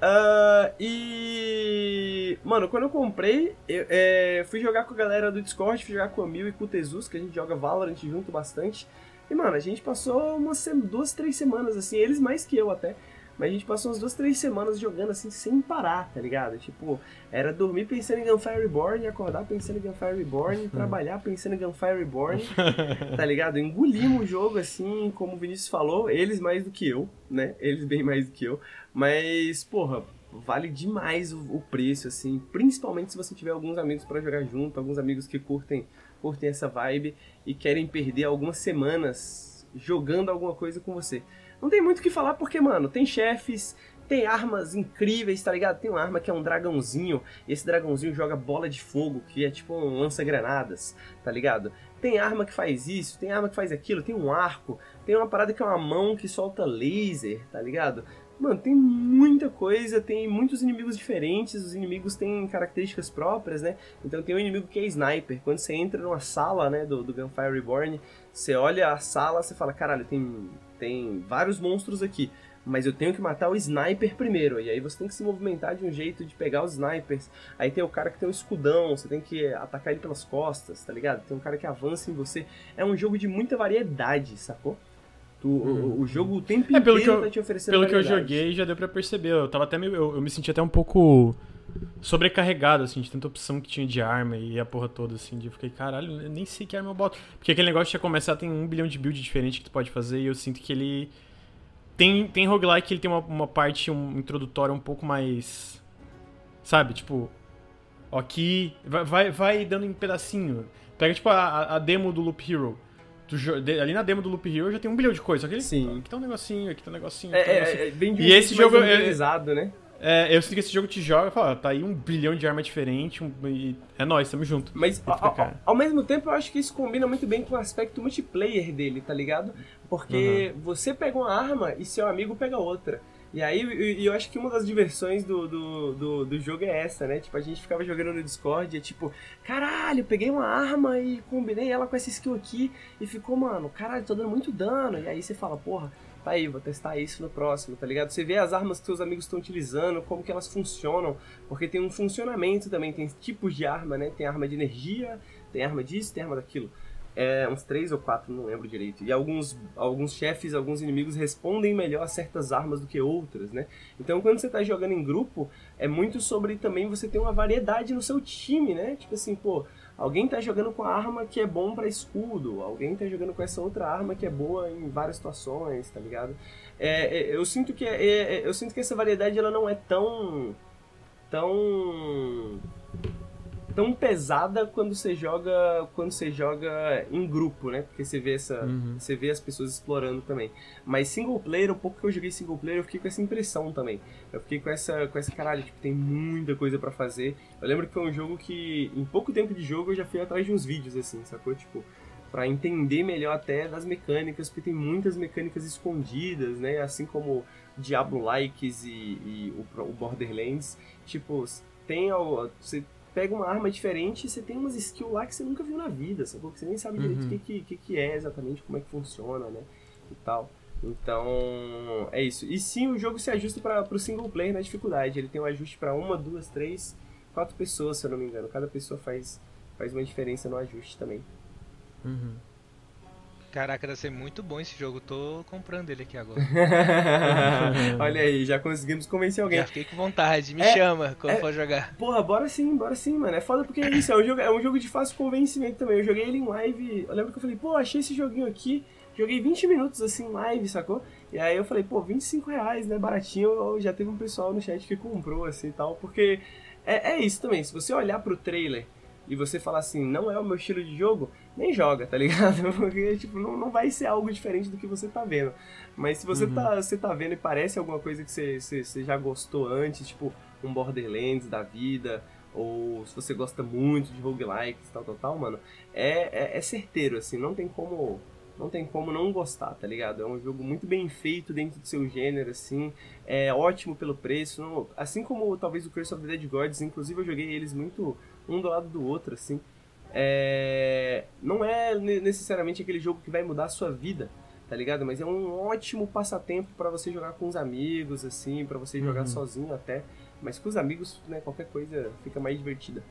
Uh, e. Mano, quando eu comprei, eu é, fui jogar com a galera do Discord, fui jogar com o Mil e com o Tezus, que a gente joga Valorant junto bastante. E, mano, a gente passou umas duas, três semanas, assim, eles mais que eu até. Mas a gente passou umas duas, três semanas jogando assim sem parar, tá ligado? Tipo, era dormir pensando em Gunfire Reborn, acordar pensando em Gunfire Reborn, trabalhar pensando em Gunfire Reborn, tá ligado? Engolimos o jogo assim, como o Vinícius falou, eles mais do que eu, né? Eles bem mais do que eu. Mas, porra, vale demais o, o preço, assim, principalmente se você tiver alguns amigos para jogar junto, alguns amigos que curtem, curtem essa vibe e querem perder algumas semanas jogando alguma coisa com você. Não tem muito o que falar porque, mano, tem chefes, tem armas incríveis, tá ligado? Tem uma arma que é um dragãozinho, e esse dragãozinho joga bola de fogo, que é tipo um lança-granadas, tá ligado? Tem arma que faz isso, tem arma que faz aquilo, tem um arco, tem uma parada que é uma mão que solta laser, tá ligado? Mano, tem muita coisa, tem muitos inimigos diferentes, os inimigos têm características próprias, né? Então tem um inimigo que é sniper. Quando você entra numa sala, né, do, do Gunfire Reborn, você olha a sala, você fala, caralho, tem tem vários monstros aqui, mas eu tenho que matar o sniper primeiro. E aí você tem que se movimentar de um jeito de pegar os snipers. Aí tem o cara que tem um escudão, você tem que atacar ele pelas costas, tá ligado? Tem um cara que avança em você. É um jogo de muita variedade, sacou? Tu, uhum. o, o, jogo o tempo é, pelo inteiro que eu, tá te oferecendo Pelo variedade. que eu joguei, já deu pra perceber. Eu tava até meio, eu, eu me senti até um pouco sobrecarregado, assim, de tanta opção que tinha de arma e a porra toda, assim, de eu fiquei, caralho, eu nem sei que arma eu boto. Porque aquele negócio já começar, tem um bilhão de builds diferentes que tu pode fazer e eu sinto que ele. Tem, tem roguelike que ele tem uma, uma parte um, introdutória um pouco mais. Sabe, tipo. Aqui. Vai, vai, vai dando em pedacinho. Pega, tipo, a, a demo do Loop Hero. Tu, ali na demo do Loop Hero já tem um bilhão de coisas. Só que ele, Sim. Aqui tá um negocinho, aqui tá um negocinho. É, tá um é, negocinho. é, bem de um E esse jogo é- né? É, eu sinto que esse jogo te joga e fala, tá aí um bilhão de arma diferente um, e é nóis, tamo junto. Mas cara. ao mesmo tempo eu acho que isso combina muito bem com o aspecto multiplayer dele, tá ligado? Porque Uhum. você pega uma arma e seu amigo pega outra. E aí e- eu acho que uma das diversões do, do, do, do jogo é essa, né? Tipo, a gente ficava jogando no Discord e é tipo, caralho, peguei uma arma e combinei ela com essa skill aqui e ficou, mano, caralho, tô dando muito dano. E aí você fala, porra, tá aí, vou testar isso no próximo, tá ligado? Você vê as armas que seus amigos estão utilizando, como que elas funcionam, porque tem um funcionamento também, tem tipos de arma, né? Tem arma de energia, tem arma disso, tem arma daquilo. É, uns três ou quatro, não lembro direito. E alguns, alguns chefes, alguns inimigos respondem melhor a certas armas do que outras, né? Então quando você tá jogando em grupo, é muito sobre também você ter uma variedade no seu time, né? Tipo assim, pô, alguém tá jogando com a arma que é bom pra escudo, alguém tá jogando com essa outra arma que é boa em várias situações, tá ligado? É, é, eu sinto que é, é, eu sinto que essa variedade ela não é tão tão tão pesada quando você joga quando você joga em grupo, né? Porque você vê essa Uhum. você vê as pessoas explorando também. Mas single player, um pouco que eu joguei single player, eu fiquei com essa impressão também. Eu fiquei com essa com essa caralho, tipo, tem muita coisa pra fazer. Eu lembro que foi um jogo que em pouco tempo de jogo eu já fui atrás de uns vídeos assim, sacou? Tipo, Pra entender melhor até das mecânicas, porque tem muitas mecânicas escondidas, né? Assim como Diablo-likes e, e o, o Borderlands. Tipo, tem você pega uma arma diferente e você tem umas skills lá que você nunca viu na vida, sacou? Que você nem sabe direito o Uhum. que, que, que, é exatamente, como é que funciona, né? E tal. Então, é isso. E sim, o jogo se ajusta para pro single player na dificuldade. Ele tem um ajuste pra uma, duas, três, quatro pessoas, se eu não me engano. Cada pessoa faz, faz uma diferença no ajuste também. Uhum. Caraca, deve ser muito bom esse jogo. Tô comprando ele aqui agora. Olha aí, já conseguimos convencer alguém. Já fiquei com vontade. Me É, chama quando é- for jogar. Porra, bora sim, bora sim, mano. É foda porque é isso, é um jogo, é um jogo de fácil convencimento também. Eu joguei ele em live. Eu lembro que eu falei, pô, achei esse joguinho aqui. Joguei 20 minutos assim em live, sacou? E aí eu falei, pô, 25 reais, né? Baratinho. Eu- Já teve um pessoal no chat que comprou assim e tal. Porque é, é isso também. Se você olhar pro trailer e você falar assim, não é o meu estilo de jogo, nem joga, tá ligado? Porque, tipo, não, não vai ser algo diferente do que você tá vendo. Mas se você, Uhum. tá, você tá vendo e parece alguma coisa que você, você, você já gostou antes, tipo um Borderlands da vida, ou se você gosta muito de roguelikes, tal, tal, tal, mano, é, é, é certeiro, assim, não tem como... Não tem como não gostar, tá ligado? É um jogo muito bem feito dentro do seu gênero, assim. É ótimo pelo preço. Não, assim como talvez o Curse of the Dead Gods, inclusive eu joguei eles muito um do lado do outro, assim. É, não é ne- necessariamente aquele jogo que vai mudar a sua vida, tá ligado? Mas é um ótimo passatempo para você jogar com os amigos, assim, para você jogar Uhum. sozinho até. Mas com os amigos, né, qualquer coisa fica mais divertida.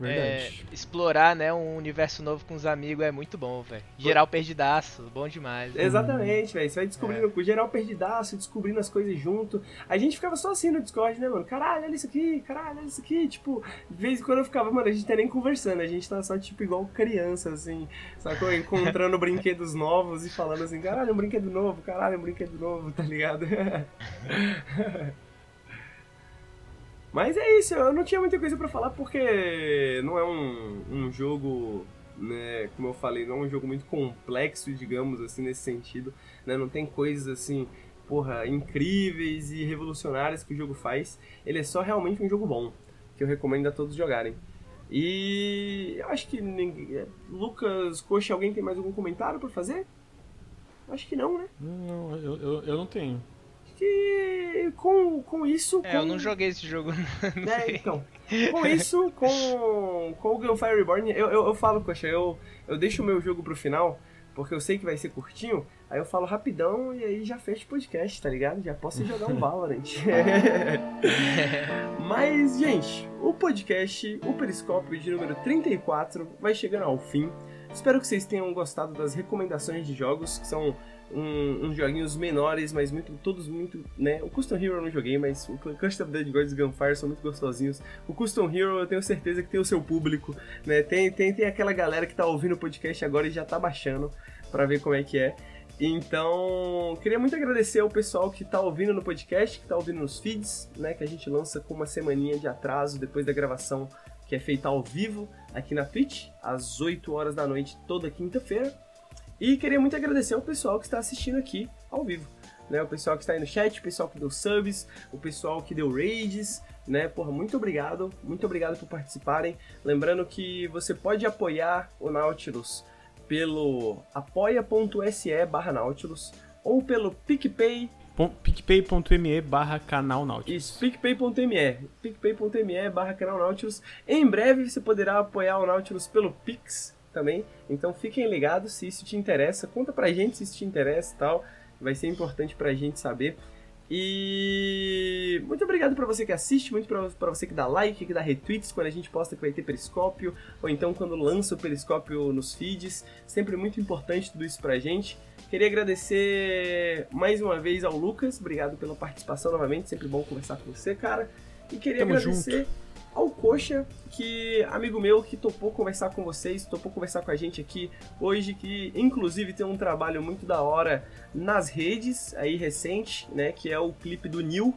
Verdade. É, explorar, né, um universo novo com os amigos é muito bom, velho. Geral perdidaço, bom demais. Exatamente, velho. Você vai descobrindo É. geral perdidaço, descobrindo as coisas junto. A gente ficava só assim no Discord, né, mano? Caralho, olha isso aqui, caralho, olha isso aqui. Tipo, de vez em quando eu ficava, mano, a gente tá nem conversando, a gente tá só, tipo, igual criança, assim, sacou? Encontrando brinquedos novos e falando assim, caralho, um brinquedo novo, caralho, um brinquedo novo, tá ligado? Mas é isso, eu não tinha muita coisa pra falar porque não é um, um jogo, né, como eu falei, não é um jogo muito complexo, digamos assim, nesse sentido, né, não tem coisas assim, porra, incríveis e revolucionárias que o jogo faz, ele é só realmente um jogo bom, que eu recomendo a todos jogarem. E eu acho que ninguém, Lucas, Coxa, alguém tem mais algum comentário pra fazer? Acho que não, né? Não, eu, eu, eu não tenho. Que com, com isso... É, eu com- não joguei esse jogo. não É, então. Com isso, com, com o Gunfire Reborn, eu, eu, eu falo, poxa, eu, eu deixo o meu jogo pro final, porque eu sei que vai ser curtinho, aí eu falo rapidão e aí já fecho o podcast, tá ligado? Já posso jogar um Valorant. Mas, gente, o podcast, o Periscópio de número 34, vai chegando ao fim. Espero que vocês tenham gostado das recomendações de jogos, que são um- uns joguinhos menores, mas muito, todos muito, né? O Custom Hero eu não joguei, mas o Custom Dead Gods Gunfire são muito gostosinhos. O Custom Hero eu tenho certeza que tem o seu público, né? Tem, tem, tem aquela galera que tá ouvindo o podcast agora e já tá baixando pra ver como é que é. Então, queria muito agradecer ao pessoal que tá ouvindo no podcast, que tá ouvindo nos feeds, né? Que a gente lança com uma semaninha de atraso depois da gravação que é feita ao vivo aqui na Twitch, às 8 horas da noite, toda quinta-feira. E queria muito agradecer ao pessoal que está assistindo aqui ao vivo. Né, o pessoal que está aí no chat, o pessoal que deu subs, o pessoal que deu raids, né? Porra, muito obrigado, muito obrigado por participarem. Lembrando que você pode apoiar o Nautilus pelo apoia.se barra Nautilus ou pelo PicPay PicPay.me barra canal Nautilus. isso, picpay.me, picpay.me barra canal Nautilus. Em breve você poderá apoiar o Nautilus pelo Pix também, então fiquem ligados se isso te interessa, conta pra gente se isso te interessa e tal, vai ser importante pra gente saber. E muito obrigado pra você que assiste, muito pra pra você que dá like, que dá retweets quando a gente posta que vai ter periscópio, ou então quando lança o periscópio nos feeds, sempre muito importante tudo isso pra gente. Queria agradecer mais uma vez ao Lucas, obrigado pela participação novamente, sempre bom conversar com você, cara. E queria Tamo agradecer ao Coxa, que amigo meu que topou conversar com vocês, topou conversar com a gente aqui hoje, que inclusive tem um trabalho muito da hora nas redes, aí recente, né, que é o clipe do Neil,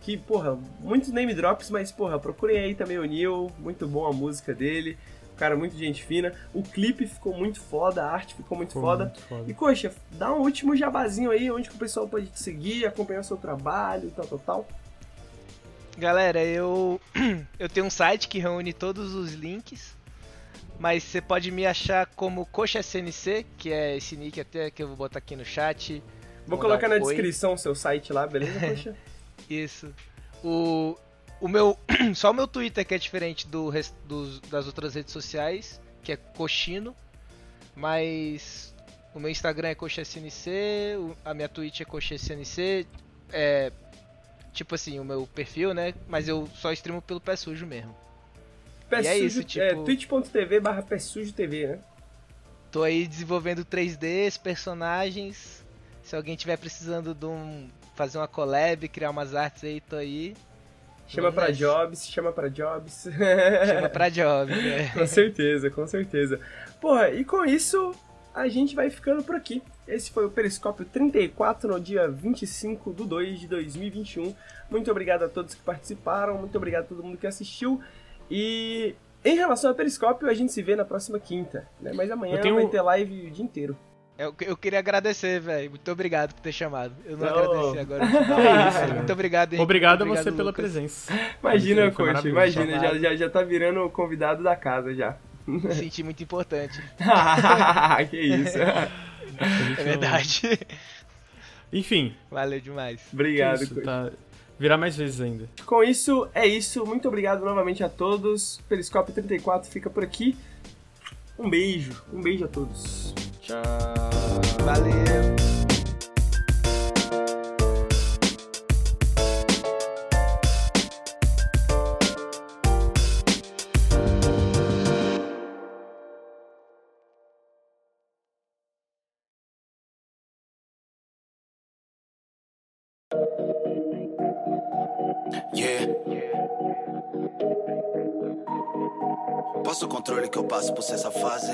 que, porra, muitos name drops, mas, porra, procurem aí também o Neil, muito bom a música dele, cara, muito gente fina, o clipe ficou muito foda, a arte ficou muito foda, muito foda. e, coxa, dá um último jabazinho aí, onde que o pessoal pode te seguir, acompanhar o seu trabalho, tal, tal, tal. Galera, eu eu tenho um site que reúne todos os links, mas você pode me achar como Coxa SNC, que é esse nick até que eu vou botar aqui no chat. Vou colocar na descrição o seu site lá, beleza, coxa? Isso. O o meu só o meu Twitter que é diferente do das outras redes sociais, que é Coxino, mas o meu Instagram é Coxa SNC, o- a minha Twitch é Coxa SNC, é tipo assim, o meu perfil, né? Mas eu só streamo pelo pé sujo mesmo. Pé E é sujo, isso, tipo- é, twitch.tv barra pé sujo TV, né? Tô aí desenvolvendo 3Ds, personagens. Se alguém tiver precisando de um fazer uma collab, criar umas artes aí, tô aí. Chama Vamos pra nessa. jobs, chama pra jobs. Chama pra job, né? com certeza, com certeza. Porra, e com isso, a gente vai ficando por aqui. Esse foi o Periscópio 34 no dia 25 de 2 de 2021. Muito obrigado a todos que participaram, muito obrigado a todo mundo que assistiu. E em relação ao Periscópio, a gente se vê na próxima quinta, né? Mas amanhã tenho- vai ter live o dia inteiro. Eu, eu queria agradecer, velho. Muito obrigado por ter chamado. Eu não, Não. agradeci agora. É isso, Muito obrigado, Henrique. Obrigado a Obrigado, você pela Lucas. presença. Imagina, coach, imagina, já, já, já tá virando o convidado da casa já. Me senti muito importante. que isso. É verdade. Enfim, Valeu demais. Obrigado, isso, tá... Virar mais vezes ainda. Com isso, é isso. Muito obrigado novamente a todos. Periscópio 34 fica por aqui. Um beijo. Um beijo a todos. Tchau. Valeu. Controle que eu passo por essa fase.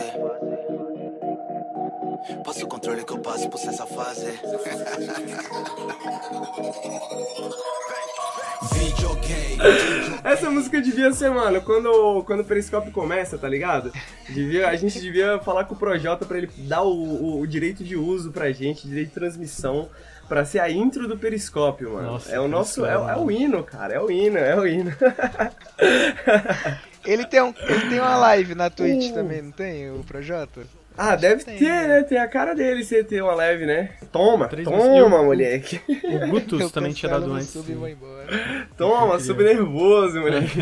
Posso o controle que eu passo por essa fase. Essa música devia ser, mano, quando, quando o Periscope começa, tá ligado? Devia, a gente devia falar com o Projota pra ele dar o, o, o direito de uso pra gente, direito de transmissão, pra ser a intro do Periscópio, mano. Nossa, é o nosso. É, é o hino, cara. É o hino, é o hino. Ele tem, um, ele tem uma live na Twitch Uh. também, não tem, o Projota? Ah, deve Tem, ter, né? né? Tem a cara dele se ter uma leve, né? Toma, Três toma, moleque. O Gutus também tinha dado antes. sub. Toma, sub nervoso, moleque.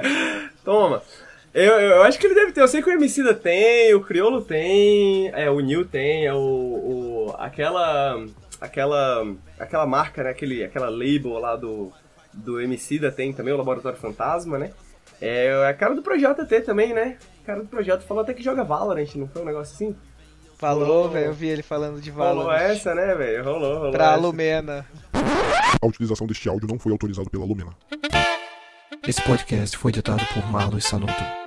Toma. Eu, eu, eu acho que ele deve ter. Eu sei que o Emicida tem, o Criolo tem, é, o Nil tem, é o, o. aquela. aquela. aquela marca, né? Aquele, aquela label lá do. do Emicida tem também, o Laboratório Fantasma, né? É a cara do Projota ter também, né? A cara do Projota falou até que joga Valorant, não foi um negócio assim? Falou, Rolou. velho, eu vi ele falando de Rolou Valorant. essa, né, velho? Rolou, rolou. Pra essa. Lumena. A utilização deste áudio não foi autorizada pela Lumina. Esse podcast foi editado por Marlos Sanuto.